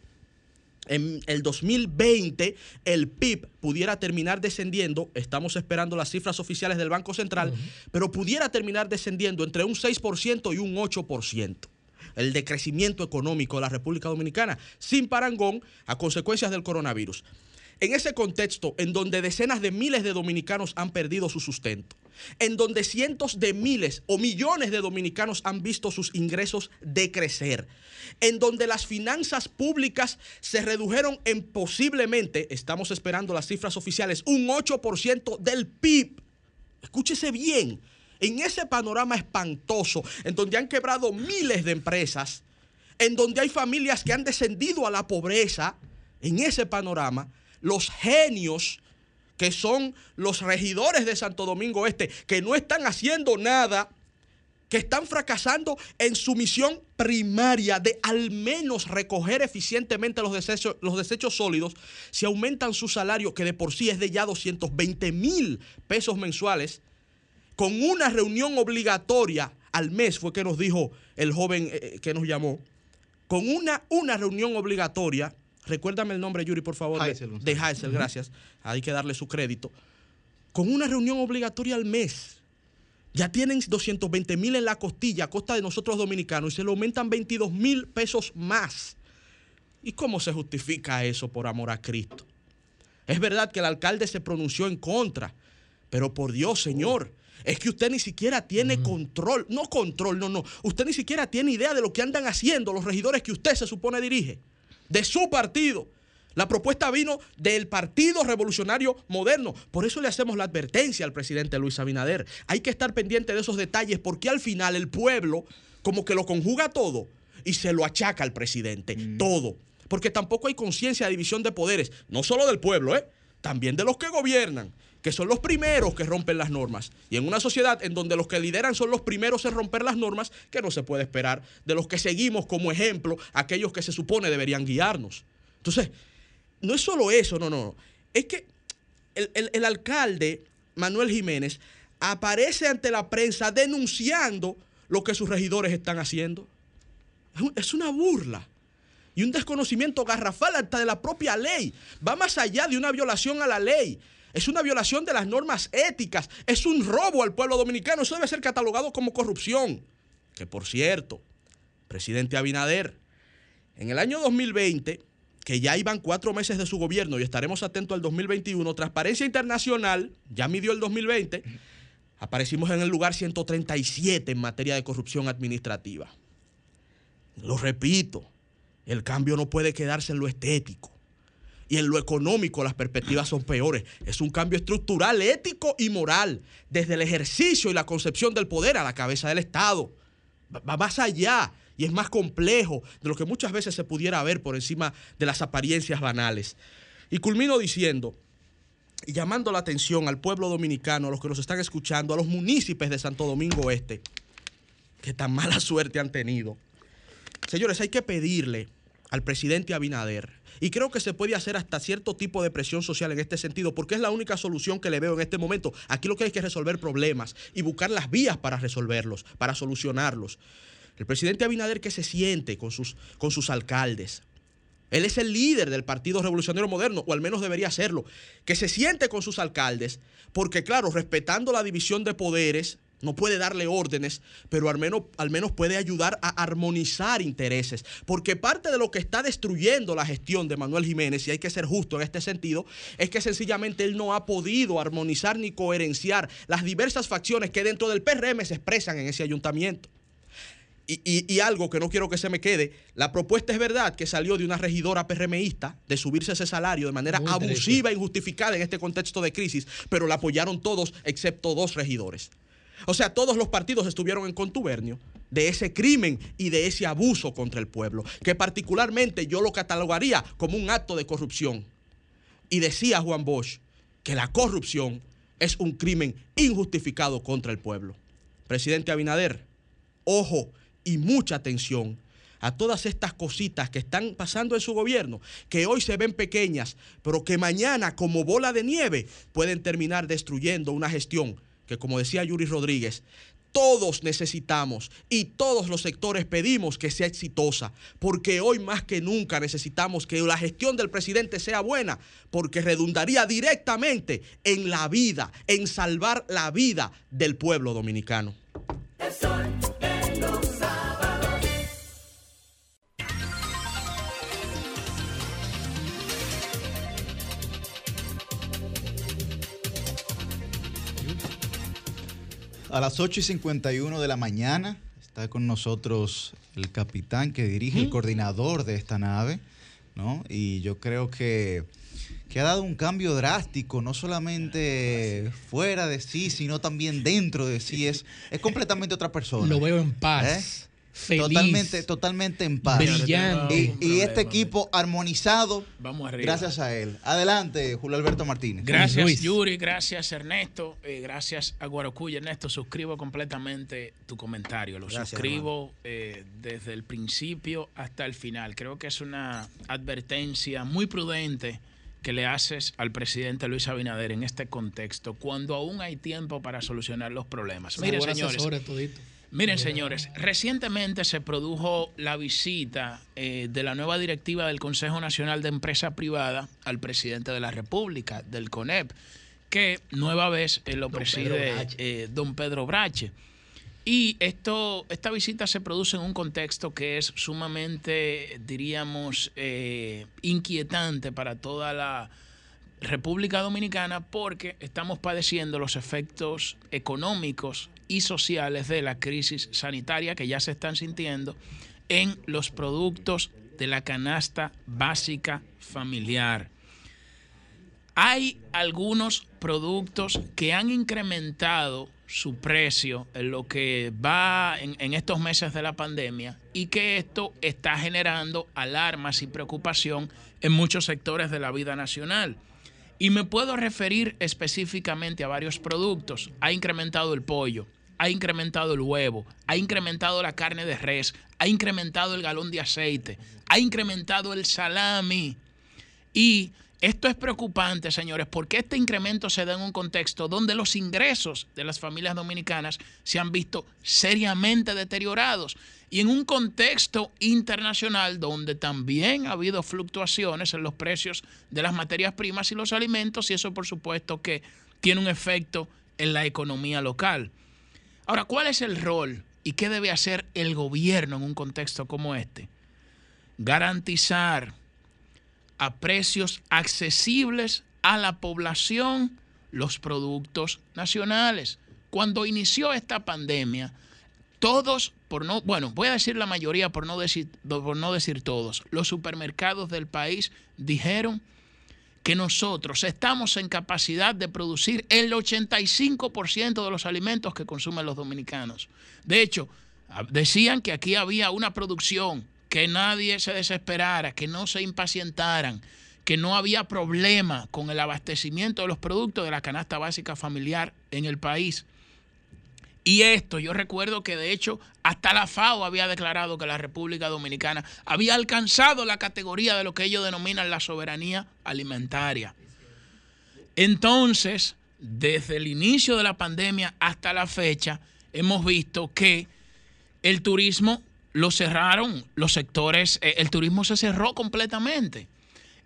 en el 2020 el PIB pudiera terminar descendiendo, estamos esperando las cifras oficiales del Banco Central, pero pudiera terminar descendiendo entre un 6% y un 8%. El decrecimiento económico de la República Dominicana sin parangón a consecuencias del coronavirus. En ese contexto, en donde decenas de miles de dominicanos han perdido su sustento, en donde cientos de miles o millones de dominicanos han visto sus ingresos decrecer, en donde las finanzas públicas se redujeron en posiblemente, estamos esperando las cifras oficiales, un 8% del PIB. Escúchese bien, en ese panorama espantoso, en donde han quebrado miles de empresas, en donde hay familias que han descendido a la pobreza, en ese panorama, los genios que son los regidores de Santo Domingo Este, que no están haciendo nada, que están fracasando en su misión primaria de al menos recoger eficientemente los desechos, los desechos sólidos, si aumentan su salario, que de por sí es de ya 220 mil pesos mensuales, con una reunión obligatoria al mes, fue que nos dijo el joven eh, que nos llamó, con una, una reunión obligatoria recuérdame el nombre, Yuri, por favor, de, Heisel, gracias. Hay que darle su crédito. Con una reunión obligatoria al mes. Ya tienen 220 mil en la costilla a costa de nosotros dominicanos y se le aumentan 22 mil pesos más. ¿Y cómo se justifica eso por amor a Cristo? Es verdad que el alcalde se pronunció en contra, pero por Dios, Señor, es que usted ni siquiera tiene control, no control, no, no, usted ni siquiera tiene idea de lo que andan haciendo los regidores que usted se supone dirige de su partido. La propuesta vino del Partido Revolucionario Moderno. Por eso le hacemos la advertencia al presidente Luis Abinader. Hay que estar pendiente de esos detalles porque al final el pueblo como que lo conjuga todo y se lo achaca al presidente. Mm. Todo. Porque tampoco hay conciencia de división de poderes. No solo del pueblo, ¿eh? También de los que gobiernan que son los primeros que rompen las normas. Y en una sociedad en donde los que lideran son los primeros en romper las normas, que no se puede esperar de los que seguimos como ejemplo aquellos que se supone deberían guiarnos. Entonces, no es solo eso, no, no. Es que el, alcalde Manuel Jiménez aparece ante la prensa denunciando lo que sus regidores están haciendo. Es una burla y un desconocimiento garrafal hasta de la propia ley. Va más allá de una violación a la ley es una violación de las normas éticas, es un robo al pueblo dominicano, eso debe ser catalogado como corrupción. Que por cierto, presidente Abinader, en el año 2020, que ya iban cuatro meses de su gobierno y estaremos atentos al 2021, Transparencia Internacional ya midió el 2020, aparecimos en el lugar 137 en materia de corrupción administrativa. Lo repito, el cambio no puede quedarse en lo estético y en lo económico las perspectivas son peores. Es un cambio estructural, ético y moral, desde el ejercicio y la concepción del poder a la cabeza del Estado. Va más allá y es más complejo de lo que muchas veces se pudiera ver por encima de las apariencias banales. Y culmino diciendo, y llamando la atención al pueblo dominicano, a los que nos están escuchando, a los municipios de Santo Domingo Este, que tan mala suerte han tenido. Señores, hay que pedirle al presidente Abinader y creo que se puede hacer hasta cierto tipo de presión social en este sentido, porque es la única solución que le veo en este momento. Aquí lo que hay que resolver problemas y buscar las vías para resolverlos, para solucionarlos. El presidente Abinader que se siente con sus, con sus alcaldes. Él es el líder del Partido Revolucionario Moderno, o al menos debería serlo. Que se siente con sus alcaldes, porque claro, respetando la división de poderes, no puede darle órdenes, pero al menos, al menos puede ayudar a armonizar intereses. Porque parte de lo que está destruyendo la gestión de Manuel Jiménez, y hay que ser justo en este sentido, es que sencillamente él no ha podido armonizar ni coherenciar las diversas facciones que dentro del PRM se expresan en ese ayuntamiento. Y, algo que no quiero que se me quede, la propuesta es verdad que salió de una regidora PRMista de subirse ese salario de manera abusiva e injustificada en este contexto de crisis, pero la apoyaron todos excepto dos regidores. O sea, todos los partidos estuvieron en contubernio de ese crimen y de ese abuso contra el pueblo, que particularmente yo lo catalogaría como un acto de corrupción. Y decía Juan Bosch que la corrupción es un crimen injustificado contra el pueblo. Presidente Abinader, ojo y mucha atención a todas estas cositas que están pasando en su gobierno, que hoy se ven pequeñas, pero que mañana como bola de nieve pueden terminar destruyendo una gestión que como decía Yuri Rodríguez, todos necesitamos y todos los sectores pedimos que sea exitosa, porque hoy más que nunca necesitamos que la gestión del presidente sea buena, porque redundaría directamente en la vida, en salvar la vida del pueblo dominicano. A las 8 y 51 de la mañana está con nosotros el capitán que dirige, el coordinador de esta nave, ¿no? Y yo creo que, ha dado un cambio drástico, no solamente fuera de sí, sino también dentro de sí. Es, es completamente otra persona. Lo veo en paz. ¿Eh? Totalmente, totalmente en paz. Brillante. Y, este equipo armonizado gracias a él. Adelante, Julio Alberto Martínez. Gracias, Yuri. Gracias, Ernesto. Eh, gracias a Guarocuya. Ernesto, suscribo completamente tu comentario. Lo suscribo eh, desde el principio hasta el final. Creo que es una advertencia muy prudente que le haces al presidente Luis Abinader en este contexto, cuando aún hay tiempo para solucionar los problemas. Miren, señores. Miren, señores, recientemente se produjo la visita eh, de la nueva directiva del Consejo Nacional de Empresa Privada al presidente de la República, del CONEP, que nueva vez eh, lo preside eh, don Pedro Brache. Y esto, esta visita se produce en un contexto que es sumamente, diríamos, inquietante para toda la República Dominicana porque estamos padeciendo los efectos económicos y sociales de la crisis sanitaria que ya se están sintiendo en los productos de la canasta básica familiar. Hay algunos productos que han incrementado su precio en lo que va en, en, estos meses de la pandemia y que esto está generando alarmas y preocupación en muchos sectores de la vida nacional. Y me puedo referir específicamente a varios productos. Ha incrementado el pollo, ha incrementado el huevo, ha incrementado la carne de res, ha incrementado el galón de aceite, ha incrementado el salami. Y esto es preocupante, señores, porque este incremento se da en un contexto donde los ingresos de las familias dominicanas se han visto seriamente deteriorados y en un contexto internacional donde también ha habido fluctuaciones en los precios de las materias primas y los alimentos y eso por supuesto que tiene un efecto en la economía local. Ahora, ¿cuál es el rol y qué debe hacer el gobierno en un contexto como este? Garantizar a precios accesibles a la población los productos nacionales. Cuando inició esta pandemia, todos, por no, bueno, voy a decir la mayoría por no decir, por no decir todos, los supermercados del país dijeron que nosotros estamos en capacidad de producir el 85% de los alimentos que consumen los dominicanos. De hecho, decían que aquí había una producción, que nadie se desesperara, que no se impacientaran, que no había problema con el abastecimiento de los productos de la canasta básica familiar en el país. Y esto, yo recuerdo que de hecho hasta la FAO había declarado que la República Dominicana había alcanzado la categoría de lo que ellos denominan la soberanía alimentaria. Entonces, desde el inicio de la pandemia hasta la fecha, hemos visto que el turismo lo cerraron, los sectores, eh, el turismo se cerró completamente.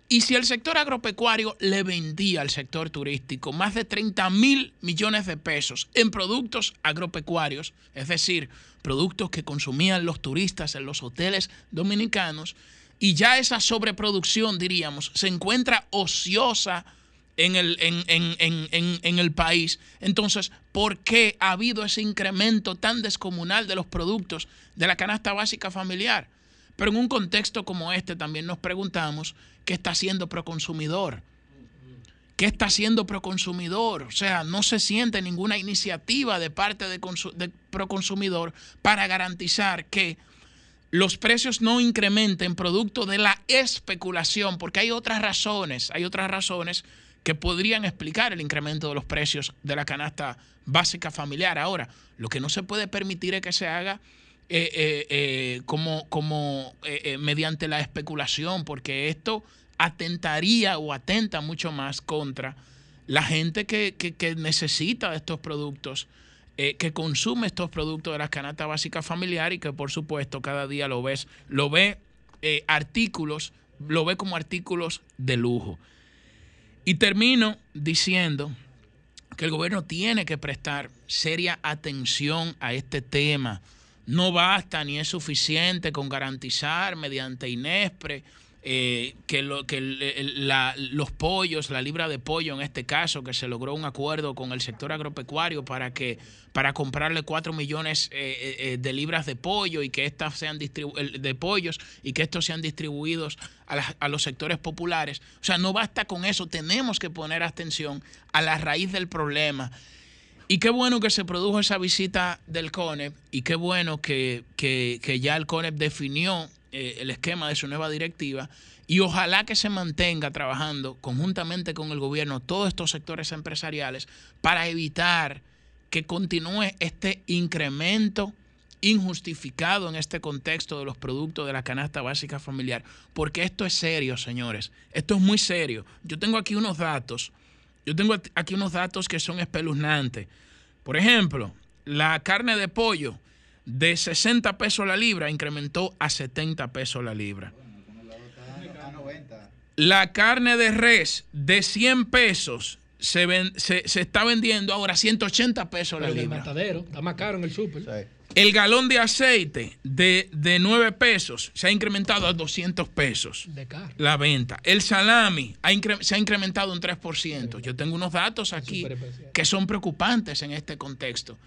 Y si el sector agropecuario le vendía al sector turístico más de 30 mil millones de pesos en productos agropecuarios, es decir, productos que consumían los turistas en los hoteles dominicanos, y ya esa sobreproducción, diríamos, se encuentra ociosa en el, en, el país. Entonces, ¿por qué ha habido ese incremento tan descomunal de los productos de la canasta básica familiar? Pero en un contexto como este también nos preguntamos qué está haciendo Proconsumidor. ¿Qué está haciendo Proconsumidor? O sea, no se siente ninguna iniciativa de parte de Proconsumidor para garantizar que los precios no incrementen producto de la especulación, porque hay otras razones, hay otras razones que podrían explicar el incremento de los precios de la canasta básica familiar. Ahora, lo que no se puede permitir es que se haga eh, eh, eh, como, como mediante la especulación, porque esto atentaría o atenta mucho más contra la gente que, que necesita de estos productos, que consume estos productos de la canasta básica familiar y que por supuesto cada día lo ves, lo ve artículos, lo ve como artículos de lujo. Y termino diciendo que el gobierno tiene que prestar seria atención a este tema. No basta ni es suficiente con garantizar mediante INESPRE eh, que, lo, que los pollos, la libra de pollo en este caso, que se logró un acuerdo con el sector agropecuario para que para comprarle 4 millones eh, eh, de libras de pollo y que estas sean de pollos y que estos sean distribuidos a, a, los sectores populares. O sea, no basta con eso, tenemos que poner atención a la raíz del problema. Y qué bueno que se produjo esa visita del CONEP y qué bueno que, que ya el CONEP definió eh, el esquema de su nueva directiva y ojalá que se mantenga trabajando conjuntamente con el gobierno todos estos sectores empresariales para evitar que continúe este incremento injustificado en este contexto de los productos de la canasta básica familiar, porque esto es serio, señores, esto es muy serio. Yo tengo aquí unos datos, yo tengo aquí unos datos que son espeluznantes. Por ejemplo, la carne de pollo de 60 pesos la libra incrementó a 70 pesos la libra. La carne de res de 100 pesos se, se, está vendiendo ahora a 180 pesos la libra. está más caro en el súper. El galón de aceite de, de, 9 pesos se ha incrementado a 200 pesos. De la venta. El salami se ha incrementado un 3%. Yo tengo unos datos aquí que son preocupantes en este contexto.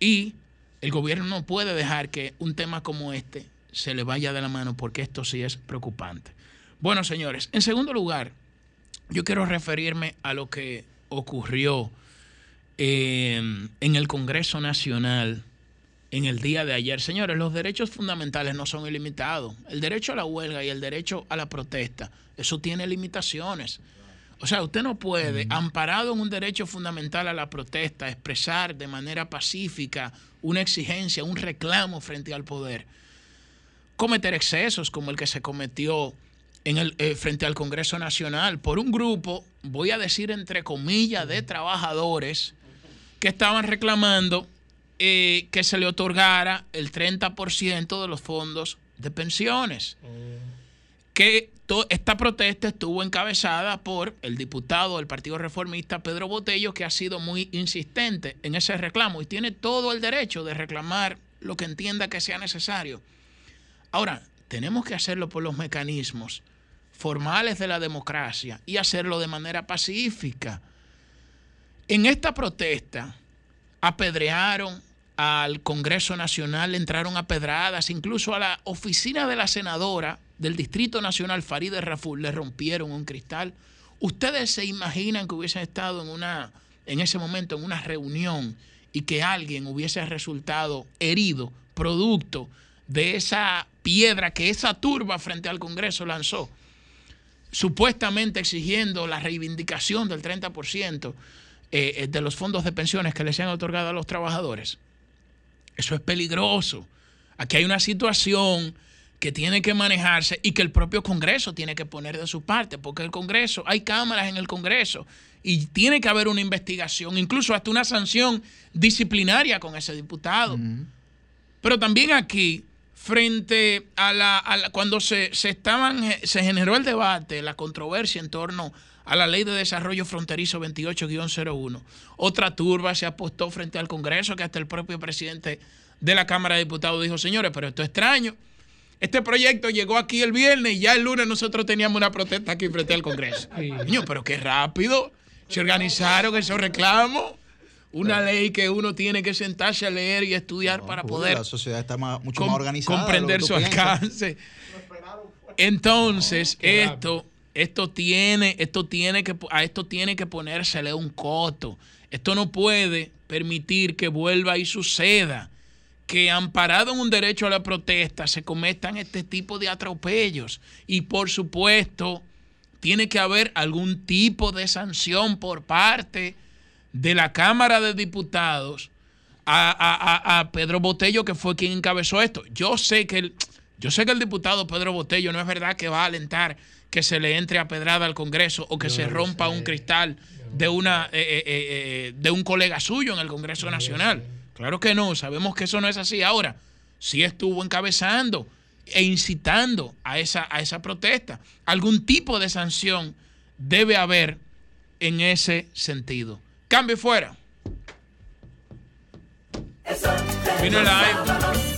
Y el gobierno no puede dejar que un tema como este se le vaya de la mano porque esto sí es preocupante. Bueno, señores, en segundo lugar, yo quiero referirme a lo que ocurrió en, el Congreso Nacional en el día de ayer. Señores, los derechos fundamentales no son ilimitados. El derecho a la huelga y el derecho a la protesta, eso tiene limitaciones. O sea, usted no puede, amparado en un derecho fundamental a la protesta, expresar de manera pacífica una exigencia, un reclamo frente al poder, cometer excesos como el que se cometió en el, eh, frente al Congreso Nacional por un grupo, voy a decir entre comillas, de trabajadores que estaban reclamando eh, que se le otorgara el 30% de los fondos de pensiones. Que esta protesta estuvo encabezada por el diputado del Partido Reformista Pedro Botello, que ha sido muy insistente en ese reclamo y tiene todo el derecho de reclamar lo que entienda que sea necesario. Ahora, tenemos que hacerlo por los mecanismos formales de la democracia y hacerlo de manera pacífica. En esta protesta apedrearon al Congreso Nacional, entraron a pedradas, incluso a la oficina de la senadora del Distrito Nacional Farideh Raful le rompieron un cristal. ¿Ustedes se imaginan que hubiesen estado en, una, en ese momento en una reunión y que alguien hubiese resultado herido producto de esa piedra que esa turba frente al Congreso lanzó, supuestamente exigiendo la reivindicación del 30% eh, eh, de los fondos de pensiones que les han otorgado a los trabajadores? Eso es peligroso. Aquí hay una situación que tiene que manejarse y que el propio Congreso tiene que poner de su parte, porque el Congreso, hay cámaras en el Congreso y tiene que haber una investigación, incluso hasta una sanción disciplinaria con ese diputado. Pero también aquí frente a la, cuando se, se, estaban, se generó el debate, la controversia en torno a la ley de desarrollo fronterizo 28-01, otra turba se apostó frente al Congreso que hasta el propio presidente de la Cámara de Diputados dijo, señores, pero esto es extraño. Este proyecto llegó aquí el viernes y ya el lunes nosotros teníamos una protesta aquí frente al Congreso. Niño, pero qué rápido. Se organizaron esos reclamos una ley que uno tiene que sentarse a leer y estudiar para poder. La sociedad está mucho más organizada. Comprender su alcance. Entonces, esto, esto tiene, esto tiene que, a esto tiene que ponérsele un coto. Esto no puede permitir que vuelva y suceda. Que amparado en un derecho a la protesta se cometan este tipo de atropellos. Y por supuesto, tiene que haber algún tipo de sanción por parte de la Cámara de Diputados a, Pedro Botello, que fue quien encabezó esto. Yo sé que el, yo sé que el diputado Pedro Botello no es verdad que va a alentar que se le entre a pedrada al Congreso o que se rompa un cristal de una eh, eh, eh, de un colega suyo en el Congreso Nacional. Claro que no, sabemos que eso no es así. Ahora, sí estuvo encabezando e incitando a esa, a esa protesta. Algún tipo de sanción debe haber en ese sentido. Cambio fuera. Vino live.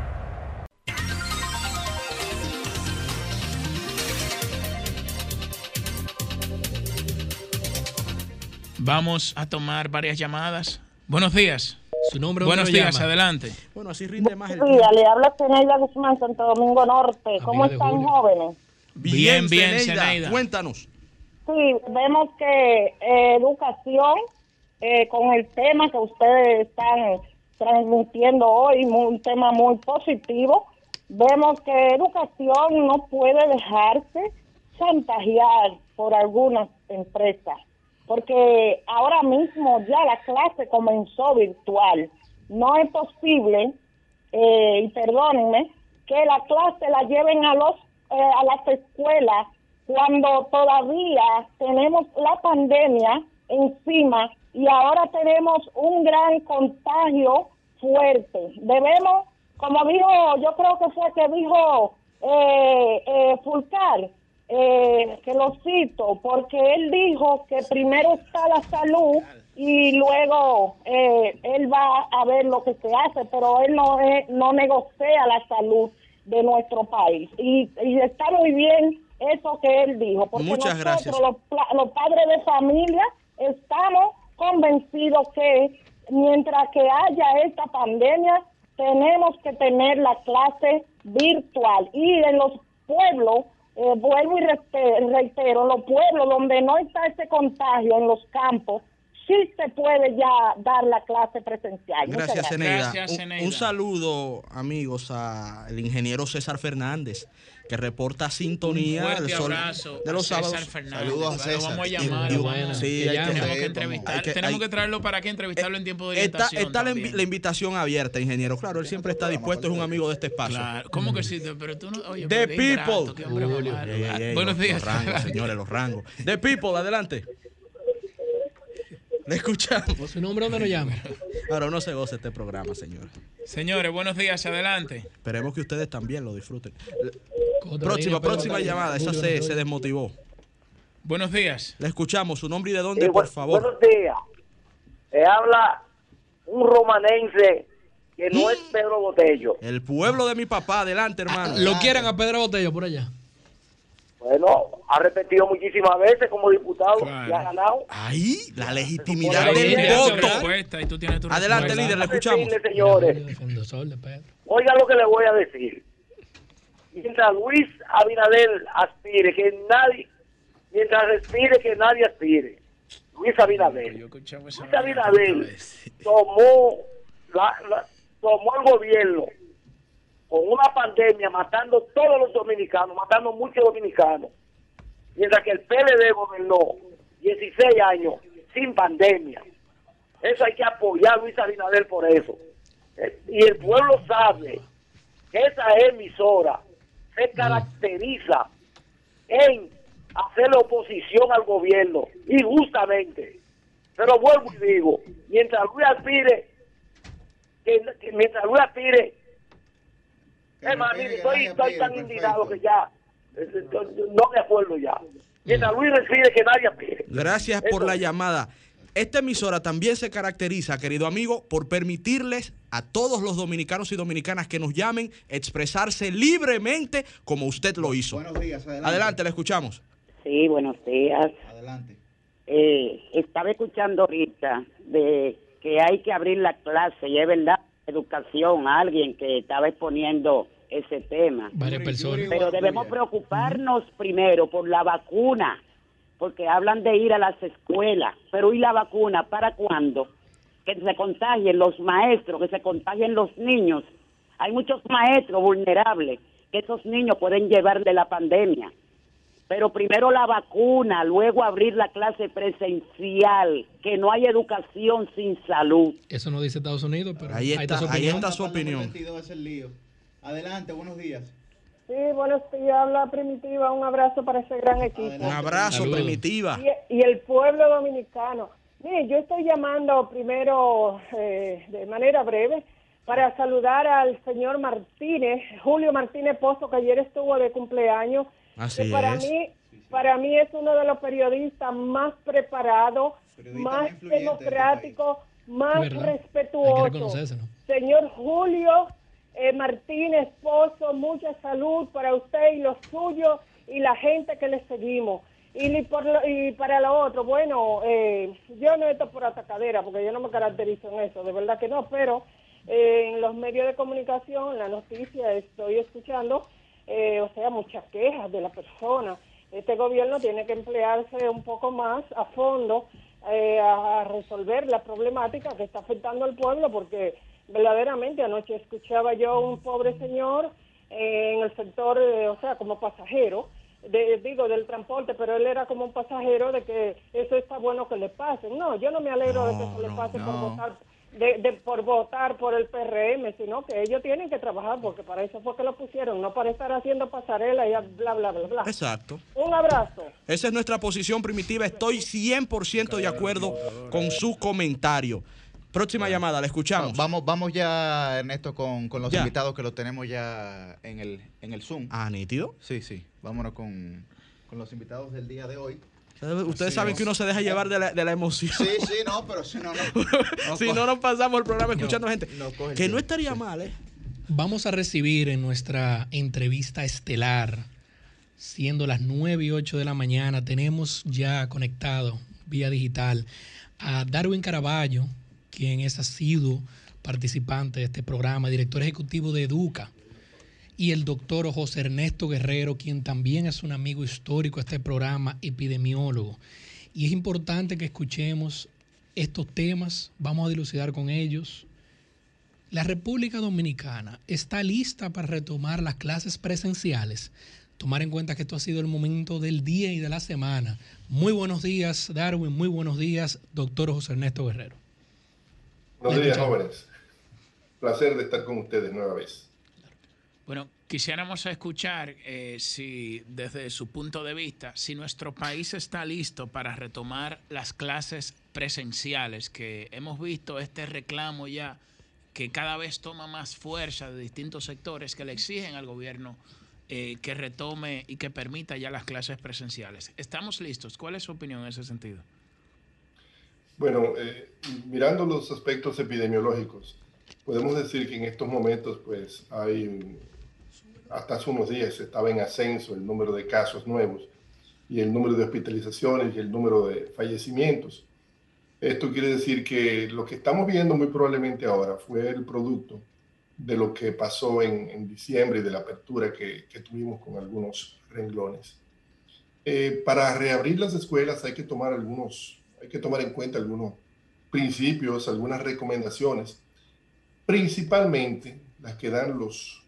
Vamos a tomar varias llamadas. Buenos días. Su nombre. Buenos días, adelante. Bueno, así rinde más el día. Le habla Zeneida Guzmán, Santo Domingo Norte. ¿Cómo están, jóvenes? Bien, bien, Zeneida. Cuéntanos. Sí, vemos que eh, educación, eh, con el tema que ustedes están transmitiendo hoy, un tema muy positivo, vemos que educación no puede dejarse chantajear por algunas empresas porque ahora mismo ya la clase comenzó virtual. No es posible, eh, y perdónenme, que la clase la lleven a los eh, a las escuelas cuando todavía tenemos la pandemia encima y ahora tenemos un gran contagio fuerte. Debemos, como dijo, yo creo que fue que dijo eh, eh Fulcar, eh, que lo cito, porque él dijo que primero está la salud y luego eh, él va a ver lo que se hace, pero él no, no negocia la salud de nuestro país. Y, está muy bien eso que él dijo, porque Muchas nosotros, Los, los padres de familia, estamos convencidos que mientras que haya esta pandemia, tenemos que tener la clase virtual y en los pueblos eh, vuelvo y reitero, los pueblos donde no está ese contagio en los campos, sí se puede ya dar la clase presencial. Gracias, Zeneida. Un, saludo, amigos, al ingeniero César Fernández, que reporta sintonía del sol de los sábados. Saludos a César. Vamos a llamarlo. sí, tenemos que entrevistar. tenemos que traerlo para que entrevistarlo en tiempo de Está, está la, invitación abierta, ingeniero. Claro, él siempre está dispuesto, es un amigo de este espacio. Claro. ¿Cómo que sí? Pero tú no. Oye, The People. Buenos días. Los rangos, señores, los rangos. The People, adelante. Le escuchamos. ¿Su nombre dónde nos llama? Ahora no se goce este programa, señores. Señores, buenos días, adelante. Esperemos que ustedes también lo disfruten. Próxima, próxima llamada, esa se, se, desmotivó. Buenos días. Le escuchamos, su nombre y de dónde, por favor. Buenos días. Le habla un romanense que no es Pedro Botello. El pueblo de mi papá, adelante, hermano. ¿Lo quieren a Pedro Botello por allá? Bueno, ha repetido muchísimas veces como diputado y ha ganado. Ahí, la legitimidad del voto. Adelante, líder, le escuchamos. Señores, oiga lo que le voy a decir. Mientras Luis Abinader aspire, que nadie, mientras respire, que nadie aspire. Luis Abinader. Luis Abinader tomó, la, tomó el gobierno con una pandemia matando todos los dominicanos, matando muchos dominicanos, mientras que el PLD gobernó 16 años sin pandemia. Eso hay que apoyar a Luis Abinader por eso. Eh, Y el pueblo sabe que esa emisora se caracteriza en hacer oposición al gobierno, injustamente. Pero vuelvo y digo, mientras Luis aspire, que, que mientras Luis más, mire, estoy, estoy tan indignado que ya, eh, eh, no me acuerdo ya. Mientras Luis respire, que nadie aspire. Gracias por la llamada. Esta emisora también se caracteriza, querido amigo, por permitirles a todos los dominicanos y dominicanas que nos llamen expresarse libremente como usted lo hizo. Buenos días, adelante. Adelante, le escuchamos. Sí, buenos días. Adelante. Eh, estaba escuchando ahorita de que hay que abrir la clase y es verdad, educación, alguien que estaba exponiendo ese tema. Varias personas. Pero debemos preocuparnos primero por la vacuna, porque hablan de ir a las escuelas, pero ¿y la vacuna para cuándo? Que se contagien los maestros, que se contagien los niños. Hay muchos maestros vulnerables que esos niños pueden llevarle la pandemia. Pero primero la vacuna, luego abrir la clase presencial, que no hay educación sin salud. Eso no dice Estados Unidos, pero Ahí está, su ahí opinión. está su opinión. 22 es el lío. Adelante, buenos días. Sí, buenos días, habla Primitiva, un abrazo para ese gran equipo. Un abrazo, primitiva. Y, y el pueblo dominicano. Mire, yo estoy llamando primero eh, de manera breve para saludar al señor Martínez, Julio Martínez Pozo, que ayer estuvo de cumpleaños. Así que para es. mí, para mí es uno de los periodistas más preparados, más democráticos, más ¿Verdad? Reconocérselo. Señor Julio eh, Martínez Pozo, mucha salud para usted y los suyos y la gente que le seguimos. Y, por lo- y para lo otro, bueno, eh, yo no estoy por atacadera, porque yo no me caracterizo en eso, de verdad que no, pero eh, en los medios de comunicación, la noticia, estoy escuchando, eh, o sea, muchas quejas de la persona. Este gobierno tiene que emplearse un poco más a fondo eh, a resolver la problemática que está afectando al pueblo, porque verdaderamente anoche escuchaba yo un pobre señor eh, en el sector, eh, o sea, como pasajero, de, digo, del transporte, pero él era como un pasajero de que eso está bueno que le pase. No, yo no me alegro de que eso le pase por votar de, de- por votar por el PRM, sino que ellos tienen que trabajar porque para eso fue que lo pusieron, no para estar haciendo pasarela y bla, bla, bla, bla. Exacto. Un abrazo. Esa es nuestra posición primitiva. Estoy 100% de acuerdo con su comentario. Próxima llamada, la escuchamos. Vamos, vamos ya, Ernesto, con, con los Ya. invitados que los tenemos ya en el, en el Zoom. Ah, nítido. Sí, sí. Vámonos con, con los invitados del día de hoy. Ustedes saben que uno se deja llevar de la, de la emoción. Sí, sí, no, pero si no, no. si no nos pasamos el programa escuchando No, gente. no que no estaría mal, ¿eh? Vamos a recibir en nuestra entrevista estelar, siendo las 9 y 8 de la mañana, tenemos ya conectado vía digital a Darwin Caraballo, quien es asiduo participante de este programa, director ejecutivo de Educa, y el doctor José Ernesto Guerrero, quien también es un amigo histórico de este programa, epidemiólogo. Y es importante que escuchemos estos temas, vamos a dilucidar con ellos. La República Dominicana está lista para retomar las clases presenciales. Tomar en cuenta que esto ha sido el momento del día y de la semana. Muy buenos días, Darwin. Muy buenos días, doctor José Ernesto Guerrero. Buenos días, jóvenes. Placer de estar con ustedes nueva vez. Bueno, quisiéramos escuchar eh, si desde su punto de vista, si nuestro país está listo para retomar las clases presenciales, que hemos visto este reclamo ya que cada vez toma más fuerza de distintos sectores que le exigen al gobierno eh, que retome y que permita ya las clases presenciales. ¿Estamos listos? ¿Cuál es su opinión en ese sentido? Bueno, eh, mirando los aspectos epidemiológicos, podemos decir que en estos momentos, pues, hay, hasta hace unos días estaba en ascenso el número de casos nuevos y el número de hospitalizaciones y el número de fallecimientos. Esto quiere decir que lo que estamos viendo muy probablemente ahora fue el producto de lo que pasó en, diciembre y de la apertura que, tuvimos con algunos renglones. Eh, para reabrir las escuelas hay que tomar algunos, hay que tomar en cuenta algunos principios, algunas recomendaciones, principalmente las que dan los,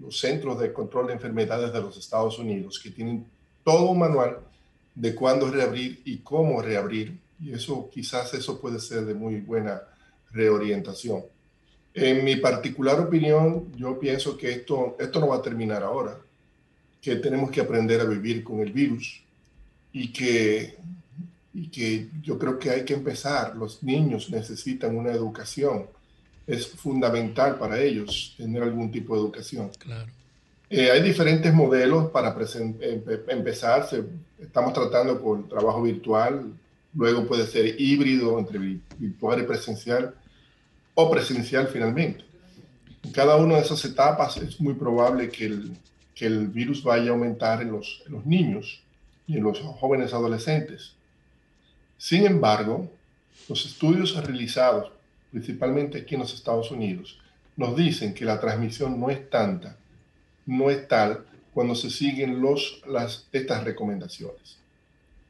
los, Centros de Control de Enfermedades de los Estados Unidos, que tienen todo un manual de cuándo reabrir y cómo reabrir, y eso quizás eso puede ser de muy buena reorientación. En mi particular opinión, yo pienso que esto, esto no va a terminar ahora, que tenemos que aprender a vivir con el virus y que, y que yo creo que hay que empezar. Los niños necesitan una educación. Es fundamental para ellos tener algún tipo de educación. Claro. Eh, hay diferentes modelos para empezar. estamos tratando con trabajo virtual, luego puede ser híbrido entre virtual y presencial o presencial finalmente. En cada una de esas etapas es muy probable que el, que el virus vaya a aumentar en los, en los niños y en los jóvenes adolescentes. Sin embargo, los estudios realizados, principalmente aquí en los Estados Unidos, nos dicen que la transmisión no es tanta, no es tal cuando se siguen las, estas recomendaciones.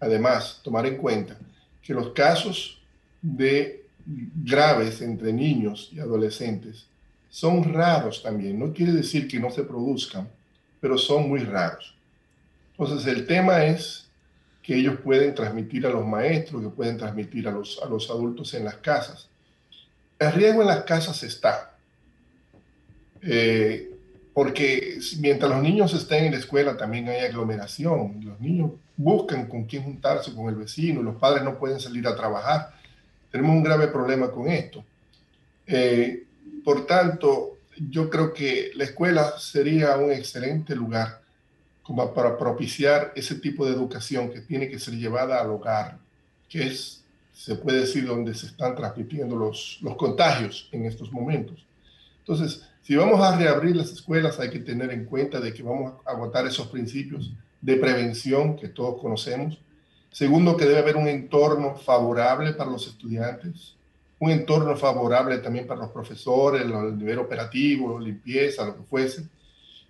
Además, tomar en cuenta que los casos de graves entre niños y adolescentes son raros también. No quiere decir que no se produzcan, pero son muy raros. Entonces el tema es que ellos pueden transmitir a los maestros, que pueden transmitir a los, a los adultos en las casas. El riesgo en las casas está. Eh, porque mientras los niños estén en la escuela también hay aglomeración. Los niños buscan con quién juntarse con el vecino, los padres no pueden salir a trabajar tenemos un grave problema con esto. Eh, por tanto, yo creo que la escuela sería un excelente lugar como para propiciar ese tipo de educación que tiene que ser llevada al hogar, que es, se puede decir, donde se están transmitiendo los, los contagios en estos momentos. Entonces, si vamos a reabrir las escuelas, hay que tener en cuenta de que vamos a agotar esos principios de prevención que todos conocemos, Segundo, que debe haber un entorno favorable para los estudiantes, un entorno favorable también para los profesores, el nivel operativo, limpieza, lo que fuese,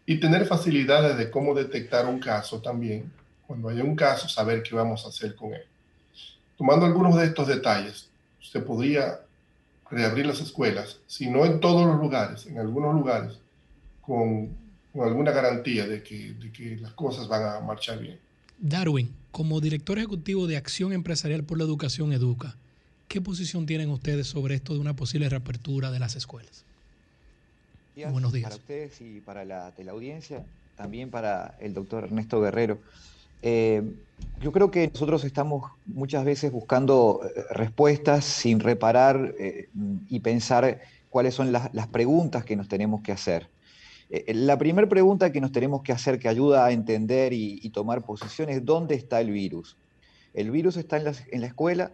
y tener facilidades de cómo detectar un caso también. Cuando haya un caso, saber qué vamos a hacer con él. Tomando algunos de estos detalles, se podría reabrir las escuelas, si no en todos los lugares, en algunos lugares, con, con alguna garantía de que, de que las cosas van a marchar bien. Darwin, como director ejecutivo de Acción Empresarial por la Educación Educa, ¿qué posición tienen ustedes sobre esto de una posible reapertura de las escuelas? Buenos días. Para ustedes y para la teleaudiencia, también para el doctor Ernesto Guerrero. Eh, yo creo que nosotros estamos muchas veces buscando eh, respuestas sin reparar eh, y pensar cuáles son las preguntas que nos tenemos que hacer. Eh, la primera pregunta que nos tenemos que hacer, que ayuda a entender y, tomar posición, es dónde está el virus. ¿El virus está en la, escuela?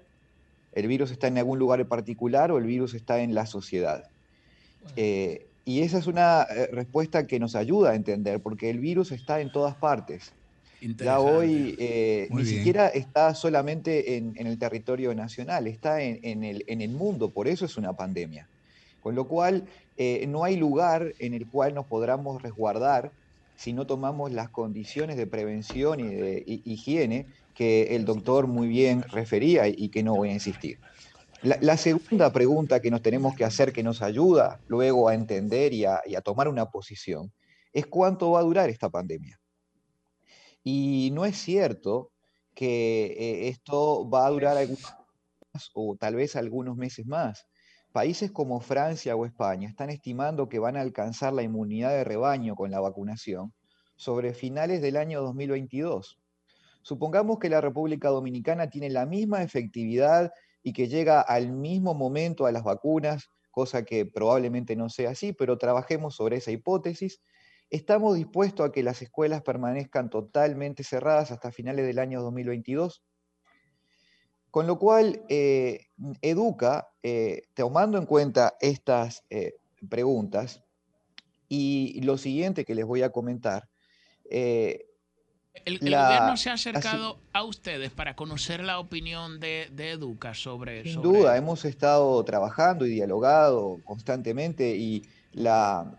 ¿El virus está en algún lugar en particular o el virus está en la sociedad? Eh, y esa es una respuesta que nos ayuda a entender, porque el virus está en todas partes. Ya hoy ni siquiera está solamente en, el territorio nacional, está en, el, en el mundo, por eso es una pandemia. Con lo cual, eh, no hay lugar en el cual nos podamos resguardar si no tomamos las condiciones de prevención y de higiene que el doctor muy bien refería y que no voy a insistir. La, segunda pregunta que nos tenemos que hacer, que nos ayuda luego a entender y a, tomar una posición, es cuánto va a durar esta pandemia. Y no es cierto que eh, esto va a durar algunos o tal vez algunos meses más. Países como Francia o España están estimando que van a alcanzar la inmunidad de rebaño con la vacunación sobre finales del año 2022. Supongamos que la República Dominicana tiene la misma efectividad y que llega al mismo momento a las vacunas, cosa que probablemente no sea así, pero trabajemos sobre esa hipótesis. ¿Estamos dispuestos a que las escuelas permanezcan totalmente cerradas hasta finales del año 2022? Con lo cual, eh, Educa, eh, tomando en cuenta estas eh, preguntas y lo siguiente que les voy a comentar, el, gobierno se ha acercado a ustedes para conocer la opinión de, Educa sobre Sin duda, hemos estado trabajando y dialogado constantemente y la,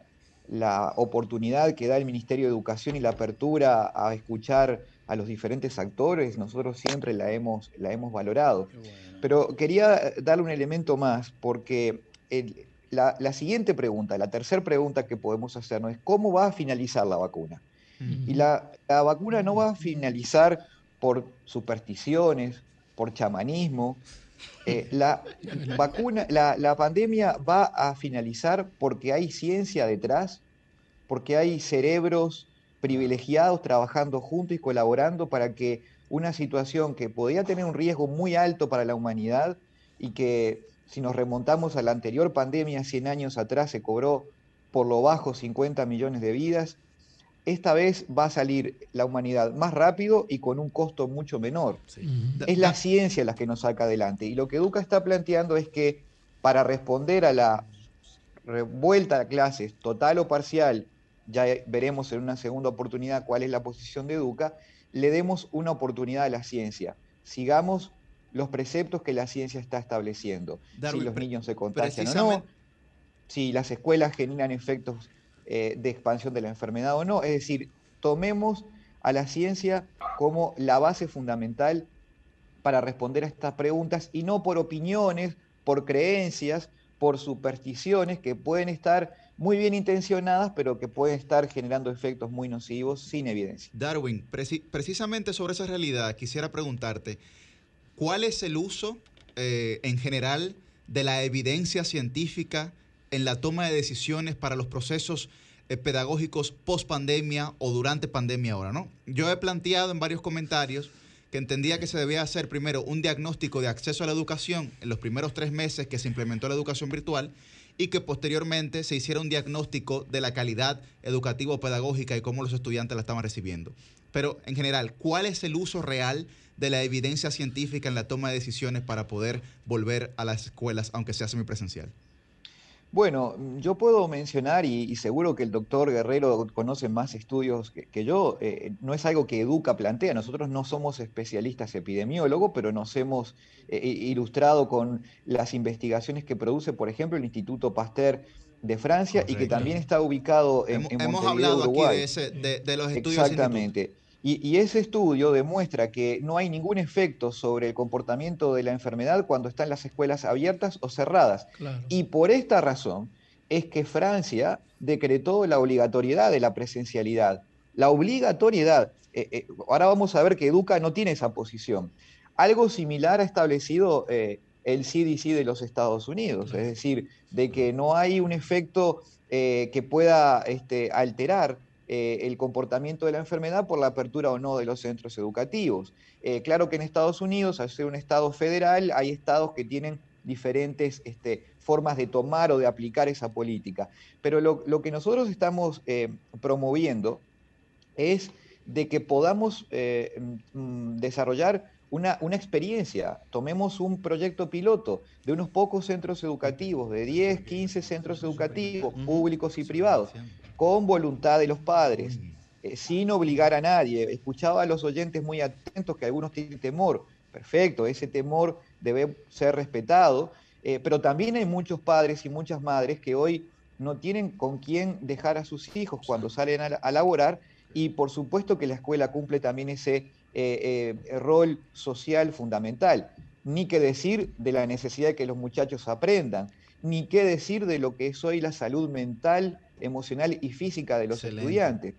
la oportunidad que da el Ministerio de Educación y la apertura a escuchar a los diferentes actores, nosotros siempre la hemos, la hemos valorado. Pero quería darle un elemento más, porque la, siguiente pregunta, la tercera pregunta que podemos hacernos es cómo va a finalizar la vacuna. Y la, vacuna no va a finalizar por supersticiones, por chamanismo. Eh, la vacuna, la, la pandemia va a finalizar porque hay ciencia detrás, porque hay cerebros privilegiados trabajando juntos y colaborando para que una situación que podía tener un riesgo muy alto para la humanidad y que si nos remontamos a la anterior pandemia 100 años atrás se cobró por lo bajo 50 millones de vidas, esta vez va a salir la humanidad más rápido y con un costo mucho menor. Es la ciencia la que nos saca adelante. Y lo que Educa está planteando es que para responder a la vuelta a clases total o parcial ya veremos en una segunda oportunidad cuál es la posición de Educa, le demos una oportunidad a la ciencia. Sigamos los preceptos que la ciencia está estableciendo. si los niños se contagian o no, si las escuelas generan efectos eh, de expansión de la enfermedad o no. Es decir, tomemos a la ciencia como la base fundamental para responder a estas preguntas y no por opiniones, por creencias, por supersticiones que pueden estar muy bien intencionadas, pero que pueden estar generando efectos muy nocivos sin evidencia. Darwin, precisamente sobre esa realidad quisiera preguntarte, ¿cuál es el uso eh, en general de la evidencia científica en la toma de decisiones para los procesos eh, pedagógicos post pandemia o durante pandemia ahora? ¿no? Yo he planteado en varios comentarios que entendía que se debía hacer primero un diagnóstico de acceso a la educación en los primeros tres meses que se implementó la educación virtual y que posteriormente se hiciera un diagnóstico de la calidad educativo-pedagógica y cómo los estudiantes la estaban recibiendo. Pero en general, ¿cuál es el uso real de la evidencia científica en la toma de decisiones para poder volver a las escuelas, aunque sea semipresencial? Bueno, yo puedo mencionar, y, seguro que el doctor Guerrero conoce más estudios que, yo, eh, no es algo que Educa plantea, nosotros no somos especialistas epidemiólogos, pero nos hemos eh, ilustrado con las investigaciones que produce, por ejemplo, el Instituto Pasteur de Francia y que también está ubicado en, hemos, Hemos hablado aquí de, de los estudios. Exactamente. Y, ese estudio demuestra que no hay ningún efecto sobre el comportamiento de la enfermedad cuando están las escuelas abiertas o cerradas. Y por esta razón es que Francia decretó la obligatoriedad de la presencialidad. La obligatoriedad. Eh, eh, ahora vamos a ver que Educa no tiene esa posición. Algo similar ha establecido eh, el CDC de los Estados Unidos, es decir, de que no hay un efecto que pueda este, alterar eh, el comportamiento de la enfermedad por la apertura o no de los centros educativos. Eh, claro que en Estados Unidos, al ser un estado federal, hay estados que tienen diferentes este, formas de tomar o de aplicar esa política. Pero lo, que nosotros estamos eh, promoviendo es de que podamos mm, desarrollar una, una, experiencia. Tomemos un proyecto piloto de unos pocos centros educativos, de 10, 15 centros educativos, públicos y privados, con voluntad de los padres, eh, sin obligar a nadie. Escuchaba a los oyentes muy atentos que algunos tienen temor. Perfecto, ese temor debe ser respetado, eh, pero también hay muchos padres y muchas madres que hoy no tienen con quién dejar a sus hijos cuando salen a, laborar y por supuesto que la escuela cumple también ese eh, rol social fundamental. Ni que decir de la necesidad de que los muchachos aprendan, ni qué decir de lo que es hoy la salud mental emocional y física de los estudiantes.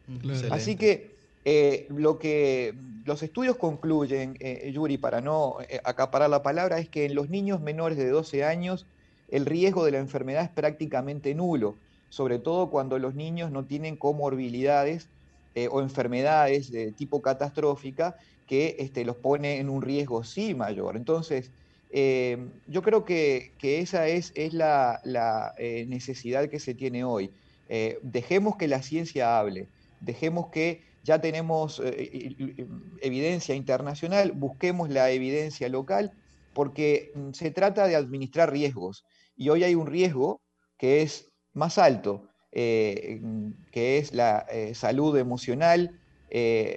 Así que eh, lo que los estudios concluyen, eh, Yuri, para no eh, acaparar la palabra, es que en los niños menores de 12 años el riesgo de la enfermedad es prácticamente nulo, sobre todo cuando los niños no tienen comorbilidades o enfermedades de tipo catastrófica que este, los pone en un riesgo sí mayor. Entonces, yo creo que, esa es, es la, la necesidad que se tiene hoy. Eh, dejemos que la ciencia hable, dejemos que ya tenemos eh, evidencia internacional, busquemos la evidencia local, porque mm, se trata de administrar riesgos. Y hoy hay un riesgo que es más alto, eh, mm, que es la salud emocional,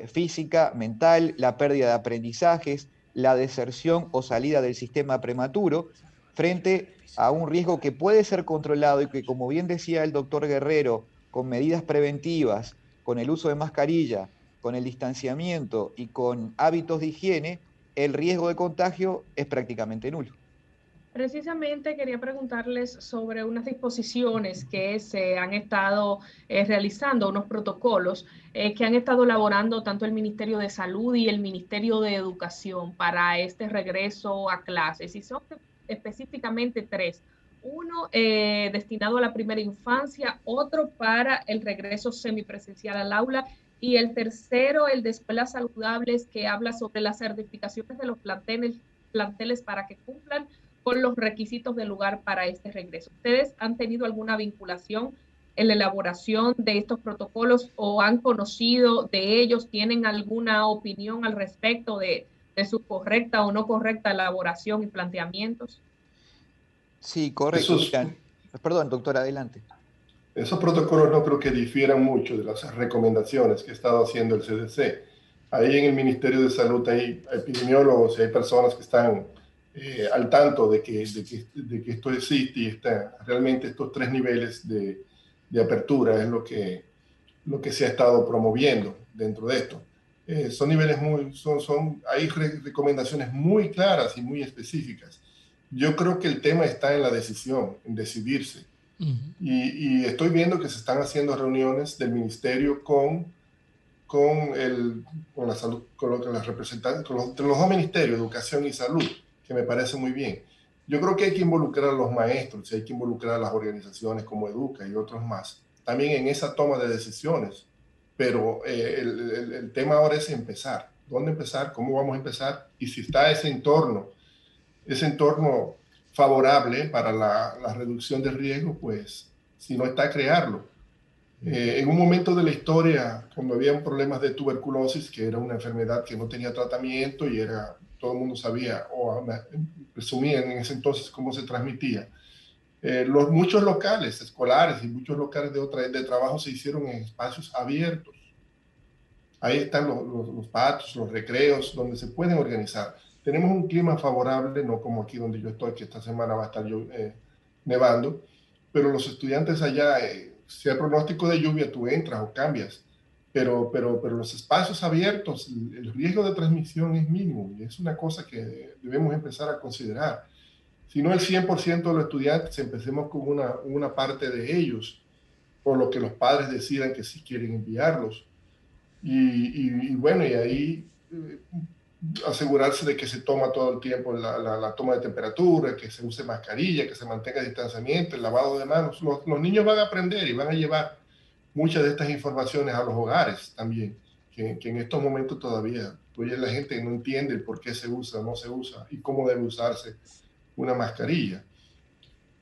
física, mental, la pérdida de aprendizajes, la deserción o salida del sistema prematuro, frente a un riesgo que puede ser controlado y que, como bien decía el doctor Guerrero, con medidas preventivas, con el uso de mascarilla, con el distanciamiento y con hábitos de higiene, el riesgo de contagio es prácticamente nulo. Precisamente quería preguntarles sobre unas disposiciones que se han estado eh, realizando, unos protocolos eh, que han estado elaborando tanto el Ministerio de Salud y el Ministerio de Educación para este regreso a clases. Y son específicamente tres. Uno eh, destinado a la primera infancia, otro para el regreso semipresencial al aula y el tercero, el de escuelas saludables, que habla sobre las certificaciones de los planteles, planteles para que cumplan con los requisitos del lugar para este regreso. ¿Ustedes han tenido alguna vinculación en la elaboración de estos protocolos o han conocido de ellos? ¿Tienen alguna opinión al respecto de, su correcta o no correcta elaboración y planteamientos? Sí, correcto. Perdón, doctor, adelante. Esos protocolos no creo que difieran mucho de las recomendaciones que ha estado haciendo el CDC. Ahí en el Ministerio de Salud hay epidemiólogos y hay personas que están eh, al tanto de que, de que, esto existe y está, realmente estos tres niveles de, de, apertura es lo que, lo que se ha estado promoviendo dentro de esto. Eh, son niveles muy, son, son, hay recomendaciones muy claras y muy específicas. Yo creo que el tema está en la decisión, en decidirse. y, y, estoy viendo que se están haciendo reuniones del ministerio con, con, el, con la salud, con, con las representantes, con los, los dos ministerios, educación y salud que me parece muy bien. Yo creo que hay que involucrar a los maestros, hay que involucrar a las organizaciones como Educa y otros más, también en esa toma de decisiones. Pero eh, el, el, tema ahora es empezar. ¿Dónde empezar? ¿Cómo vamos a empezar? Y si está ese entorno, ese entorno favorable para la, la reducción del riesgo, pues si no está, crearlo. Eh, en un momento de la historia, cuando había problemas de tuberculosis, que era una enfermedad que no tenía tratamiento y era todo el mundo sabía o presumía en ese entonces cómo se transmitía. Eh, los, muchos locales escolares y muchos locales de, otra, de trabajo se hicieron en espacios abiertos. Ahí están los, los, patios, los recreos, donde se pueden organizar. Tenemos un clima favorable, no como aquí donde yo estoy, que esta semana va a estar eh, nevando, pero los estudiantes allá, eh, si hay pronóstico de lluvia, tú entras o cambias pero, pero, pero los espacios abiertos, el riesgo de transmisión es mínimo y es una cosa que debemos empezar a considerar. Si no el 100% de los estudiantes, empecemos con una, una parte de ellos, por lo que los padres decidan que sí quieren enviarlos. Y, y, bueno, y ahí eh, asegurarse de que se toma todo el tiempo la, la, toma de temperatura, que se use mascarilla, que se mantenga distanciamiento, el lavado de manos. Los, los niños van a aprender y van a llevar muchas de estas informaciones a los hogares también, que, en estos momentos todavía pues la gente no entiende por qué se usa no se usa y cómo debe usarse una mascarilla.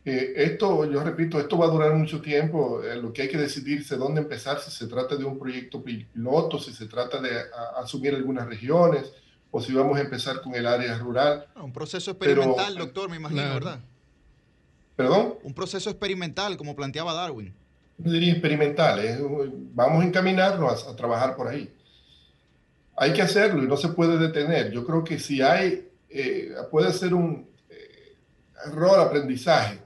Eh, esto, yo repito, esto va a durar mucho tiempo. Eh, lo que hay que decidirse dónde empezar, si se trata de un proyecto piloto, si se trata de asumir algunas regiones o si vamos a empezar con el área rural. Un proceso experimental, doctor, me imagino, ¿verdad? ¿Perdón? Un proceso experimental, como planteaba Darwin diría experimentales. Vamos a encaminarnos a, trabajar por ahí. Hay que hacerlo y no se puede detener. Yo creo que si hay, eh, puede ser un eh, error aprendizaje,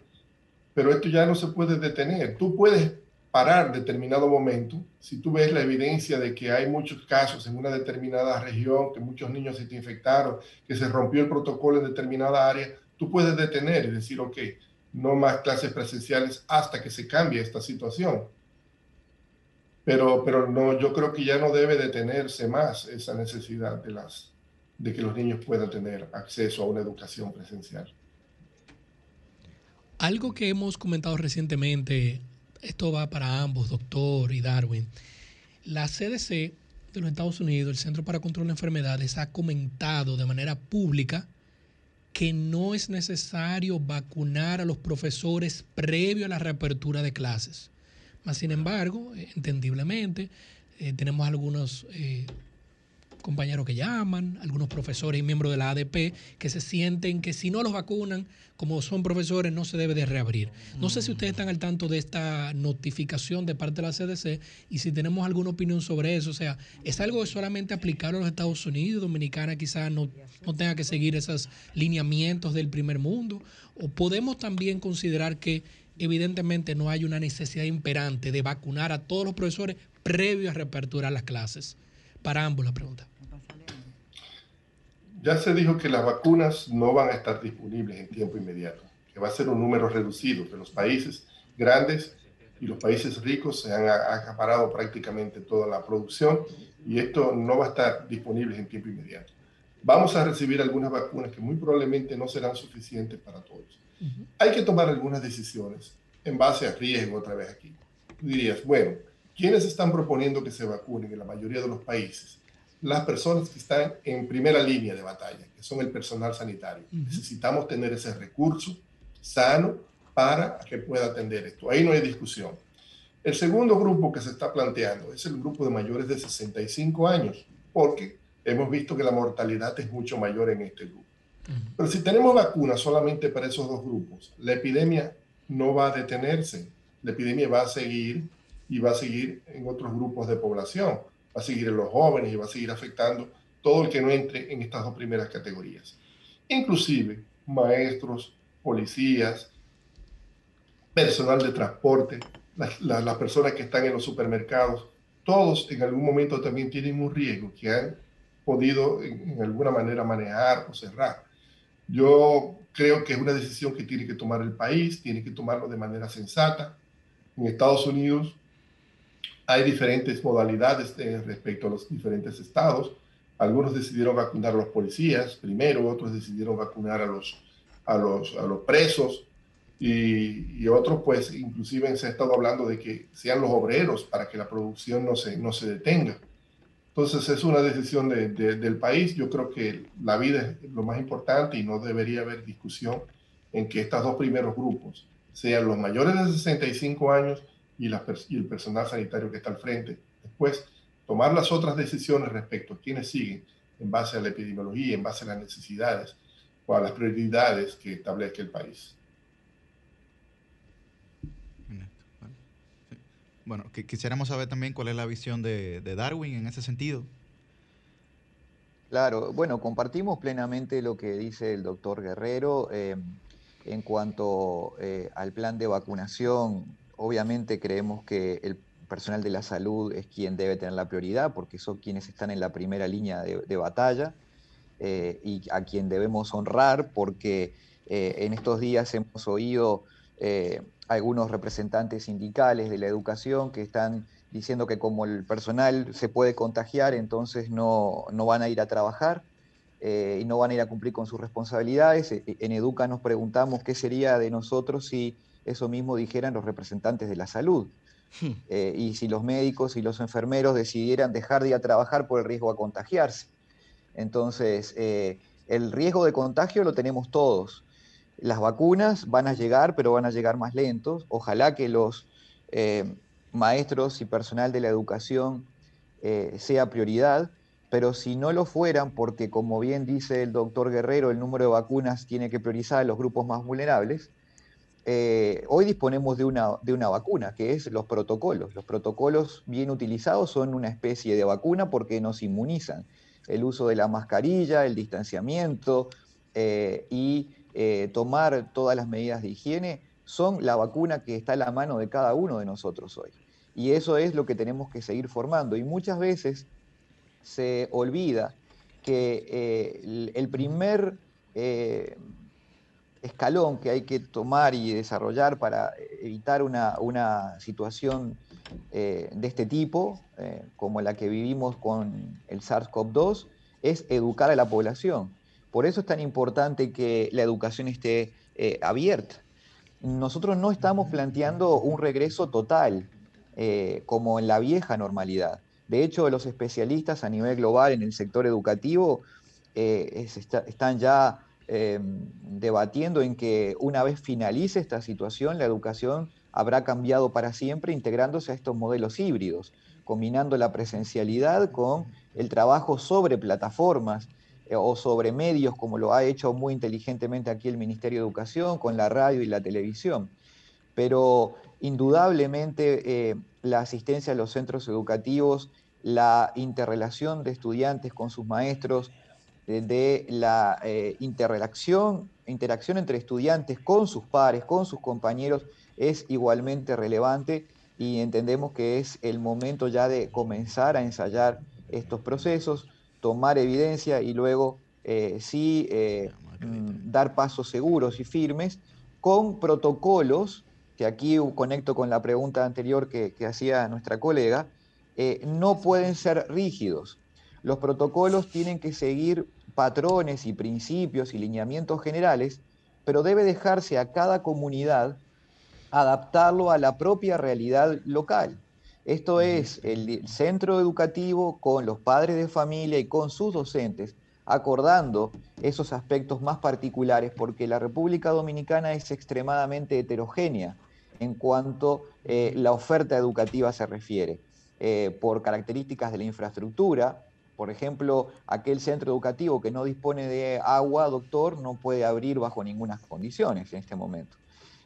pero esto ya no se puede detener. Tú puedes parar determinado momento, si tú ves la evidencia de que hay muchos casos en una determinada región, que muchos niños se te infectaron, que se rompió el protocolo en determinada área, tú puedes detener y decir, ok, no más clases presenciales hasta que se cambie esta situación. Pero, pero no, yo creo que ya no debe detenerse más esa necesidad de, las, de que los niños puedan tener acceso a una educación presencial. Algo que hemos comentado recientemente, esto va para ambos, doctor y Darwin. La CDC de los Estados Unidos, el Centro para Control de Enfermedades, ha comentado de manera pública que no es necesario vacunar a los profesores previo a la reapertura de clases. Más sin embargo, eh, entendiblemente, eh, tenemos algunos eh, compañeros que llaman, algunos profesores y miembros de la ADP que se sienten que si no los vacunan, como son profesores, no se debe de reabrir. No sé si ustedes están al tanto de esta notificación de parte de la CDC y si tenemos alguna opinión sobre eso. O sea, ¿es algo solamente aplicable a los Estados Unidos? Dominicana quizás no, no tenga que seguir esos lineamientos del primer mundo. ¿O podemos también considerar que evidentemente no hay una necesidad imperante de vacunar a todos los profesores previo a reaperturar las clases? Para ambos la pregunta. Ya se dijo que las vacunas no van a estar disponibles en tiempo inmediato, que va a ser un número reducido, que los países grandes y los países ricos se han acaparado prácticamente toda la producción y esto no va a estar disponible en tiempo inmediato. Vamos a recibir algunas vacunas que muy probablemente no serán suficientes para todos. Hay que tomar algunas decisiones en base a riesgo otra vez aquí. Tú dirías, bueno, ¿quiénes están proponiendo que se vacunen en la mayoría de los países? Las personas que están en primera línea de batalla, que son el personal sanitario. Necesitamos tener ese recurso sano para que pueda atender esto. Ahí no hay discusión. El segundo grupo que se está planteando es el grupo de mayores de 65 años, porque hemos visto que la mortalidad es mucho mayor en este grupo. Pero si tenemos vacunas solamente para esos dos grupos, la epidemia no va a detenerse. La epidemia va a seguir y va a seguir en otros grupos de población a seguir en los jóvenes y va a seguir afectando todo el que no entre en estas dos primeras categorías. Inclusive maestros, policías, personal de transporte, las, personas que están en los supermercados, todos en algún momento también tienen un riesgo que han podido en, en alguna manera manejar o cerrar. Yo creo que es una decisión que tiene que tomar el país, tiene que tomarlo de manera sensata. En Estados Unidos hay diferentes modalidades respecto a los diferentes estados. Algunos decidieron vacunar a los policías primero, otros decidieron vacunar a los, a los, a los presos y, y, otros pues inclusive se ha estado hablando de que sean los obreros para que la producción no se, no se detenga. Entonces es una decisión de, del país. Yo creo que la vida es lo más importante y no debería haber discusión en que estos dos primeros grupos sean los mayores de 65 años y, el personal sanitario que está al frente. Después, tomar las otras decisiones respecto a quienes siguen en base a la epidemiología, en base a las necesidades o a las prioridades que establezca el país. Bueno, quisiéramos saber también cuál es la visión de, Darwin en ese sentido. Claro, bueno, compartimos plenamente lo que dice el doctor Guerrero eh, en cuanto eh, al plan de vacunación Obviamente creemos que el personal de la salud es quien debe tener la prioridad porque son quienes están en la primera línea de, batalla eh, y a quien debemos honrar porque eh, en estos días hemos oído eh, algunos representantes sindicales de la educación que están diciendo que como el personal se puede contagiar, entonces no, no van a ir a trabajar y no van a ir a cumplir con sus responsabilidades. E, en Educa nos preguntamos qué sería de nosotros si eso mismo dijeran los representantes de la salud. Hmm. Eh, y si los médicos y los enfermeros decidieran dejar de ir a trabajar por el riesgo a contagiarse. Entonces, eh, el riesgo de contagio lo tenemos todos. Las vacunas van a llegar, pero van a llegar más lentos. Ojalá que los eh, maestros y personal de la educación sea prioridad, pero si no lo fueran, porque como bien dice el doctor Guerrero, el número de vacunas tiene que priorizar a los grupos más vulnerables, eh, hoy disponemos de una, de una vacuna, que es los protocolos. Los protocolos bien utilizados son una especie de vacuna porque nos inmunizan. El uso de la mascarilla, el distanciamiento eh, y eh, tomar todas las medidas de higiene son la vacuna que está a la mano de cada uno de nosotros hoy. Y eso es lo que tenemos que seguir formando. Y muchas veces se olvida que el primer escalón que hay que tomar y desarrollar para evitar una, situación eh, de este tipo, eh, como la que vivimos con el SARS-CoV-2, es educar a la población. Por eso es tan importante que la educación esté eh, abierta. Nosotros no estamos planteando un regreso total, como en la vieja normalidad. De hecho, los especialistas a nivel global en el sector educativo están ya Em, debatiendo en que una vez finalice esta situación, la educación habrá cambiado para siempre integrándose a estos modelos híbridos, combinando la presencialidad con el trabajo sobre plataformas eh, o sobre medios, como lo ha hecho muy inteligentemente aquí el Ministerio de Educación, con la radio y la televisión. Pero indudablemente eh, la asistencia a los centros educativos, la interrelación de estudiantes con sus maestros, de, la eh, interrelación, interacción entre estudiantes con sus pares, con sus compañeros, es igualmente relevante y entendemos que es el momento ya de comenzar a ensayar estos procesos, tomar evidencia y luego eh, sí eh, mm, dar pasos seguros y firmes con protocolos, que aquí conecto con la pregunta anterior que, hacía nuestra colega, no pueden ser rígidos. Los protocolos tienen que seguir patrones y principios y lineamientos generales, pero debe dejarse a cada comunidad adaptarlo a la propia realidad local. Esto es el centro educativo con los padres de familia y con sus docentes, acordando esos aspectos más particulares, porque la República Dominicana es extremadamente heterogénea en cuanto eh, la oferta educativa se refiere, eh, por características de la infraestructura, por ejemplo, aquel centro educativo que no dispone de agua, doctor, no puede abrir bajo ninguna condiciones en este momento.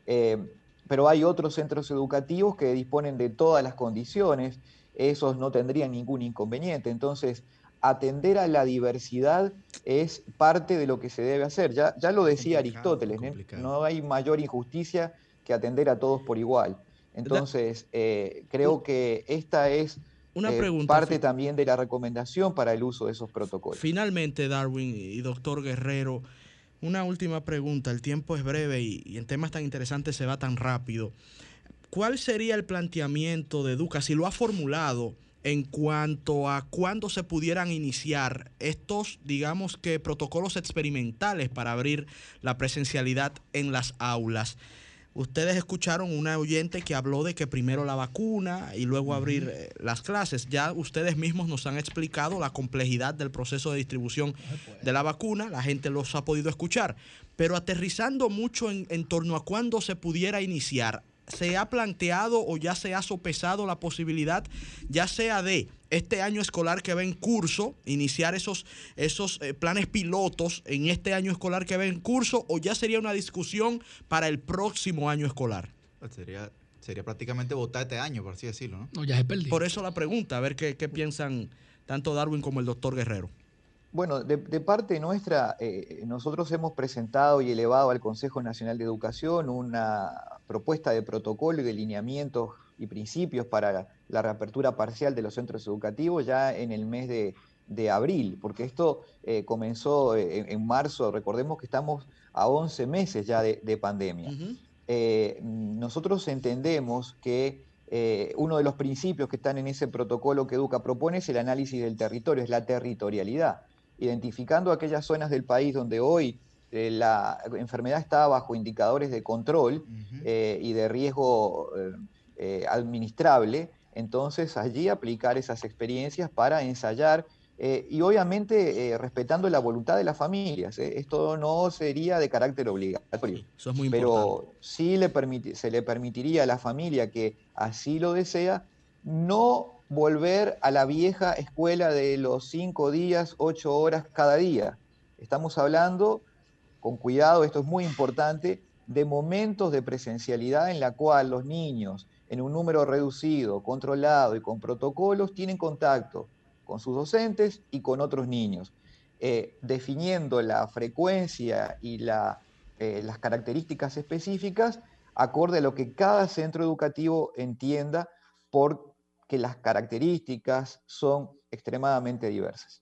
Eh, pero hay otros centros educativos que disponen de todas las condiciones, esos no tendrían ningún inconveniente. Entonces, atender a la diversidad es parte de lo que se debe hacer. Ya, ya lo decía Aristóteles, no hay mayor injusticia que atender a todos por igual. Entonces, eh, creo que esta es una eh, pregunta. Parte también de la recomendación para el uso de esos protocolos. Finalmente, Darwin y doctor Guerrero, una última pregunta. El tiempo es breve y, en temas tan interesantes se va tan rápido. ¿Cuál sería el planteamiento de Duca, si lo ha formulado, en cuanto a cuándo se pudieran iniciar estos, digamos que, protocolos experimentales para abrir la presencialidad en las aulas? Ustedes escucharon una oyente que habló de que primero la vacuna y luego abrir eh, las clases. Ya ustedes mismos nos han explicado la complejidad del proceso de distribución de la vacuna. La gente los ha podido escuchar. Pero aterrizando mucho en, en torno a cuándo se pudiera iniciar, se ha planteado o ya se ha sopesado la posibilidad, ya sea de este año escolar que va en curso, iniciar esos, esos eh, planes pilotos en este año escolar que va en curso, o ya sería una discusión para el próximo año escolar? Pues sería, sería prácticamente votar este año, por así decirlo, ¿no? No, ya se perdido. Por eso la pregunta, a ver qué, qué piensan tanto Darwin como el doctor Guerrero. Bueno, de, parte nuestra, eh, nosotros hemos presentado y elevado al Consejo Nacional de Educación una propuesta de protocolo y de lineamientos y principios para la, reapertura parcial de los centros educativos ya en el mes de, abril, porque esto eh, comenzó eh, en, marzo, recordemos que estamos a 11 meses ya de, pandemia. nosotros entendemos que uno de los principios que están en ese protocolo que Educa propone es el análisis del territorio, es la territorialidad identificando aquellas zonas del país donde hoy eh, la enfermedad está bajo indicadores de control eh, y de riesgo eh, administrable, entonces allí aplicar esas experiencias para ensayar y obviamente respetando la voluntad de las familias. Esto no sería de carácter obligatorio, Eso es muy pero sí le se le permitiría a la familia que así lo desea no volver a la vieja escuela de los cinco días, ocho horas cada día. Estamos hablando, con cuidado, esto es muy importante, de momentos de presencialidad en la cual los niños, en un número reducido, controlado y con protocolos, tienen contacto con sus docentes y con otros niños, eh, definiendo la frecuencia y eh, las características específicas acorde a lo que cada centro educativo entienda por que las características son extremadamente diversas.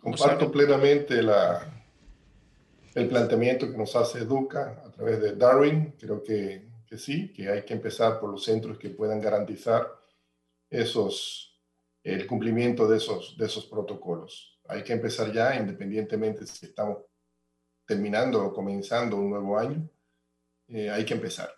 Comparto plenamente la, el planteamiento que nos hace Educa a través de Darwin. Creo que, que, sí, que hay que empezar por los centros que puedan garantizar esos, el cumplimiento de esos, de esos protocolos. Hay que empezar ya, independientemente si estamos terminando o comenzando un nuevo año, eh, hay que empezar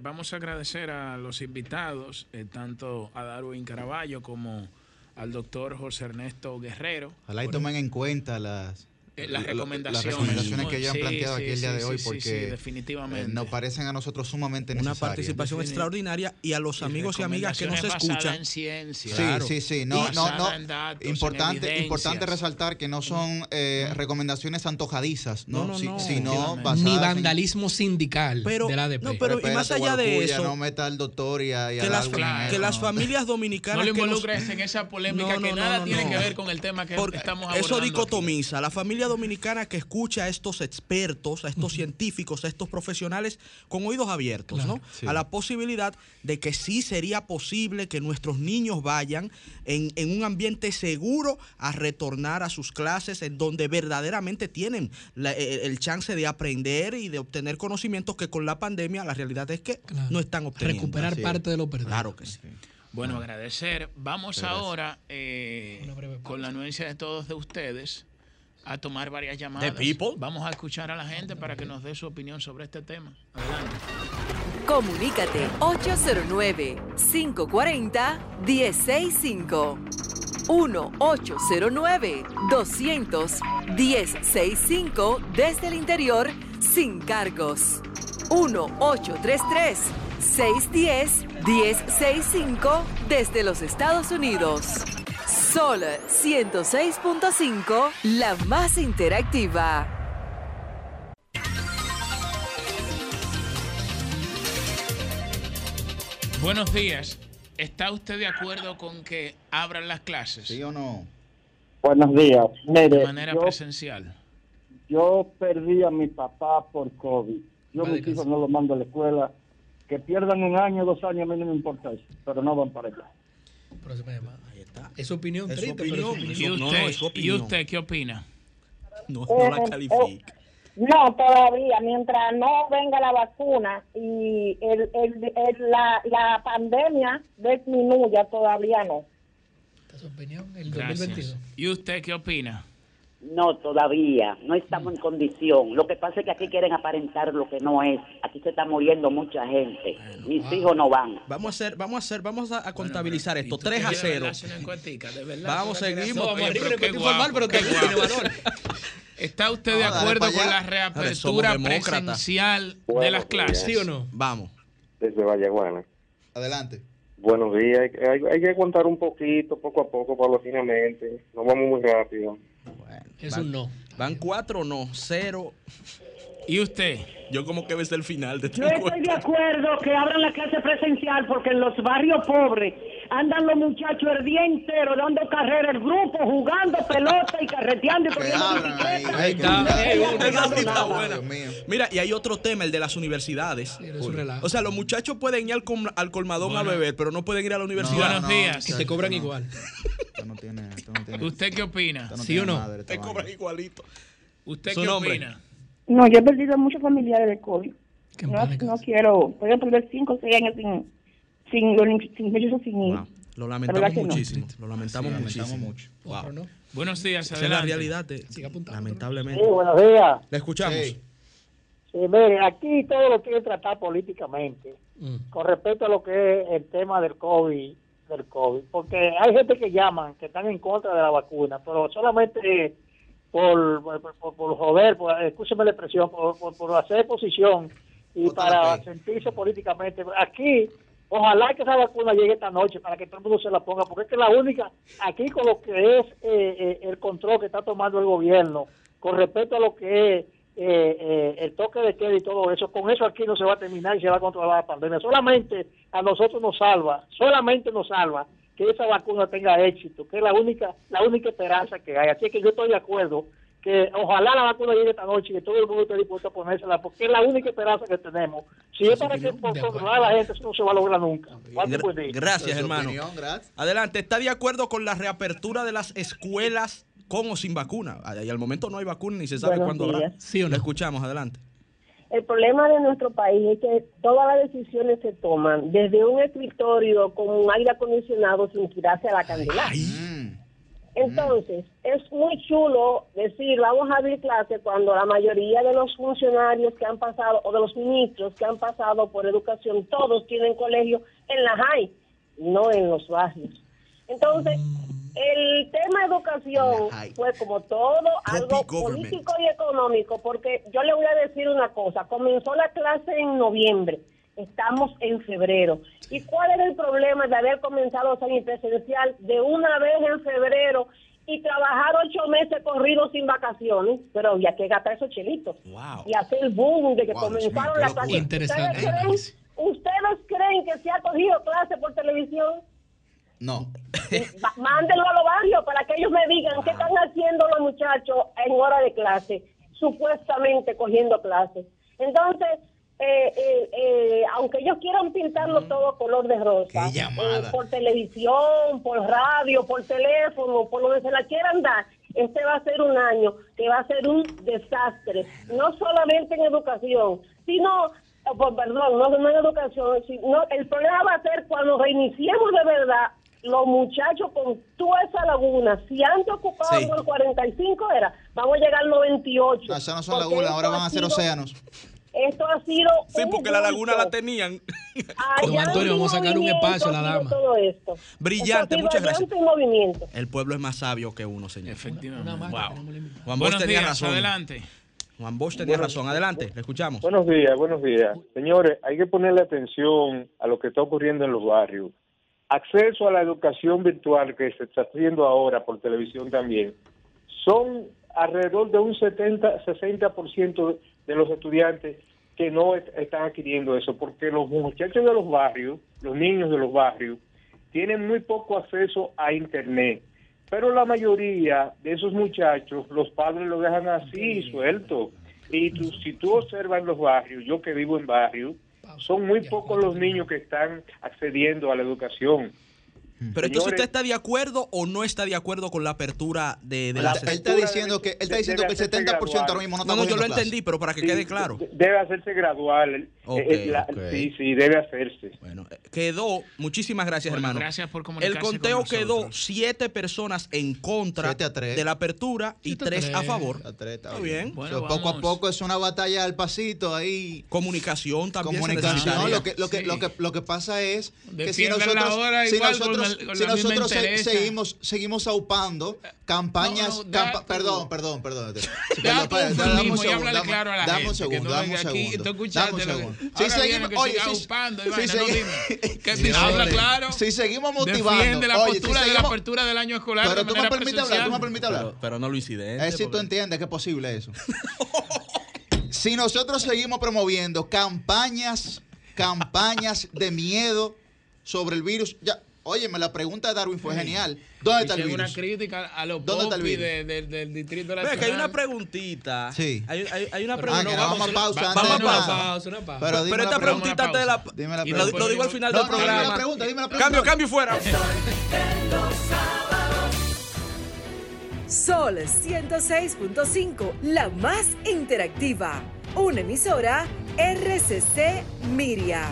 vamos a agradecer a los invitados, eh, tanto a Darwin Caraballo como al doctor José Ernesto Guerrero. Ojalá y tomen en cuenta las, las recomendaciones, las recomendaciones que ellos han planteado Sí, aquí el día sí, de hoy, sí, porque sí, definitivamente. eh, nos parecen a nosotros sumamente Una necesarias. participación extraordinaria y a los amigos y amigas que nos escuchan. en ciencia. Sí, Claro. sí, sí. No, Y no, no. en datos, en importante, importante resaltar que no son eh, recomendaciones antojadizas, ¿no? No, no, Si- no. sino Ni basadas en- vandalismo sindical Pero- de la ADP. no, pero- y más allá de eso, No meta al doctor y a, y a que las, en que las ¿no? familias dominicanas No lo involucres en esa polémica No, que no, nada no, tiene no. que ver con el tema que estamos abordando. Eso dicotomiza. La familia dominicana que escucha a estos expertos, a estos científicos, a estos profesionales con oídos abiertos, ¿no? Sí. A la posibilidad de que sí sería posible que nuestros niños vayan en, en un ambiente seguro a retornar a sus clases, en donde verdaderamente tienen la- el, el chance de aprender y de obtener conocimientos que con la pandemia la realidad es que no están obteniendo. Recuperar Así es. parte de lo perdido. Claro que sí. Bueno, agradecer. Vamos gracias. ahora, eh, con la anuencia de todos de ustedes, a tomar varias llamadas. The people. Vamos a escuchar a la gente para que nos dé su opinión sobre este tema. Adelante. Comunícate 809-540-1065. 1-809-200-1065 desde el interior sin cargos. 1-833-610-1065 desde los Estados Unidos. Sol 106.5, la más interactiva. Buenos días. ¿Está usted de acuerdo con que abran las clases? ¿Sí o no? Buenos días. Mire, De manera yo, presencial. yo perdí a mi papá por COVID. Yo mis hijos no los mando a la escuela. Que pierdan un año, dos años, a mí no me importa eso, pero no van para allá. Es su opinión, Es su triste, pero opinión. es su ¿Y usted, no, es su ¿Y opinión. usted qué opina? No, no la califica. No, todavía, mientras no venga la vacuna y el, el, el- la, la pandemia disminuya, todavía no. Esta es su opinión, el Gracias. 2022. ¿Y usted qué opina? No, todavía, no estamos en condición. Lo que pasa es que aquí quieren aparentar lo que no es. Aquí se está muriendo mucha gente. Mis hijos no van. Vamos a hacer, vamos a hacer, vamos a, a contabilizar esto. 3 a ¿Qué 0. hace una encuestica? ¿De verdad? Vamos, ¿Será que seguimos. pero tiene valor. ¿Está usted de acuerdo con la reapertura presencial de las clases? ¿Sí o no? Vamos. Desde Vallaguana. Adelante. Buenos días. Hay, hay- hay que aguantar un poquito, poco a poco, paulatinamente. No vamos muy rápido. Es Van- un no. Van 4 no, 0. ¿Y usted? Yo como que ves el final de este Yo estoy de acuerdo que abran la clase presencial porque en los barrios pobres andan los muchachos el día entero dando carrera, el grupo jugando pelota y carreteando y corriendo bicicleta. Ahí está. Ey, Esa ey, sí está ey, buena. Mira, y hay otro tema, el de las universidades. O sea, los muchachos pueden ir al, com- al colmadón a beber, pero no pueden ir a la universidad. Buenos días. Y te cobran igual. ¿Usted qué opina? Esto no ¿Sí tiene o no? madre, Te cobran igualito. ¿Usted qué nombre. opina? No, yo he perdido muchos familiares de COVID. No, no quiero, puedo perder 5 o 6 años sin, sin, sin, sin ellos sin ir. Lo La lamentamos no. muchísimo. Lo lamentamos Sí, lamentamos muchísimo. mucho. Wow. No. Buenos días, Esa es la realidad. apuntando. lamentablemente. buenos días. Le escuchamos. Sí. Sí, mire, aquí todo lo quieren tratar políticamente Mm. con respecto a lo que es el tema del COVID, del COVID, porque hay gente que llaman que están en contra de la vacuna, pero solamente por, por, por- por joder, por, escúcheme la expresión, por, por, por hacer posición y Otra para vez. sentirse políticamente. Aquí, ojalá que esa vacuna llegue esta noche para que todo el mundo se la ponga, porque es que la única, aquí con lo que es eh, eh, el control que está tomando el gobierno, con respecto a lo que es eh, eh, el toque de queda y todo eso, con eso aquí no se va a terminar y se va a controlar la pandemia. Solamente a nosotros nos salva, solamente nos salva que esa vacuna tenga éxito, que es la única, la única esperanza que hay. Así que yo estoy de acuerdo que ojalá la vacuna llegue esta noche y que todo el mundo esté dispuesto a ponérsela, porque es la única esperanza que tenemos. Si es para que por controlar a la gente, eso no se va a lograr nunca. Gracias, Su hermano. opinión, gracias. Adelante, ¿está de acuerdo con la reapertura de las escuelas con o sin vacuna? Y al momento no hay vacuna ni se sabe Buenos cuándo habrá. días. ¿Sí o no? escuchamos, adelante. El problema de nuestro país es que todas las decisiones se toman desde un escritorio con un aire acondicionado sin tirarse a la candela. Mm. Entonces, es muy chulo decir, vamos a abrir clase cuando la mayoría de los funcionarios que han pasado, o de los ministros que han pasado por educación, todos tienen colegio en la high, no en los barrios. Entonces, el tema educación fue como todo algo político y económico, porque yo le voy a decir una cosa, comenzó la clase en noviembre, estamos en febrero. ¿Y cuál era el problema de haber comenzado semipresencial de una vez en febrero y trabajar ocho meses corridos sin vacaciones? Pero había que gastar esos chelitos y hacer el boom de que comenzaron las clases. ¿Ustedes creen, ¿Ustedes creen que se ha cogido clase por televisión? No. Mándenlo a los barrios para que ellos me digan qué están haciendo los muchachos en hora de clase, supuestamente cogiendo clases. Entonces, eh, eh, eh, aunque ellos quieran pintarlo todo color de rosa, por televisión, por radio, por teléfono, por donde se la quieran dar, este va a ser un año que va a ser un desastre, no solamente en educación, sino pues, perdón, no, no en educación, sino el problema va a ser cuando reiniciemos de verdad los muchachos con toda esa laguna, si antes ocupaban por 45 era, vamos a llegar al 98. No, no son lagunas, ahora van a ser océanos. Esto ha sido. Sí, porque la laguna la tenían. Don Antonio, vamos a sacar un espacio a la dama. Todo esto. Brillante, muchas gracias. Movimiento. El pueblo es más sabio que uno, señor. Efectivamente. Juan Bosch tenía días, razón. Adelante. Juan Bosch tenía razón. Adelante, le escuchamos. Buenos días, buenos días. Señores, hay que ponerle atención a lo que está ocurriendo en los barrios. Acceso a la educación virtual que se está haciendo ahora por televisión también. Son alrededor de un 70, 60% de los estudiantes que no est- están adquiriendo eso, porque los muchachos de los barrios, los niños de los barrios, tienen muy poco acceso a Internet. Pero la mayoría de esos muchachos, los padres lo dejan así, suelto. Y tú- si tú observas los barrios, yo que vivo en barrios, son muy pocos los niños que están accediendo a la educación. Pero entonces Señores, usted está de acuerdo o no está de acuerdo con la apertura de, de Él, está diciendo que, él está diciendo que el 70% ahora mismo no está No, no, yo lo clase. entendí, pero para que quede claro. Debe hacerse gradual. el- el- la- ok. Sí, sí, debe hacerse. Bueno, quedó, muchísimas gracias, Bueno, hermano. gracias por El comunicarse conteo con quedó siete personas en contra de la apertura y tres a favor. A tres, está Está bien. O sea, poco a poco es una batalla al pasito ahí. Comunicación también. Comunicación. Lo que, lo, que, lo, que, lo que pasa es que si Defienden la nosotros, si nosotros, con si la misma nosotros se- seguimos, seguimos aupando campañas. No, no, campa- perdón, perdón, perdón. Perdón, perdón, dame un segundo, dame- claro a la dame gente, un segundo, dame un segundo. Dame un segundo. seguimos, oye, siga si- seguimos motivando. Defiende la postura de la apertura del año escolar Pero tú me permites hablar, tú me permites hablar. Pero, pero no lo incidente. Es si tú entiendes que es posible eso. si nosotros seguimos promoviendo campañas, campañas de miedo sobre el virus, ya, óyeme, la pregunta de Darwin fue genial. ¿Dónde está el virus? una crítica a los ¿Dónde está el popis virus? de- de- del distrito nacional. que hay una preguntita. Sí. Hay, hay- hay una Pero, pregunta. ah, no, vamos a pausa Va- Vamos a pausa. Una pausa. Pero dime Pero la esta pregunta. preguntita de la. Dime la y lo, pregunta. lo digo al final No, del no, dime la programa. pregunta, dime la pregunta. Cambio, cambio y fuera. Sol 106.5, la más interactiva. Una emisora RCC Miria.